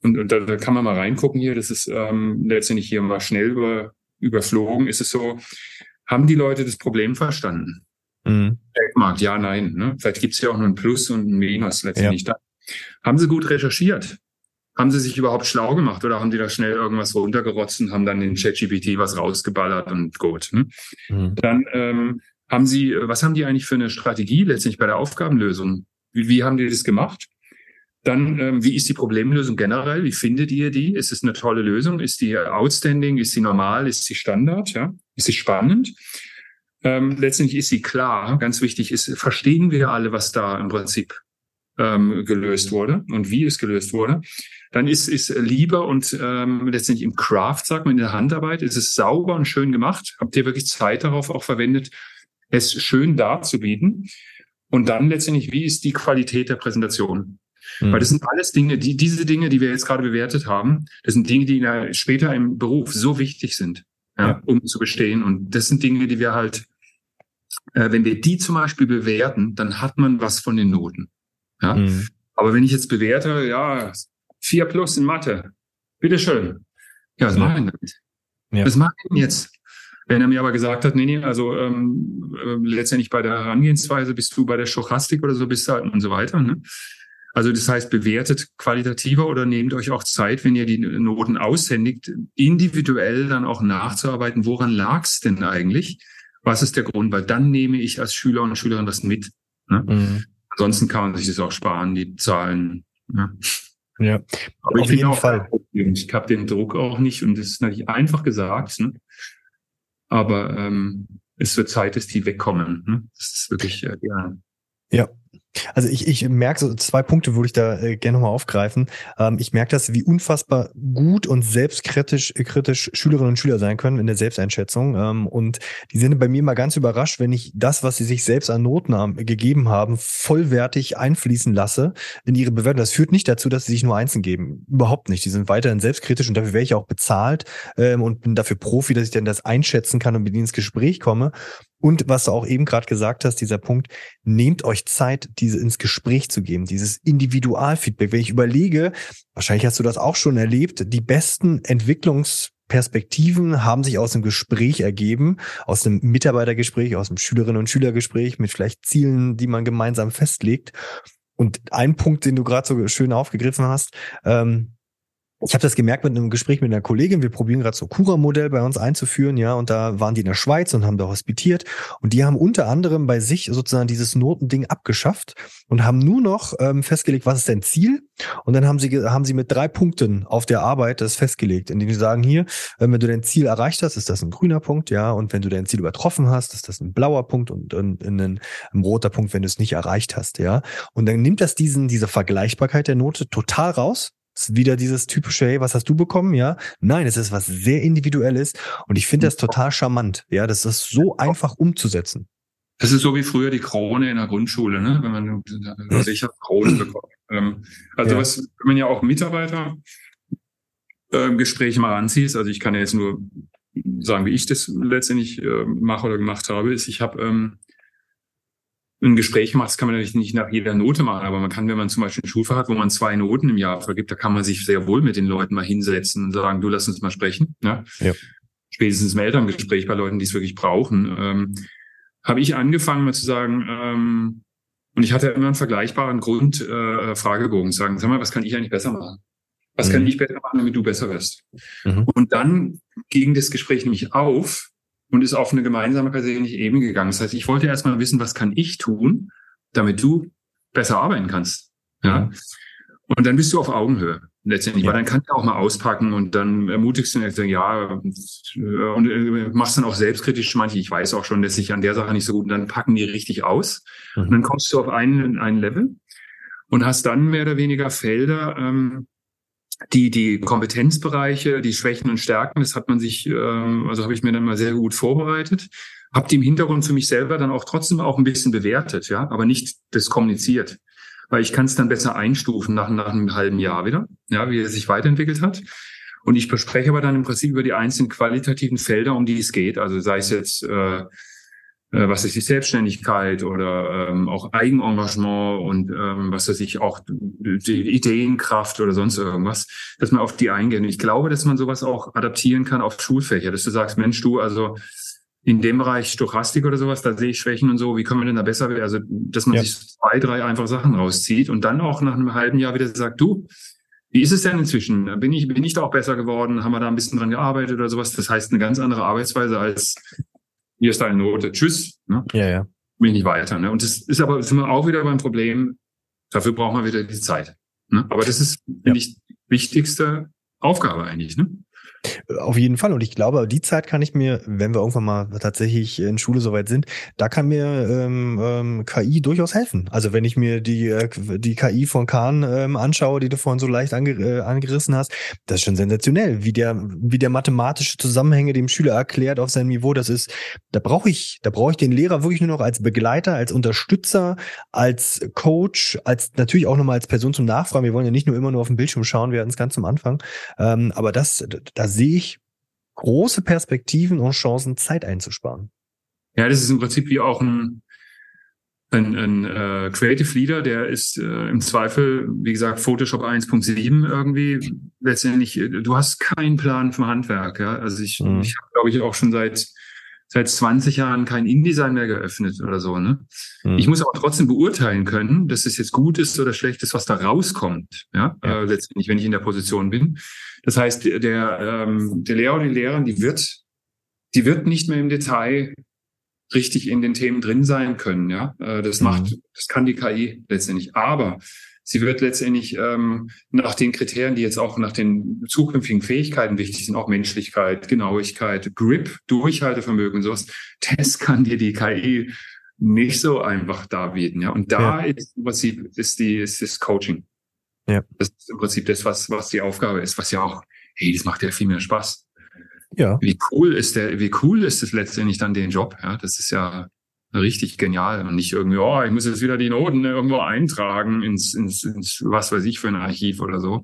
und, und da, da kann man mal reingucken hier, das ist ähm, letztendlich hier mal schnell über, überflogen, ist es so, haben die Leute das Problem verstanden? Mhm. Ja, nein. Ne? Vielleicht gibt es ja auch nur ein Plus und ein Minus letztendlich ja. Haben sie gut recherchiert? Haben sie sich überhaupt schlau gemacht oder haben die da schnell irgendwas runtergerotzt und haben dann in ChatGPT was rausgeballert und gut? Ne? Mhm. Dann ähm, haben Sie, was haben die eigentlich für eine Strategie letztendlich bei der Aufgabenlösung? Wie, wie haben die das gemacht? Dann, ähm, wie ist die Problemlösung generell? Wie findet ihr die? Ist es eine tolle Lösung? Ist die outstanding? Ist sie normal? Ist sie Standard? Ja? Ist sie spannend? Ähm, letztendlich ist sie klar. Ganz wichtig ist, verstehen wir alle, was da im Prinzip ähm, gelöst wurde und wie es gelöst wurde. Dann ist es lieber und ähm, letztendlich im Craft, sagt man, in der Handarbeit, ist es sauber und schön gemacht. Habt ihr wirklich Zeit darauf auch verwendet, es schön darzubieten. Und dann letztendlich, wie ist die Qualität der Präsentation? Mhm. Weil das sind alles Dinge, die, diese Dinge, die wir jetzt gerade bewertet haben, das sind Dinge, die der, später im Beruf so wichtig sind, ja, ja. um zu bestehen. Und das sind Dinge, die wir halt, äh, wenn wir die zum Beispiel bewerten, dann hat man was von den Noten. Ja. Mhm. Aber wenn ich jetzt bewerte, ja, vier plus in Mathe, bitteschön. Ja, was ja. machen wir damit? Ja. Was machen wir jetzt? Wenn er mir aber gesagt hat, nee, nee, also ähm, äh, letztendlich bei der Herangehensweise bist du bei der Stochastik oder so bist du halt und so weiter. Ne? Also das heißt, bewertet qualitativer oder nehmt euch auch Zeit, wenn ihr die Noten aushändigt, individuell dann auch nachzuarbeiten, woran lag es denn eigentlich? Was ist der Grund? Weil dann nehme ich als Schüler und Schülerin das mit. Ne? Mhm. Ansonsten kann man sich das auch sparen, die Zahlen. Ne? Ja, aber auf jeden Fall. Ich habe den Druck auch nicht und das ist natürlich einfach gesagt. Ne? Aber ähm, es wird Zeit, dass die wegkommen. Ne? Das ist wirklich äh, ja. Ja, also ich, ich merke so zwei Punkte, würde ich da äh, gerne nochmal aufgreifen. Ähm, ich merke das, wie unfassbar gut und selbstkritisch äh, kritisch Schülerinnen und Schüler sein können in der Selbsteinschätzung. Ähm, und die sind bei mir mal ganz überrascht, wenn ich das, was sie sich selbst an Noten haben, gegeben haben, vollwertig einfließen lasse in ihre Bewertung. Das führt nicht dazu, dass sie sich nur Einsen geben. Überhaupt nicht. Die sind weiterhin selbstkritisch und dafür wäre ich auch bezahlt ähm, und bin dafür Profi, dass ich dann das einschätzen kann und mit ihnen ins Gespräch komme. Und was du auch eben gerade gesagt hast, dieser Punkt, nehmt euch Zeit, diese ins Gespräch zu geben, dieses Individualfeedback. Wenn ich überlege, wahrscheinlich hast du das auch schon erlebt, die besten Entwicklungsperspektiven haben sich aus dem Gespräch ergeben, aus dem Mitarbeitergespräch, aus dem Schülerinnen- und Schülergespräch mit vielleicht Zielen, die man gemeinsam festlegt. Und ein Punkt, den du gerade so schön aufgegriffen hast, ähm, ich habe das gemerkt mit einem Gespräch mit einer Kollegin. Wir probieren gerade so Cura-Modell bei uns einzuführen, ja, und da waren die in der Schweiz und haben da hospitiert und die haben unter anderem bei sich sozusagen dieses Notending abgeschafft und haben nur noch ähm, festgelegt, was ist dein Ziel? Und dann haben sie haben sie mit drei Punkten auf der Arbeit das festgelegt, indem sie sagen hier, wenn du dein Ziel erreicht hast, ist das ein grüner Punkt, ja, und wenn du dein Ziel übertroffen hast, ist das ein blauer Punkt und, und ein, ein, ein roter Punkt, wenn du es nicht erreicht hast, ja. Und dann nimmt das diesen diese Vergleichbarkeit der Note total raus ist wieder dieses typische, hey, was hast du bekommen? Ja. Nein, es ist was sehr Individuelles und ich finde das total charmant. Ja, das ist so einfach umzusetzen. Das ist so wie früher die Krone in der Grundschule, ne? wenn man ich habe Kronen bekommen. Ähm, also ja. was, wenn man ja auch Mitarbeiter äh, Gespräche mal anziehst, also ich kann ja jetzt nur sagen, wie ich das letztendlich äh, mache oder gemacht habe, ist, ich habe ähm, ein Gespräch macht, das kann man natürlich nicht nach jeder Note machen, aber man kann, wenn man zum Beispiel ein Schulfach hat, wo man zwei Noten im Jahr vergibt, da kann man sich sehr wohl mit den Leuten mal hinsetzen und sagen, du lass uns mal sprechen. Ja? ja. Spätestens im Elterngespräch bei Leuten, die es wirklich brauchen. Ähm, habe ich angefangen mal zu sagen, ähm, und ich hatte immer einen vergleichbaren Grund, äh, Fragebogen sagen, sag mal, was kann ich eigentlich besser machen? Was mhm. kann ich besser machen, damit du besser wirst? Mhm. Und dann ging das Gespräch nämlich auf, und ist auf eine gemeinsame persönliche Ebene gegangen. Das heißt, ich wollte erstmal wissen, was kann ich tun, damit du besser arbeiten kannst. Ja. Und dann bist du auf Augenhöhe letztendlich, ja. weil dann kannst du auch mal auspacken und dann ermutigst du und sagst, ja, und äh, machst dann auch selbstkritisch manche, ich weiß auch schon, dass ich an der Sache nicht so gut, und dann packen die richtig aus. Mhm. Und dann kommst du auf einen, einen Level und hast dann mehr oder weniger Felder, ähm, die, die Kompetenzbereiche, die Schwächen und Stärken, das hat man sich, äh, also habe ich mir dann mal sehr gut vorbereitet, habe die im Hintergrund für mich selber dann auch trotzdem auch ein bisschen bewertet, ja, aber nicht das kommuniziert, weil ich kann es dann besser einstufen nach, nach einem halben Jahr wieder, ja, wie er sich weiterentwickelt hat. Und ich bespreche aber dann im Prinzip über die einzelnen qualitativen Felder, um die es geht. Also sei es jetzt äh, was ist die Selbstständigkeit oder ähm, auch Eigenengagement und ähm, was weiß ich, auch die Ideenkraft oder sonst irgendwas, dass man auf die eingehen. Ich glaube, dass man sowas auch adaptieren kann auf Schulfächer, dass du sagst, Mensch, du, also in dem Bereich Stochastik oder sowas, da sehe ich Schwächen und so, wie können wir denn da besser werden? Also, dass man ja. sich zwei, drei einfach Sachen rauszieht und dann auch nach einem halben Jahr wieder sagt, du, wie ist es denn inzwischen? Bin ich, bin ich da auch besser geworden? Haben wir da ein bisschen dran gearbeitet oder sowas? Das heißt, eine ganz andere Arbeitsweise als hier ist deine Note, tschüss. Ne? Ja, ja. Bin nicht weiter. Ne? Und das ist aber, sind wir auch wieder beim Problem, dafür braucht man wieder die Zeit. Ne? Aber das ist, ja. finde ich, die wichtigste Aufgabe eigentlich. Ne? Auf jeden Fall. Und ich glaube, die Zeit kann ich mir, wenn wir irgendwann mal tatsächlich in Schule soweit sind, da kann mir ähm, ähm, KI durchaus helfen. Also wenn ich mir die, äh, die KI von Kahn ähm, anschaue, die du vorhin so leicht ange äh, angerissen hast, das ist schon sensationell, wie der, wie der mathematische Zusammenhänge dem Schüler erklärt auf seinem Niveau. Das ist, da brauche ich, da brauche ich den Lehrer wirklich nur noch als Begleiter, als Unterstützer, als Coach, als natürlich auch nochmal als Person zum Nachfragen. Wir wollen ja nicht nur immer nur auf den Bildschirm schauen, wir hatten es ganz am Anfang. Ähm, aber das, das sehe ich große Perspektiven und Chancen, Zeit einzusparen. Ja, das ist im Prinzip wie auch ein, ein, ein äh, Creative Leader, der ist äh, im Zweifel, wie gesagt, Photoshop 1.7 irgendwie letztendlich, äh, du hast keinen Plan vom Handwerk. Ja? Also ich, mhm. ich habe, glaube ich, auch schon seit seit 20 Jahren kein InDesign mehr geöffnet oder so. Ne? Mhm. Ich muss aber trotzdem beurteilen können, dass es jetzt gut ist oder schlecht ist, was da rauskommt. Ja, ja. Äh, letztendlich, wenn ich in der Position bin. Das heißt, der, ähm, der Lehrer und die Lehrerin, die wird, die wird nicht mehr im Detail richtig in den Themen drin sein können. Ja, äh, das mhm. macht, das kann die KI letztendlich. Aber sie wird letztendlich ähm, nach den Kriterien, die jetzt auch nach den zukünftigen Fähigkeiten wichtig sind, auch Menschlichkeit, Genauigkeit, Grip, Durchhaltevermögen und sowas, das kann dir die KI nicht so einfach darbieten. Ja, und da ja. ist im Prinzip ist die ist das Coaching. Ja. Das ist im Prinzip das, was, was die Aufgabe ist, was ja auch, hey, das macht ja viel mehr Spaß. Ja. Wie cool ist der, wie cool ist es letztendlich dann den Job? Ja, das ist ja richtig genial und nicht irgendwie, oh, ich muss jetzt wieder die Noten irgendwo eintragen ins, ins, ins was weiß ich für ein Archiv oder so.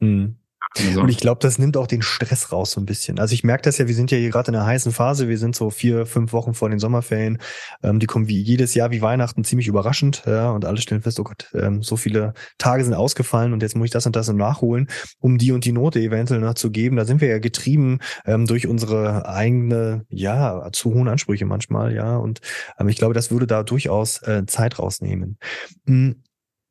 Mhm. Also. Und ich glaube, das nimmt auch den Stress raus so ein bisschen. Also ich merke das ja, wir sind ja hier gerade in einer heißen Phase, wir sind so vier, fünf Wochen vor den Sommerferien. Ähm, die kommen wie jedes Jahr wie Weihnachten ziemlich überraschend, ja, und alle stellen fest, oh Gott, ähm, so viele Tage sind ausgefallen und jetzt muss ich das und das nachholen, um die und die Note eventuell noch zu geben. Da sind wir ja getrieben ähm, durch unsere eigene, ja, zu hohen Ansprüche manchmal, ja. Und ähm, ich glaube, das würde da durchaus äh, Zeit rausnehmen. Mhm.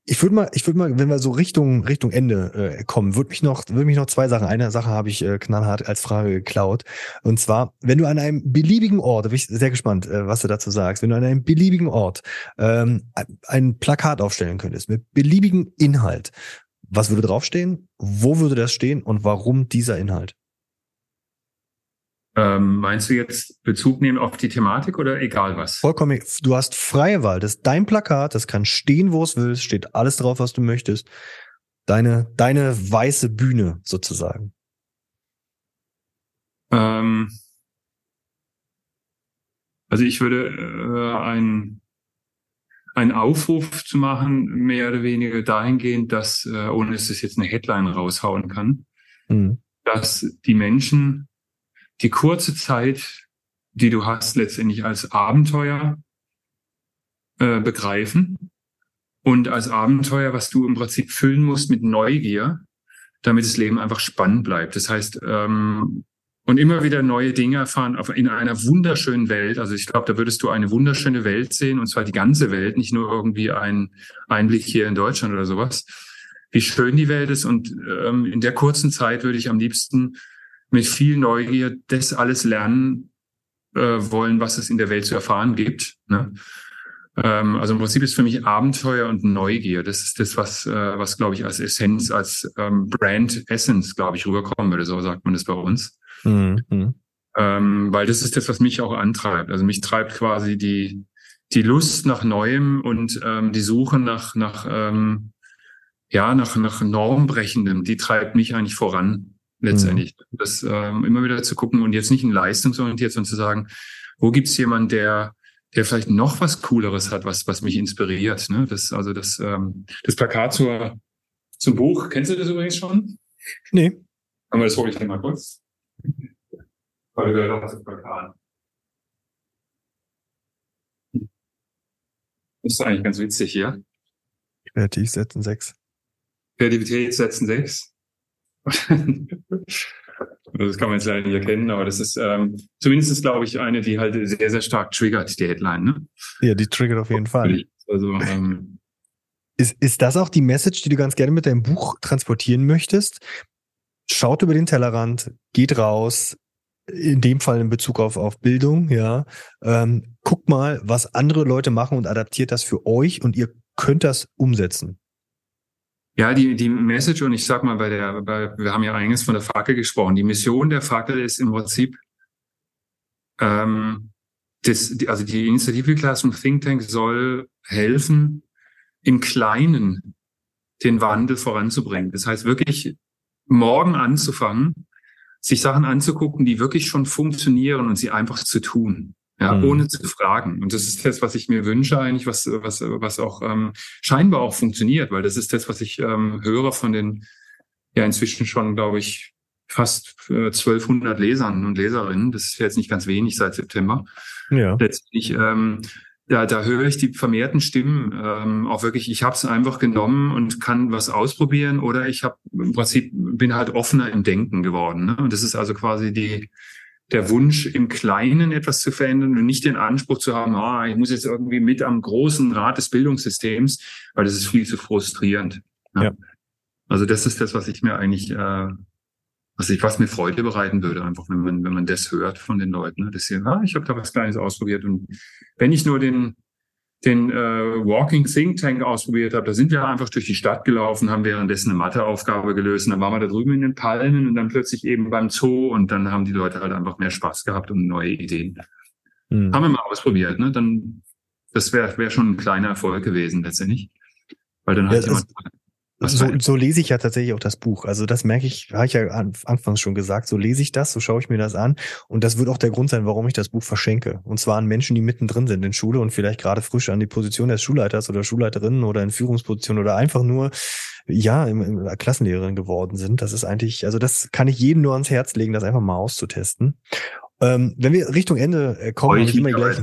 Ich würde mal, ich würde mal, wenn wir so Richtung Richtung Ende äh, kommen, würde mich noch, würde mich noch zwei Sachen. Eine Sache habe ich äh, knallhart als Frage geklaut. Und zwar, wenn du an einem beliebigen Ort, da bin ich sehr gespannt, äh, was du dazu sagst, wenn du an einem beliebigen Ort ähm, ein Plakat aufstellen könntest mit beliebigem Inhalt, was würde draufstehen? Wo würde das stehen und warum dieser Inhalt? Ähm, meinst du jetzt Bezug nehmen auf die Thematik oder egal was? Vollkommen. Du hast freie Wahl. Das ist dein Plakat. Das kann stehen, wo es will. Es steht alles drauf, was du möchtest. Deine, deine weiße Bühne sozusagen. Ähm, also ich würde äh, ein einen Aufruf zu machen, mehr oder weniger dahingehend, dass, äh, ohne dass es jetzt eine Headline raushauen kann, mhm. dass die Menschen die kurze Zeit, die du hast, letztendlich als Abenteuer äh, begreifen und als Abenteuer, was du im Prinzip füllen musst mit Neugier, damit das Leben einfach spannend bleibt. Das heißt, ähm, und immer wieder neue Dinge erfahren auf, in einer wunderschönen Welt. Also ich glaube, da würdest du eine wunderschöne Welt sehen und zwar die ganze Welt, nicht nur irgendwie ein Einblick hier in Deutschland oder sowas. Wie schön die Welt ist und ähm, in der kurzen Zeit würde ich am liebsten mit viel Neugier das alles lernen äh, wollen, was es in der Welt zu erfahren gibt. Ne? Ähm, also im Prinzip ist für mich Abenteuer und Neugier. Das ist das, was, äh, was glaube ich als Essenz, als ähm, Brand Essence, glaube ich, rüberkommen würde. So sagt man das bei uns. Mhm. Ähm, weil das ist das, was mich auch antreibt. Also mich treibt quasi die, die Lust nach Neuem und ähm, die Suche nach, nach, ähm, ja, nach, nach Normbrechendem, die treibt mich eigentlich voran, letztendlich. Mhm. Das ähm, immer wieder zu gucken und jetzt nicht in leistungsorientiert, sondern zu sagen, wo gibt's jemanden, der, der vielleicht noch was Cooleres hat, was, was mich inspiriert. Ne? Das, also das, ähm, das Plakat zur, zum Buch, kennst du das übrigens schon? Nee. Aber das hole ich dir mal kurz. Weil wir das Plakat. Das ist eigentlich ganz witzig hier. Kreativ setzen sechs. Kreativität setzen sechs. das kann man jetzt leider nicht erkennen, aber das ist ähm, zumindest, glaube ich, eine, die halt sehr, sehr stark triggert, die Headline. Ne? Ja, die triggert auf jeden Fall. Also, ähm, ist, ist das auch die Message, die du ganz gerne mit deinem Buch transportieren möchtest? Schaut über den Tellerrand, geht raus, in dem Fall in Bezug auf, auf Bildung, ja. Ähm, guckt mal, was andere Leute machen und adaptiert das für euch und ihr könnt das umsetzen. Ja, die, die Message, und ich sag mal, bei der, bei, wir haben ja eingangs von der Fackel gesprochen. Die Mission der Fackel ist im Prinzip, ähm, das, die, also die Initiative Classroom Think Tank soll helfen, im Kleinen den Wandel voranzubringen. Das heißt wirklich morgen anzufangen, sich Sachen anzugucken, die wirklich schon funktionieren und sie einfach zu tun. Ja, mhm. ohne zu fragen. Und das ist das, was ich mir wünsche eigentlich, was, was, was auch ähm, scheinbar auch funktioniert, weil das ist das, was ich ähm, höre von den, ja, inzwischen schon, glaube ich, fast äh, 1200 Lesern und Leserinnen. Das ist jetzt nicht ganz wenig seit September. Ja. Letztlich, ähm, da, da höre ich die vermehrten Stimmen ähm, auch wirklich, ich habe es einfach genommen und kann was ausprobieren oder ich habe im Prinzip bin halt offener im Denken geworden. Ne? Und das ist also quasi die der Wunsch, im Kleinen etwas zu verändern und nicht den Anspruch zu haben, ah, ich muss jetzt irgendwie mit am großen Rad des Bildungssystems, weil das ist viel zu frustrierend. Ne? Ja. Also das ist das, was ich mir eigentlich äh, was ich was mir Freude bereiten würde, einfach wenn man wenn man das hört von den Leuten, ne? dass sie, ah, ich habe da was Kleines ausprobiert und wenn ich nur den den äh, Walking Think Tank ausprobiert habe, da sind wir einfach durch die Stadt gelaufen, haben währenddessen eine Matheaufgabe gelöst und dann waren wir da drüben in den Palmen und dann plötzlich eben beim Zoo und dann haben die Leute halt einfach mehr Spaß gehabt und neue Ideen. Mhm. Haben wir mal ausprobiert, ne? Dann das wäre wär schon ein kleiner Erfolg gewesen letztendlich. Weil dann ja, hat jemand so, so lese ich ja tatsächlich auch das Buch. Also das merke ich, habe ich ja anfangs schon gesagt, so lese ich das, so schaue ich mir das an. Und das wird auch der Grund sein, warum ich das Buch verschenke. Und zwar an Menschen, die mittendrin sind in Schule und vielleicht gerade frisch an die Position des Schulleiters oder Schulleiterinnen oder in Führungsposition oder einfach nur, ja, im, Klassenlehrerin geworden sind. Das ist eigentlich, also das kann ich jedem nur ans Herz legen, das einfach mal auszutesten. Ähm, wenn wir Richtung Ende äh, kommen, ich immer gleich.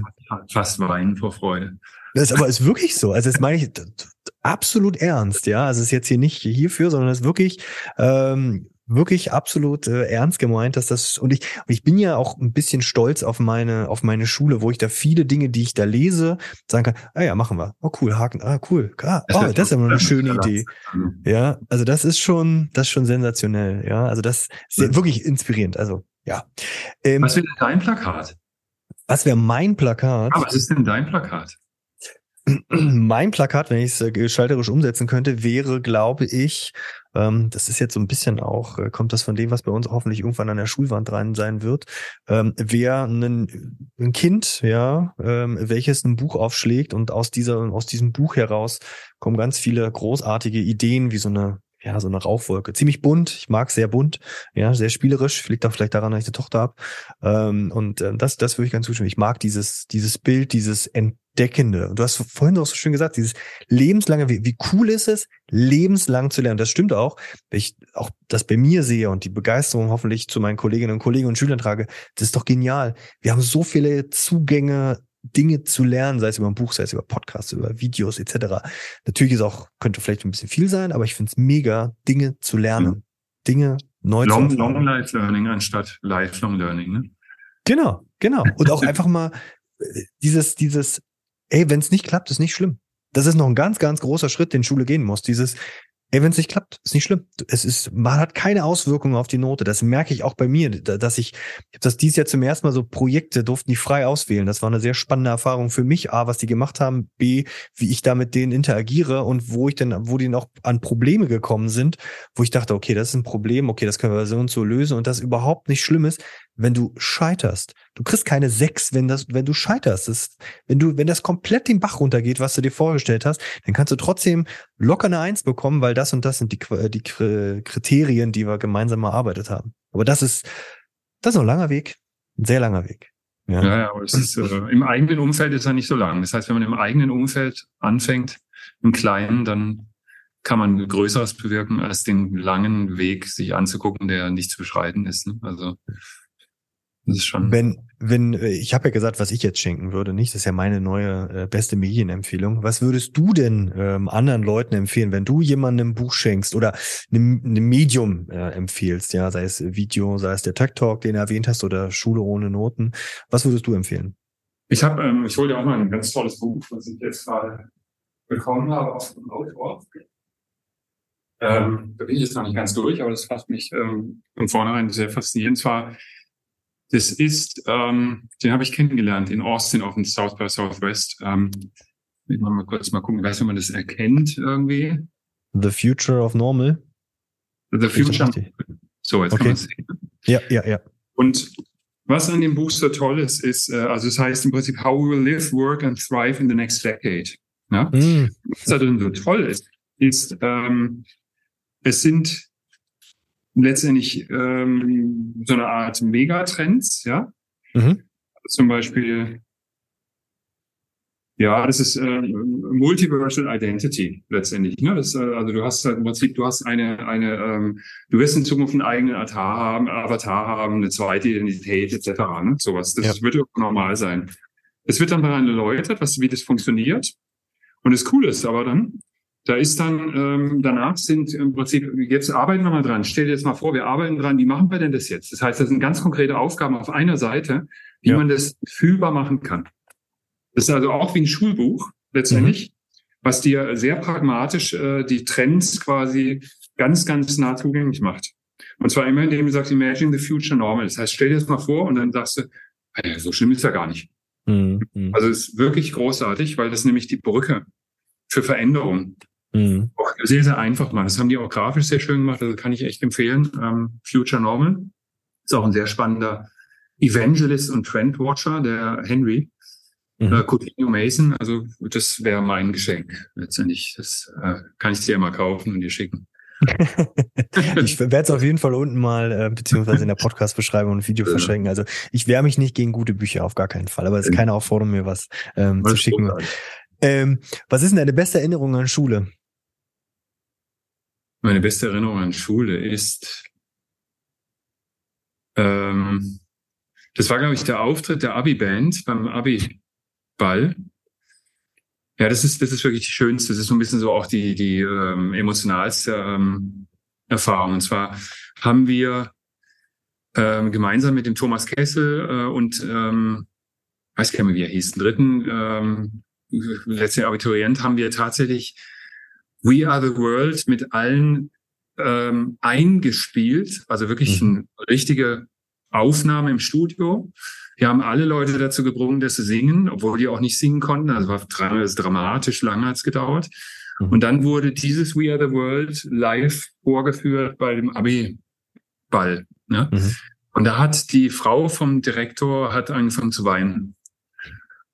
Fast weinen vor Freude. Das ist aber ist wirklich so. Also das meine ich absolut ernst, ja. Also es ist jetzt hier nicht hierfür, sondern es ist wirklich ähm, wirklich absolut äh, ernst gemeint, dass das und ich und ich bin ja auch ein bisschen stolz auf meine auf meine Schule, wo ich da viele Dinge, die ich da lese, sagen kann, ah ja, machen wir. Oh cool, Haken. Ah cool. Ah, oh, das ist aber eine schöne Idee. Ja, also das ist schon das ist schon sensationell, ja. Also das ist wirklich inspirierend, also ja. Ähm, was wäre dein Plakat? Was wäre mein Plakat? Ah, was ist denn dein Plakat? Mein Plakat, wenn ich es äh, gestalterisch umsetzen könnte, wäre, glaube ich, ähm, das ist jetzt so ein bisschen auch, äh, kommt das von dem, was bei uns hoffentlich irgendwann an der Schulwand rein sein wird, ähm, wäre ein, ein Kind, ja, ähm, welches ein Buch aufschlägt und aus dieser, aus diesem Buch heraus kommen ganz viele großartige Ideen, wie so eine ja, so eine Rauchwolke. Ziemlich bunt. Ich mag sehr bunt. Ja, sehr spielerisch. Liegt auch vielleicht daran, dass ich eine Tochter habe. Ähm, und äh, das, das würde ich ganz zustimmen. Ich mag dieses, dieses Bild, dieses Entdeckende. Und du hast vorhin auch so schön gesagt, dieses lebenslange, wie, wie cool ist es, lebenslang zu lernen. Das stimmt auch. Wenn ich auch das bei mir sehe und die Begeisterung hoffentlich zu meinen Kolleginnen und Kollegen und Schülern trage, das ist doch genial. Wir haben so viele Zugänge Dinge zu lernen, sei es über ein Buch, sei es über Podcasts, über Videos etc. Natürlich ist auch, könnte vielleicht ein bisschen viel sein, aber ich finde es mega, Dinge zu lernen. Mhm. Dinge neu long, zu lernen. Long Life Learning anstatt Lifelong Learning, ne? Genau, genau. Und auch einfach mal äh, dieses, dieses, ey, wenn es nicht klappt, ist nicht schlimm. Das ist noch ein ganz, ganz großer Schritt, den Schule gehen muss. Dieses, Ey, wenn es nicht klappt, ist nicht schlimm. Es ist, man hat keine Auswirkungen auf die Note. Das merke ich auch bei mir, dass ich, ich habe das dieses Jahr zum ersten Mal so Projekte durften die frei auswählen. Das war eine sehr spannende Erfahrung für mich. A, was die gemacht haben. B, wie ich da mit denen interagiere und wo ich denn, wo die noch an Probleme gekommen sind, wo ich dachte, okay, das ist ein Problem. Okay, das können wir so und so lösen und das überhaupt nicht schlimm ist, wenn du scheiterst. Du kriegst keine sechs, wenn das, wenn du scheiterst. Das, wenn du, wenn das komplett den Bach runtergeht, was du dir vorgestellt hast, dann kannst du trotzdem locker eine Eins bekommen, weil das und das sind die, die Kriterien, die wir gemeinsam erarbeitet haben. Aber das ist, das ist ein langer Weg. Ein sehr langer Weg. Ja, ja, ja aber es ist, äh, im eigenen Umfeld ist er nicht so lang. Das heißt, wenn man im eigenen Umfeld anfängt, im Kleinen, dann kann man Größeres bewirken, als den langen Weg sich anzugucken, der nicht zu beschreiten ist. Ne? Also das ist schon. Wenn, wenn, äh, ich habe ja gesagt, was ich jetzt schenken würde, nicht? Das ist ja meine neue äh, beste Medienempfehlung. Was würdest du denn ähm, anderen Leuten empfehlen, wenn du jemandem ein Buch schenkst oder einem, einem Medium äh, empfiehlst, ja, sei es Video, sei es der Tech Talk, den du erwähnt hast, oder Schule ohne Noten? Was würdest du empfehlen? Ich habe, ähm, ich hole dir auch mal ein ganz tolles Buch, was ich jetzt gerade bekommen habe aus dem Autor. Ähm, da bin ich jetzt noch nicht ganz durch, aber das fasst mich ähm, von vornherein sehr faszinierend. Zwar das ist, ähm, den habe ich kennengelernt in Austin auf dem South by Southwest. Ähm, ich mal kurz mal gucken, ich weiß nicht, ob man das erkennt irgendwie. The Future of Normal. The Future. So, jetzt okay. kann man es sehen. Ja, ja, ja. Und was an dem Buch so toll ist, ist, äh, also es heißt im Prinzip How We Will Live, Work and Thrive in the Next Decade. Ja? Mm. Was da drin so toll ist, ist, ähm, es sind letztendlich ähm, so eine Art Megatrends, ja. Mhm. Zum Beispiel, ja, das ist äh, Multiversal Identity letztendlich. Ne? Das, äh, also du hast halt im Prinzip, du hast eine, eine, ähm, du wirst in Zukunft einen eigenen Avatar haben, Avatar haben, eine zweite Identität etc. Ne? Sowas. Das ja. wird normal sein. Es wird dann daran erläutert, was, wie das funktioniert. Und das Coole ist aber dann, da ist dann, ähm, danach sind im Prinzip, jetzt arbeiten wir mal dran. Stell dir jetzt mal vor, wir arbeiten dran, wie machen wir denn das jetzt? Das heißt, das sind ganz konkrete Aufgaben auf einer Seite, wie ja. man das fühlbar machen kann. Das ist also auch wie ein Schulbuch letztendlich, mhm. was dir sehr pragmatisch äh, die Trends quasi ganz, ganz nah zugänglich macht. Und zwar immer, indem du sagst, imagine the future normal. Das heißt, stell dir das mal vor und dann sagst du, hey, so schlimm ist ja gar nicht. Mhm. Also es ist wirklich großartig, weil das nämlich die Brücke für Veränderung Mhm. Auch sehr, sehr einfach mal. Das haben die auch grafisch sehr schön gemacht. Also kann ich echt empfehlen. Ähm, Future Normal ist auch ein sehr spannender Evangelist und Trendwatcher, der Henry. Mhm. Äh, Coutinho Mason, also das wäre mein Geschenk letztendlich. Das äh, kann ich dir immer kaufen und dir schicken. ich werde es auf jeden Fall unten mal, äh, beziehungsweise in der Podcast-Beschreibung und Video verschenken. Also ich wehre mich nicht gegen gute Bücher, auf gar keinen Fall. Aber es ist keine Aufforderung, mir was ähm, zu schicken. Ähm, was ist denn deine beste Erinnerung an Schule? Meine beste Erinnerung an Schule ist, ähm, das war, glaube ich, der Auftritt der Abi-Band beim Abi-Ball. Ja, das ist, das ist wirklich die schönste. Das ist so ein bisschen so auch die, die ähm, emotionalste ähm, Erfahrung. Und zwar haben wir ähm, gemeinsam mit dem Thomas Kessel äh, und ähm, weiß gar nicht mehr, wie er hieß, den dritten ähm, letzten Abiturient haben wir tatsächlich We Are the World mit allen ähm, eingespielt, also wirklich mhm. eine richtige Aufnahme im Studio. Wir haben alle Leute dazu gebrungen, dass sie singen, obwohl die auch nicht singen konnten. Also war dramatisch lange hat's gedauert. Mhm. Und dann wurde dieses We Are the World live vorgeführt bei dem Abi-Ball. Ne? Mhm. Und da hat die Frau vom Direktor hat angefangen zu weinen.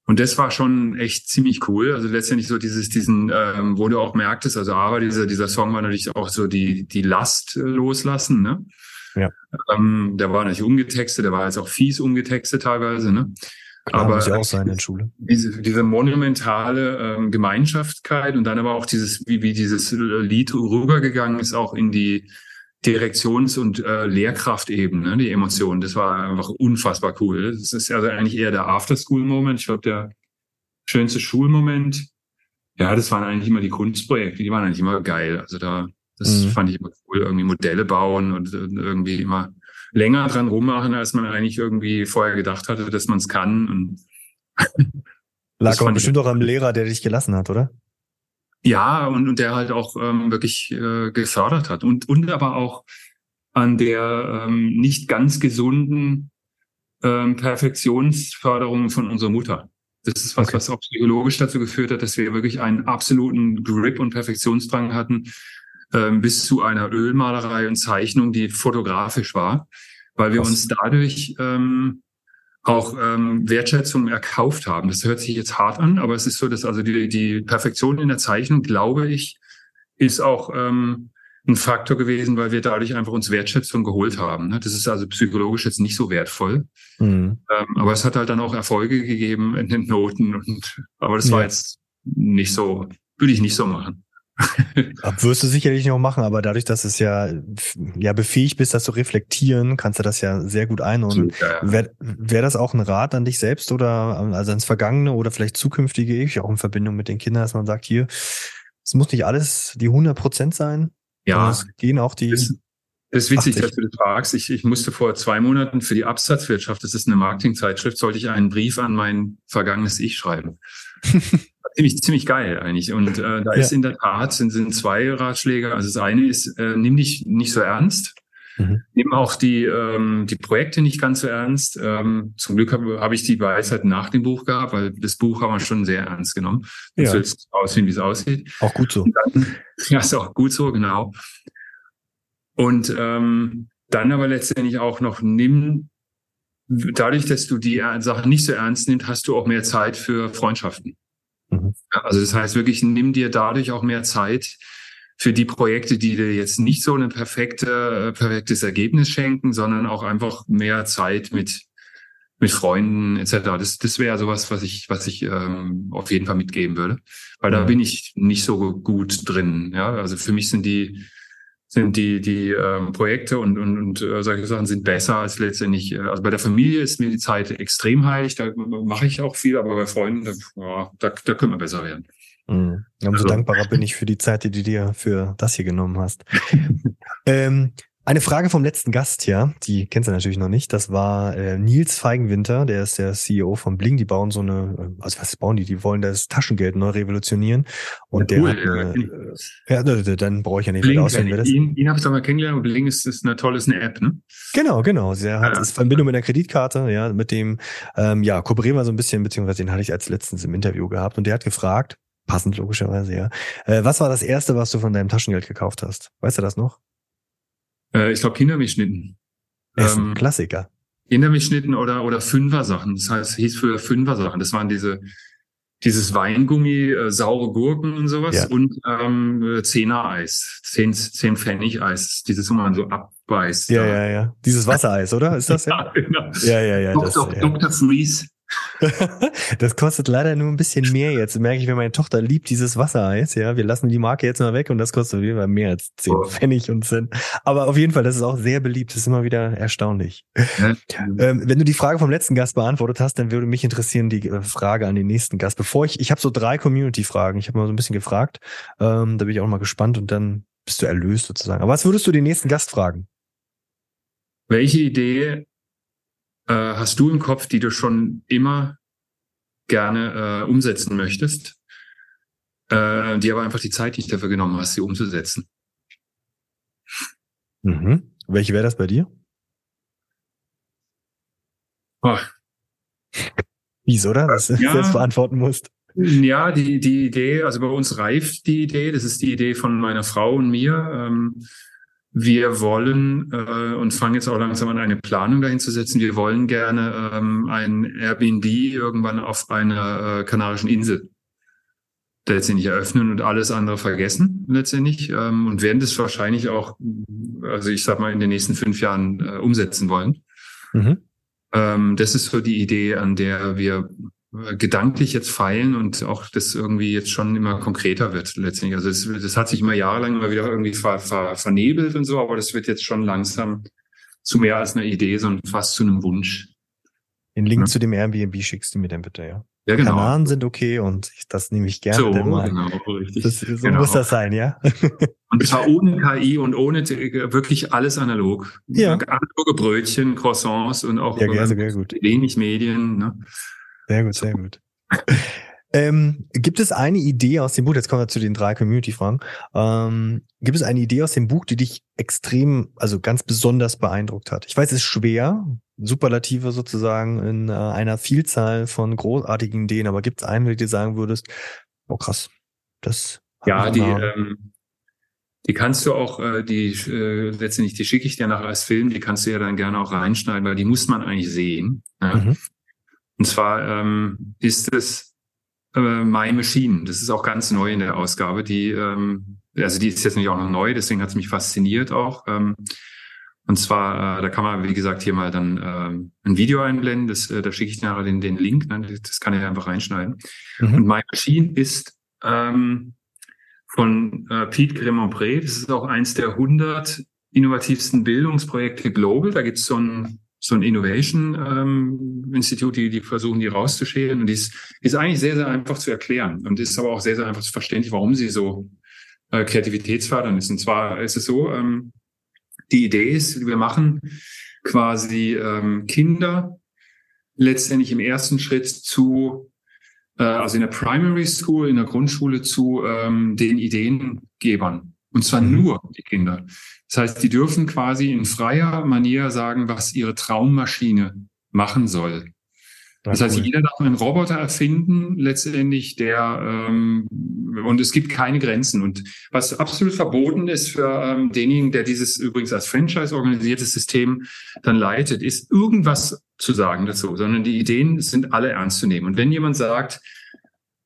Und das war schon echt ziemlich cool. Also letztendlich so dieses, diesen, ähm, wo du auch merktest, also aber dieser, dieser Song war natürlich auch so die, die Last äh, loslassen, ne? Ja. Ähm, der war natürlich umgetextet, der war jetzt auch fies umgetextet teilweise, ne? Klar, aber muss ja auch sein in Schule. Diese, diese monumentale ähm, Gemeinschaftkeit und dann aber auch dieses, wie, wie dieses Lied rübergegangen ist, auch in die Direktions- und äh, Lehrkraftebene, die Emotionen. Das war einfach unfassbar cool. Das ist also eigentlich eher der After-School-Moment. Ich glaube, der schönste Schulmoment. Ja, das waren eigentlich immer die Kunstprojekte. Die waren eigentlich immer geil. Also da, das mhm. fand ich immer cool. Irgendwie Modelle bauen und, und irgendwie immer länger dran rummachen, als man eigentlich irgendwie vorher gedacht hatte, dass man es kann. Und Lag aber bestimmt auch am Lehrer, der dich gelassen hat, oder? Ja, und, und der halt auch ähm, wirklich äh, gefördert hat. Und, und aber auch an der ähm, nicht ganz gesunden ähm, Perfektionsförderung von unserer Mutter. Das ist was, okay. was auch psychologisch dazu geführt hat, dass wir wirklich einen absoluten Grip und Perfektionsdrang hatten, ähm, bis zu einer Ölmalerei und Zeichnung, die fotografisch war, weil wir was? uns dadurch ähm, auch ähm, Wertschätzung erkauft haben. Das hört sich jetzt hart an, aber es ist so, dass also die, die Perfektion in der Zeichnung, glaube ich, ist auch ähm, ein Faktor gewesen, weil wir dadurch einfach uns Wertschätzung geholt haben. Ne? Das ist also psychologisch jetzt nicht so wertvoll. Mhm. Ähm, aber es hat halt dann auch Erfolge gegeben in den Noten. Und, aber das ja. war jetzt nicht so, würde ich nicht so machen. Wirst du sicherlich noch machen, aber dadurch, dass es ja, ja befähigt bist, das zu reflektieren, kannst du das ja sehr gut einordnen. Ja, ja. Wäre wär das auch ein Rat an dich selbst oder also ans Vergangene oder vielleicht zukünftige Ich, auch in Verbindung mit den Kindern, dass man sagt, hier, es muss nicht alles die 100 Prozent sein. Ja. Es gehen auch die. Das, das ist witzig, 80. dass du das fragst. Ich, ich musste vor zwei Monaten für die Absatzwirtschaft, das ist eine Marketingzeitschrift, sollte ich einen Brief an mein vergangenes Ich schreiben. ziemlich, ziemlich geil eigentlich. Und äh, da ja. ist in der Tat, sind, sind zwei Ratschläge. Also das eine ist, äh, nimm dich nicht so ernst. Mhm. Nimm auch die, ähm, die Projekte nicht ganz so ernst. Ähm, zum Glück habe hab ich die Weisheit nach dem Buch gehabt, weil das Buch haben wir schon sehr ernst genommen. Ja. So jetzt aussehen, wie es aussieht. Auch gut so. Dann, ja, ist auch gut so, genau. Und ähm, dann aber letztendlich auch noch nimm dadurch, dass du die Sachen nicht so ernst nimmst, hast du auch mehr Zeit für Freundschaften. Mhm. Also das heißt wirklich, nimm dir dadurch auch mehr Zeit für die Projekte, die dir jetzt nicht so ein perfekte, perfektes Ergebnis schenken, sondern auch einfach mehr Zeit mit mit Freunden etc. Das, das wäre sowas, was ich, was ich ähm, auf jeden Fall mitgeben würde, weil da bin ich nicht so gut drin. Ja, also für mich sind die sind die, die ähm, Projekte und, und, und äh, solche Sachen sind besser als letztendlich, äh, also bei der Familie ist mir die Zeit extrem heilig, da mache ich auch viel, aber bei Freunden, da, ja, da, da können wir besser werden. Mhm. Umso also, dankbarer bin ich für die Zeit, die du dir für das hier genommen hast. ähm, eine Frage vom letzten Gast, ja, die kennst du natürlich noch nicht. Das war äh, Nils Feigenwinter, der ist der CEO von Bling. Die bauen so eine, äh, also was bauen die? Die wollen das Taschengeld neu revolutionieren. Und ja, der hat eine, ja, dann brauche ich ja nicht Bling, mehr auswählen, wer das Ihn, ihn habe ich doch mal kennengelernt. Bling ist, ist eine tolle ist eine App, ne? Genau, genau. Der hat ja. das Verbindung mit der Kreditkarte, ja, mit dem, ähm, ja, kooperieren wir so ein bisschen, beziehungsweise den hatte ich als letztens im Interview gehabt und der hat gefragt, passend logischerweise, ja, äh, was war das erste, was du von deinem Taschengeld gekauft hast? Weißt du das noch? Äh, ich glaube Kindermilchschnitten. Das ist ein ähm, Klassiker. Kindermilchschnitten oder, oder Fünfer-Sachen. Das heißt, hieß für Fünfer-Sachen. Das waren diese, dieses Weingummi, äh, saure Gurken und sowas ja. und ähm, Zehner-Eis, zehn, zehn Pfennig-Eis, dieses, wo man so abbeißt. Ja, ja, ja. Dieses Wassereis, oder? Ist das ja? ja, genau. ja, ja, ja. Dr. Das, ja. Dr. Freeze. das kostet leider nur ein bisschen mehr jetzt. Merke ich, wenn meine Tochter liebt dieses Wassereis. Ja, wir lassen die Marke jetzt mal weg und das kostet auf jeden Fall mehr als 10 oh. Pfennig und Cent. Aber auf jeden Fall, das ist auch sehr beliebt. Das ist immer wieder erstaunlich. Ja. Ähm, wenn du die Frage vom letzten Gast beantwortet hast, dann würde mich interessieren die äh, Frage an den nächsten Gast. Bevor ich, ich habe so drei Community-Fragen. Ich habe mal so ein bisschen gefragt. Ähm, da bin ich auch mal gespannt und dann bist du erlöst sozusagen. Aber was würdest du den nächsten Gast fragen? Welche Idee äh, hast du im Kopf, die du schon immer gerne äh, umsetzen möchtest, äh, die aber einfach die Zeit nicht dafür genommen hast, sie umzusetzen? Mhm. Welche wäre das bei dir? Oh. Fies, oder? Dass du ja, selbst beantworten musst. Ja, die, die Idee, also bei uns reift die Idee, das ist die Idee von meiner Frau und mir. Ähm, wir wollen äh, und fangen jetzt auch langsam an, eine Planung dahin zu setzen. Wir wollen gerne ähm, ein Airbnb irgendwann auf einer äh, kanarischen Insel letztendlich eröffnen und alles andere vergessen letztendlich ähm, und werden das wahrscheinlich auch, also ich sag mal, in den nächsten fünf Jahren äh, umsetzen wollen. Mhm. Ähm, das ist so die Idee, an der wir gedanklich jetzt feilen und auch das irgendwie jetzt schon immer konkreter wird letztendlich. Also das, das hat sich immer jahrelang immer wieder irgendwie ver, ver, vernebelt und so, aber das wird jetzt schon langsam zu mehr als einer Idee, sondern fast zu einem Wunsch. Den Link ja. zu dem Airbnb schickst du mir dann bitte, ja. Ja, genau. Kanaren sind okay und das nehme ich gerne. So, genau, richtig. Das, so genau. muss das sein, ja. Und zwar ohne KI und ohne wirklich alles analog. Ja. Analoge Brötchen, Croissants und auch ja, sehr, sehr gut. wenig Medien. Ne? Sehr gut, sehr gut. Ähm, gibt es eine Idee aus dem Buch, jetzt kommen wir zu den drei Community-Fragen, ähm, gibt es eine Idee aus dem Buch, die dich extrem, also ganz besonders beeindruckt hat? Ich weiß, es ist schwer, Superlative sozusagen in äh, einer Vielzahl von großartigen Ideen, aber gibt es eine, die du sagen würdest, oh krass, das Ja, die, ähm, die kannst du auch, äh, die äh, letztendlich, die schicke ich dir nachher als Film, die kannst du ja dann gerne auch reinschneiden, weil die muss man eigentlich sehen. Ja? Mhm. Und zwar ähm, ist es äh, My Machine. Das ist auch ganz neu in der Ausgabe. Die, ähm, also die ist jetzt nicht auch noch neu, deswegen hat es mich fasziniert auch. Ähm, und zwar, äh, da kann man, wie gesagt, hier mal dann ähm, ein Video einblenden. Das, äh, da schicke ich nachher den, den Link. Ne? Das kann ich einfach reinschneiden. Mhm. Und My Machine ist ähm, von äh, Pete Gremont-Pré. Das ist auch eins der 100 innovativsten Bildungsprojekte global. Da gibt es so ein so ein Innovation ähm, Institut, die, die versuchen, die rauszuschälen. Und die ist, ist eigentlich sehr, sehr einfach zu erklären und ist aber auch sehr, sehr einfach zu verständlich, warum sie so äh, kreativitätsfördernd ist. Und zwar ist es so, ähm, die Idee ist, wir machen quasi ähm, Kinder letztendlich im ersten Schritt zu, äh, also in der Primary School, in der Grundschule zu ähm, den Ideengebern. Und zwar mhm. nur die Kinder. Das heißt, die dürfen quasi in freier Manier sagen, was ihre Traummaschine machen soll. Das heißt, jeder darf einen Roboter erfinden, letztendlich, der ähm, und es gibt keine Grenzen. Und was absolut verboten ist für ähm, denjenigen, der dieses übrigens als Franchise organisiertes System dann leitet, ist irgendwas zu sagen dazu, sondern die Ideen sind alle ernst zu nehmen. Und wenn jemand sagt,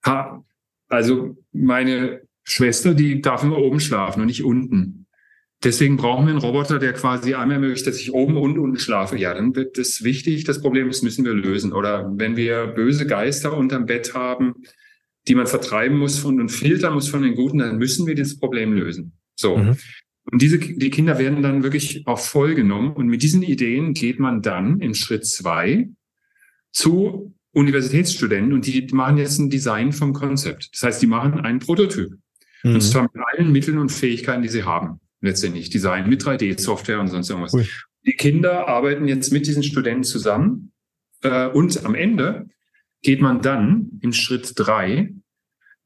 ha, also meine Schwester, die darf immer oben schlafen und nicht unten. Deswegen brauchen wir einen Roboter, der quasi einmal ermöglicht, dass ich oben und unten schlafe. Ja, dann wird das wichtig. Das Problem ist, müssen wir lösen. Oder wenn wir böse Geister unterm Bett haben, die man vertreiben muss und, und filtern muss von den Guten, dann müssen wir dieses Problem lösen. So. Mhm. Und diese, die Kinder werden dann wirklich auch vollgenommen. Und mit diesen Ideen geht man dann in Schritt zwei zu Universitätsstudenten und die machen jetzt ein Design vom Konzept. Das heißt, die machen einen Prototyp. Mhm. Und zwar mit allen Mitteln und Fähigkeiten, die sie haben. Letztendlich Design mit 3D-Software und sonst irgendwas. Cool. Die Kinder arbeiten jetzt mit diesen Studenten zusammen. Äh, und am Ende geht man dann im Schritt drei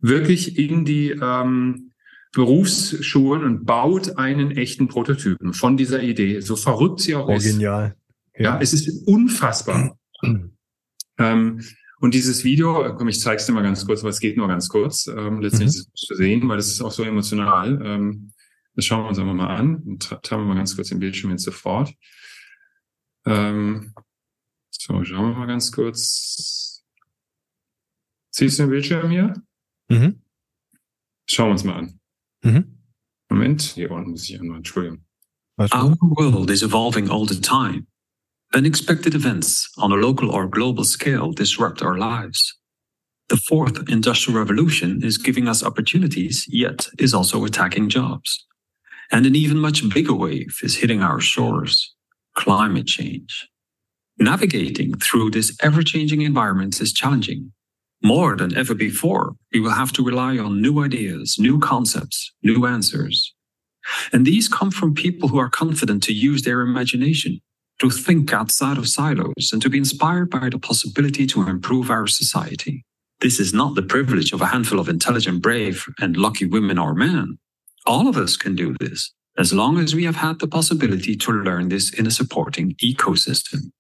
wirklich in die ähm, Berufsschulen und baut einen echten Prototypen von dieser Idee. So verrückt sie auch oh, ist. Genial. Ja. ja, es ist unfassbar. ähm, und dieses Video, komm, ich zeig's dir mal ganz kurz, aber es geht nur ganz kurz. Ähm, letztendlich mhm. ist es zu sehen, weil das ist auch so emotional. Ähm, das schauen wir uns einfach mal an und haben wir mal ganz kurz den Bildschirm jetzt sofort. Ähm, so, schauen wir mal ganz kurz. Siehst du den Bildschirm hier? Mhm. Schauen wir uns mal an. Mhm. Moment, hier unten muss ich nur, Entschuldigung. Our world is evolving all the time. Unexpected events on a local or global scale disrupt our lives. The fourth industrial revolution is giving us opportunities, yet is also attacking jobs. And an even much bigger wave is hitting our shores climate change. Navigating through this ever changing environment is challenging. More than ever before, we will have to rely on new ideas, new concepts, new answers. And these come from people who are confident to use their imagination to think outside of silos and to be inspired by the possibility to improve our society. This is not the privilege of a handful of intelligent, brave, and lucky women or men. All of us can do this as long as we have had the possibility to learn this in a supporting ecosystem.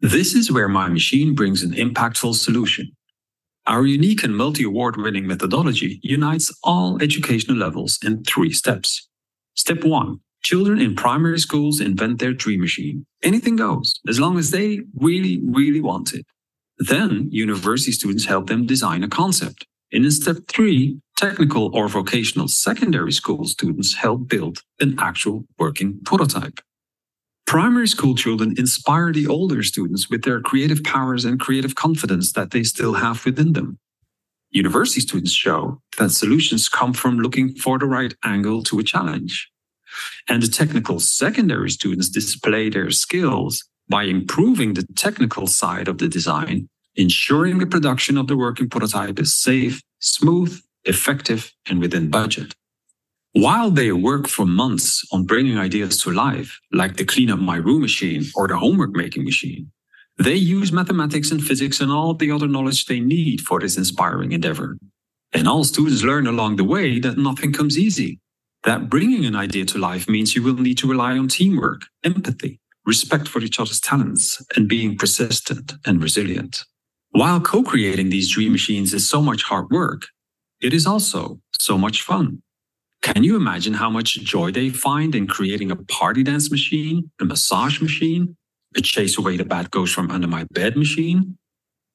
This is where My Machine brings an impactful solution. Our unique and multi award winning methodology unites all educational levels in three steps. Step one Children in primary schools invent their dream machine. Anything goes, as long as they really, really want it. Then university students help them design a concept. And in step three, technical or vocational secondary school students help build an actual working prototype. Primary school children inspire the older students with their creative powers and creative confidence that they still have within them. University students show that solutions come from looking for the right angle to a challenge. And the technical secondary students display their skills by improving the technical side of the design, ensuring the production of the working prototype is safe, smooth, effective, and within budget. While they work for months on bringing ideas to life, like the clean up my room machine or the homework making machine, they use mathematics and physics and all the other knowledge they need for this inspiring endeavor. And all students learn along the way that nothing comes easy. That bringing an idea to life means you will need to rely on teamwork, empathy, respect for each other's talents, and being persistent and resilient. While co-creating these dream machines is so much hard work, it is also so much fun. Can you imagine how much joy they find in creating a party dance machine, a massage machine, a chase away the bad ghost from under my bed machine,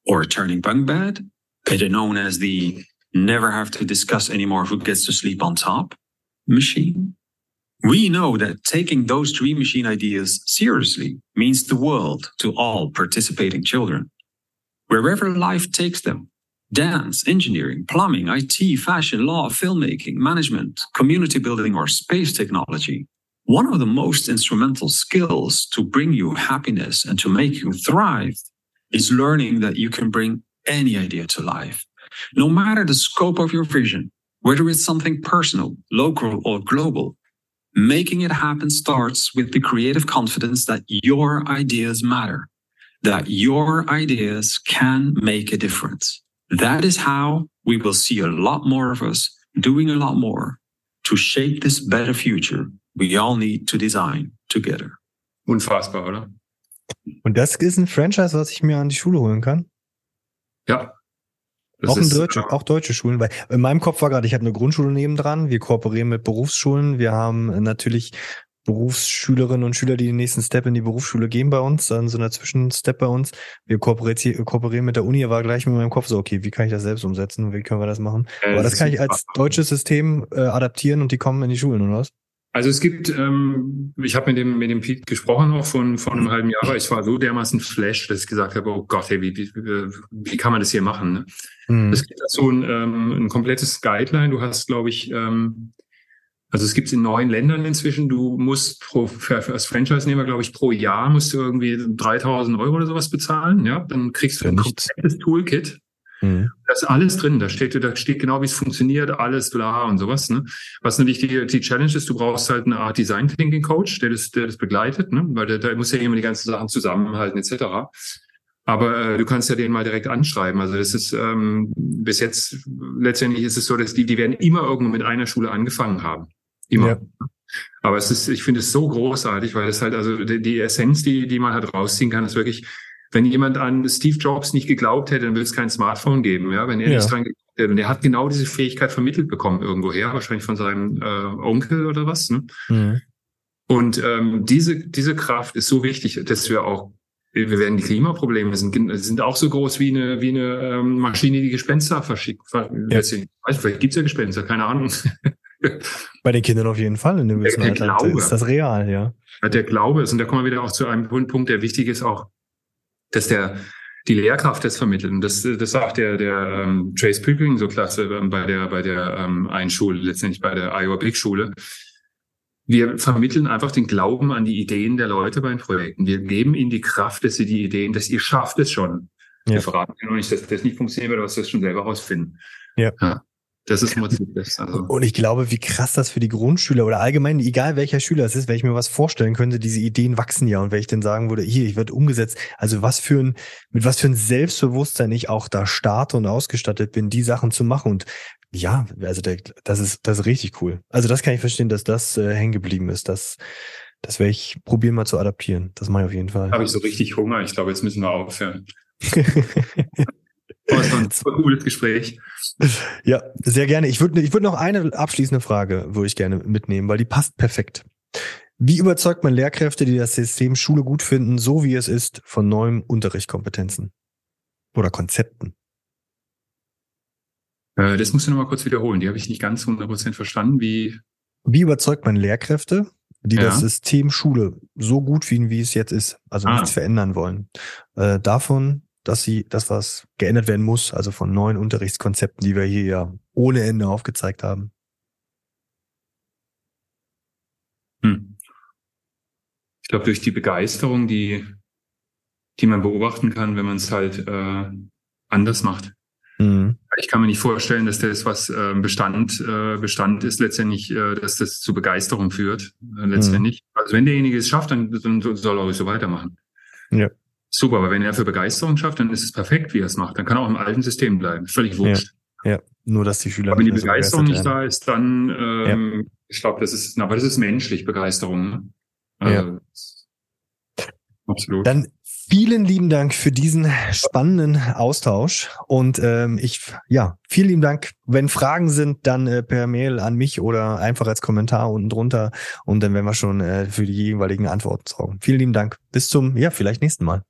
or a turning bunk bed, better known as the never have to discuss anymore who gets to sleep on top machine? We know that taking those dream machine ideas seriously means the world to all participating children. Wherever life takes them, dance, engineering, plumbing, IT, fashion, law, filmmaking, management, community building, or space technology. One of the most instrumental skills to bring you happiness and to make you thrive is learning that you can bring any idea to life. No matter the scope of your vision, whether it's something personal, local, or global, making it happen starts with the creative confidence that your ideas matter, that your ideas can make a difference. That is how we will see a lot more of us doing a lot more to shape this better future we all need to design together. Unfassbar, oder? Und das ist ein Franchise, was ich mir an die Schule holen kann? Ja. Auch, in Deutsche, äh, auch deutsche Schulen, weil in meinem Kopf war gerade, ich habe eine Grundschule nebendran, wir kooperieren mit Berufsschulen, wir haben natürlich Berufsschülerinnen und Schüler, die den nächsten Step in die Berufsschule gehen bei uns, dann so einer Zwischenstep bei uns. Wir kooperieren mit der Uni, war gleich mit meinem Kopf so, okay, wie kann ich das selbst umsetzen? Wie können wir das machen? Äh, Aber das, das kann ich als deutsches System äh, adaptieren und die kommen in die Schulen, oder was? Also es gibt, ähm, ich habe mit dem mit dem Pete gesprochen auch von von einem halben Jahr, aber ich war so dermaßen flash, dass ich gesagt habe, oh Gott, hey, wie, wie, wie kann man das hier machen? Ne? Mhm. Es gibt so ein, ähm, ein komplettes Guideline. Du hast, glaube ich, ähm, also es gibt es in neun Ländern inzwischen. Du musst pro, als Franchise-Nehmer, glaube ich, pro Jahr musst du irgendwie 3000 Euro oder sowas bezahlen. Ja, dann kriegst du ein komplettes Toolkit. Mhm. Da ist alles drin. Da steht, da steht genau, wie es funktioniert, alles bla und sowas. Ne? Was natürlich die, die Challenge ist, du brauchst halt eine Art Design Thinking Coach, der das, der das begleitet, ne? weil da, da muss ja immer die ganzen Sachen zusammenhalten etc. Aber äh, du kannst ja den mal direkt anschreiben. Also das ist ähm, bis jetzt letztendlich ist es so, dass die, die werden immer irgendwo mit einer Schule angefangen haben. Immer. Ja. Aber es ist, ich finde es so großartig, weil es halt, also die, die Essenz, die, die man halt rausziehen kann, ist wirklich, wenn jemand an Steve Jobs nicht geglaubt hätte, dann würde es kein Smartphone geben, ja, wenn er ja. nicht dran geglaubt hätte. Und er hat genau diese Fähigkeit vermittelt bekommen irgendwoher, wahrscheinlich von seinem äh, Onkel oder was. Ne? Mhm. Und ähm, diese, diese Kraft ist so wichtig, dass wir auch wir werden die Klimaprobleme sind, sind auch so groß wie eine, wie eine ähm, Maschine, die Gespenster verschickt. Ja. Weiß, vielleicht gibt's ja Gespenster, keine Ahnung. Bei den Kindern auf jeden Fall in dem der, der Glaube, ist das real, ja. Der Glaube ist, und da kommen wir wieder auch zu einem Punkt, der wichtig ist, auch, dass der die Lehrkraft das vermittelt. Und das, das sagt der, der ähm, Trace Pickering so klasse ähm, bei der, bei der ähm, Einschule, letztendlich bei der Iowa Big Schule wir vermitteln einfach den Glauben an die Ideen der Leute bei den Projekten. Wir geben ihnen die Kraft, dass sie die Ideen, dass ihr schafft es schon. Ja. Wir verraten ja noch nicht, dass das nicht funktioniert, aber dass wir das schon selber rausfinden. Ja. ja. Das ist das. Also. Und ich glaube, wie krass das für die Grundschüler oder allgemein, egal welcher Schüler es ist, wenn ich mir was vorstellen könnte, diese Ideen wachsen ja und wenn ich dann sagen würde, hier, ich werde umgesetzt, also was für ein, mit was für ein Selbstbewusstsein ich auch da starte und ausgestattet bin, die Sachen zu machen und ja, also der, das ist das ist richtig cool. Also das kann ich verstehen, dass das äh, hängen geblieben ist. Das, das werde ich probieren mal zu adaptieren. Das mache ich auf jeden Fall. Habe ich so richtig Hunger. Ich glaube, jetzt müssen wir aufhören. Aber es war ein super cooles Gespräch. Ja, sehr gerne. Ich würde ich würde noch eine abschließende Frage würde ich gerne mitnehmen, weil die passt perfekt. Wie überzeugt man Lehrkräfte, die das System Schule gut finden, so wie es ist, von neuen Unterrichtskompetenzen oder Konzepten? Äh, das musst du nochmal kurz wiederholen. Die habe ich nicht ganz 100% verstanden. Wie, wie überzeugt man Lehrkräfte, die ja. das System Schule so gut finden, wie es jetzt ist, also ah. nichts verändern wollen, äh, davon, dass sie das, was geändert werden muss, also von neuen Unterrichtskonzepten, die wir hier ja ohne Ende aufgezeigt haben? Hm. Ich glaube, durch die Begeisterung, die, die man beobachten kann, wenn man es halt äh, anders macht. Mhm. Ich kann mir nicht vorstellen, dass das, was äh, Bestand, äh, Bestand ist, letztendlich, äh, dass das zu Begeisterung führt. Äh, letztendlich. Mhm. Also wenn derjenige es schafft, dann, dann soll er auch so weitermachen. Ja. Super, aber wenn er für Begeisterung schafft, dann ist es perfekt, wie er es macht. Dann kann er auch im alten System bleiben. Völlig wurscht. Ja, ja. nur dass die Schüler. Aber wenn die Begeisterung nicht da ist, dann, ähm, ja. ich glaube, das ist, aber das ist menschlich, Begeisterung. Ne? Also, ja. Absolut. Dann vielen lieben Dank für diesen spannenden Austausch und ähm, ich ja vielen lieben Dank. Wenn Fragen sind, dann äh, per Mail an mich oder einfach als Kommentar unten drunter und dann werden wir schon äh, für die jeweiligen Antworten sorgen. Vielen lieben Dank. Bis zum ja vielleicht nächsten Mal.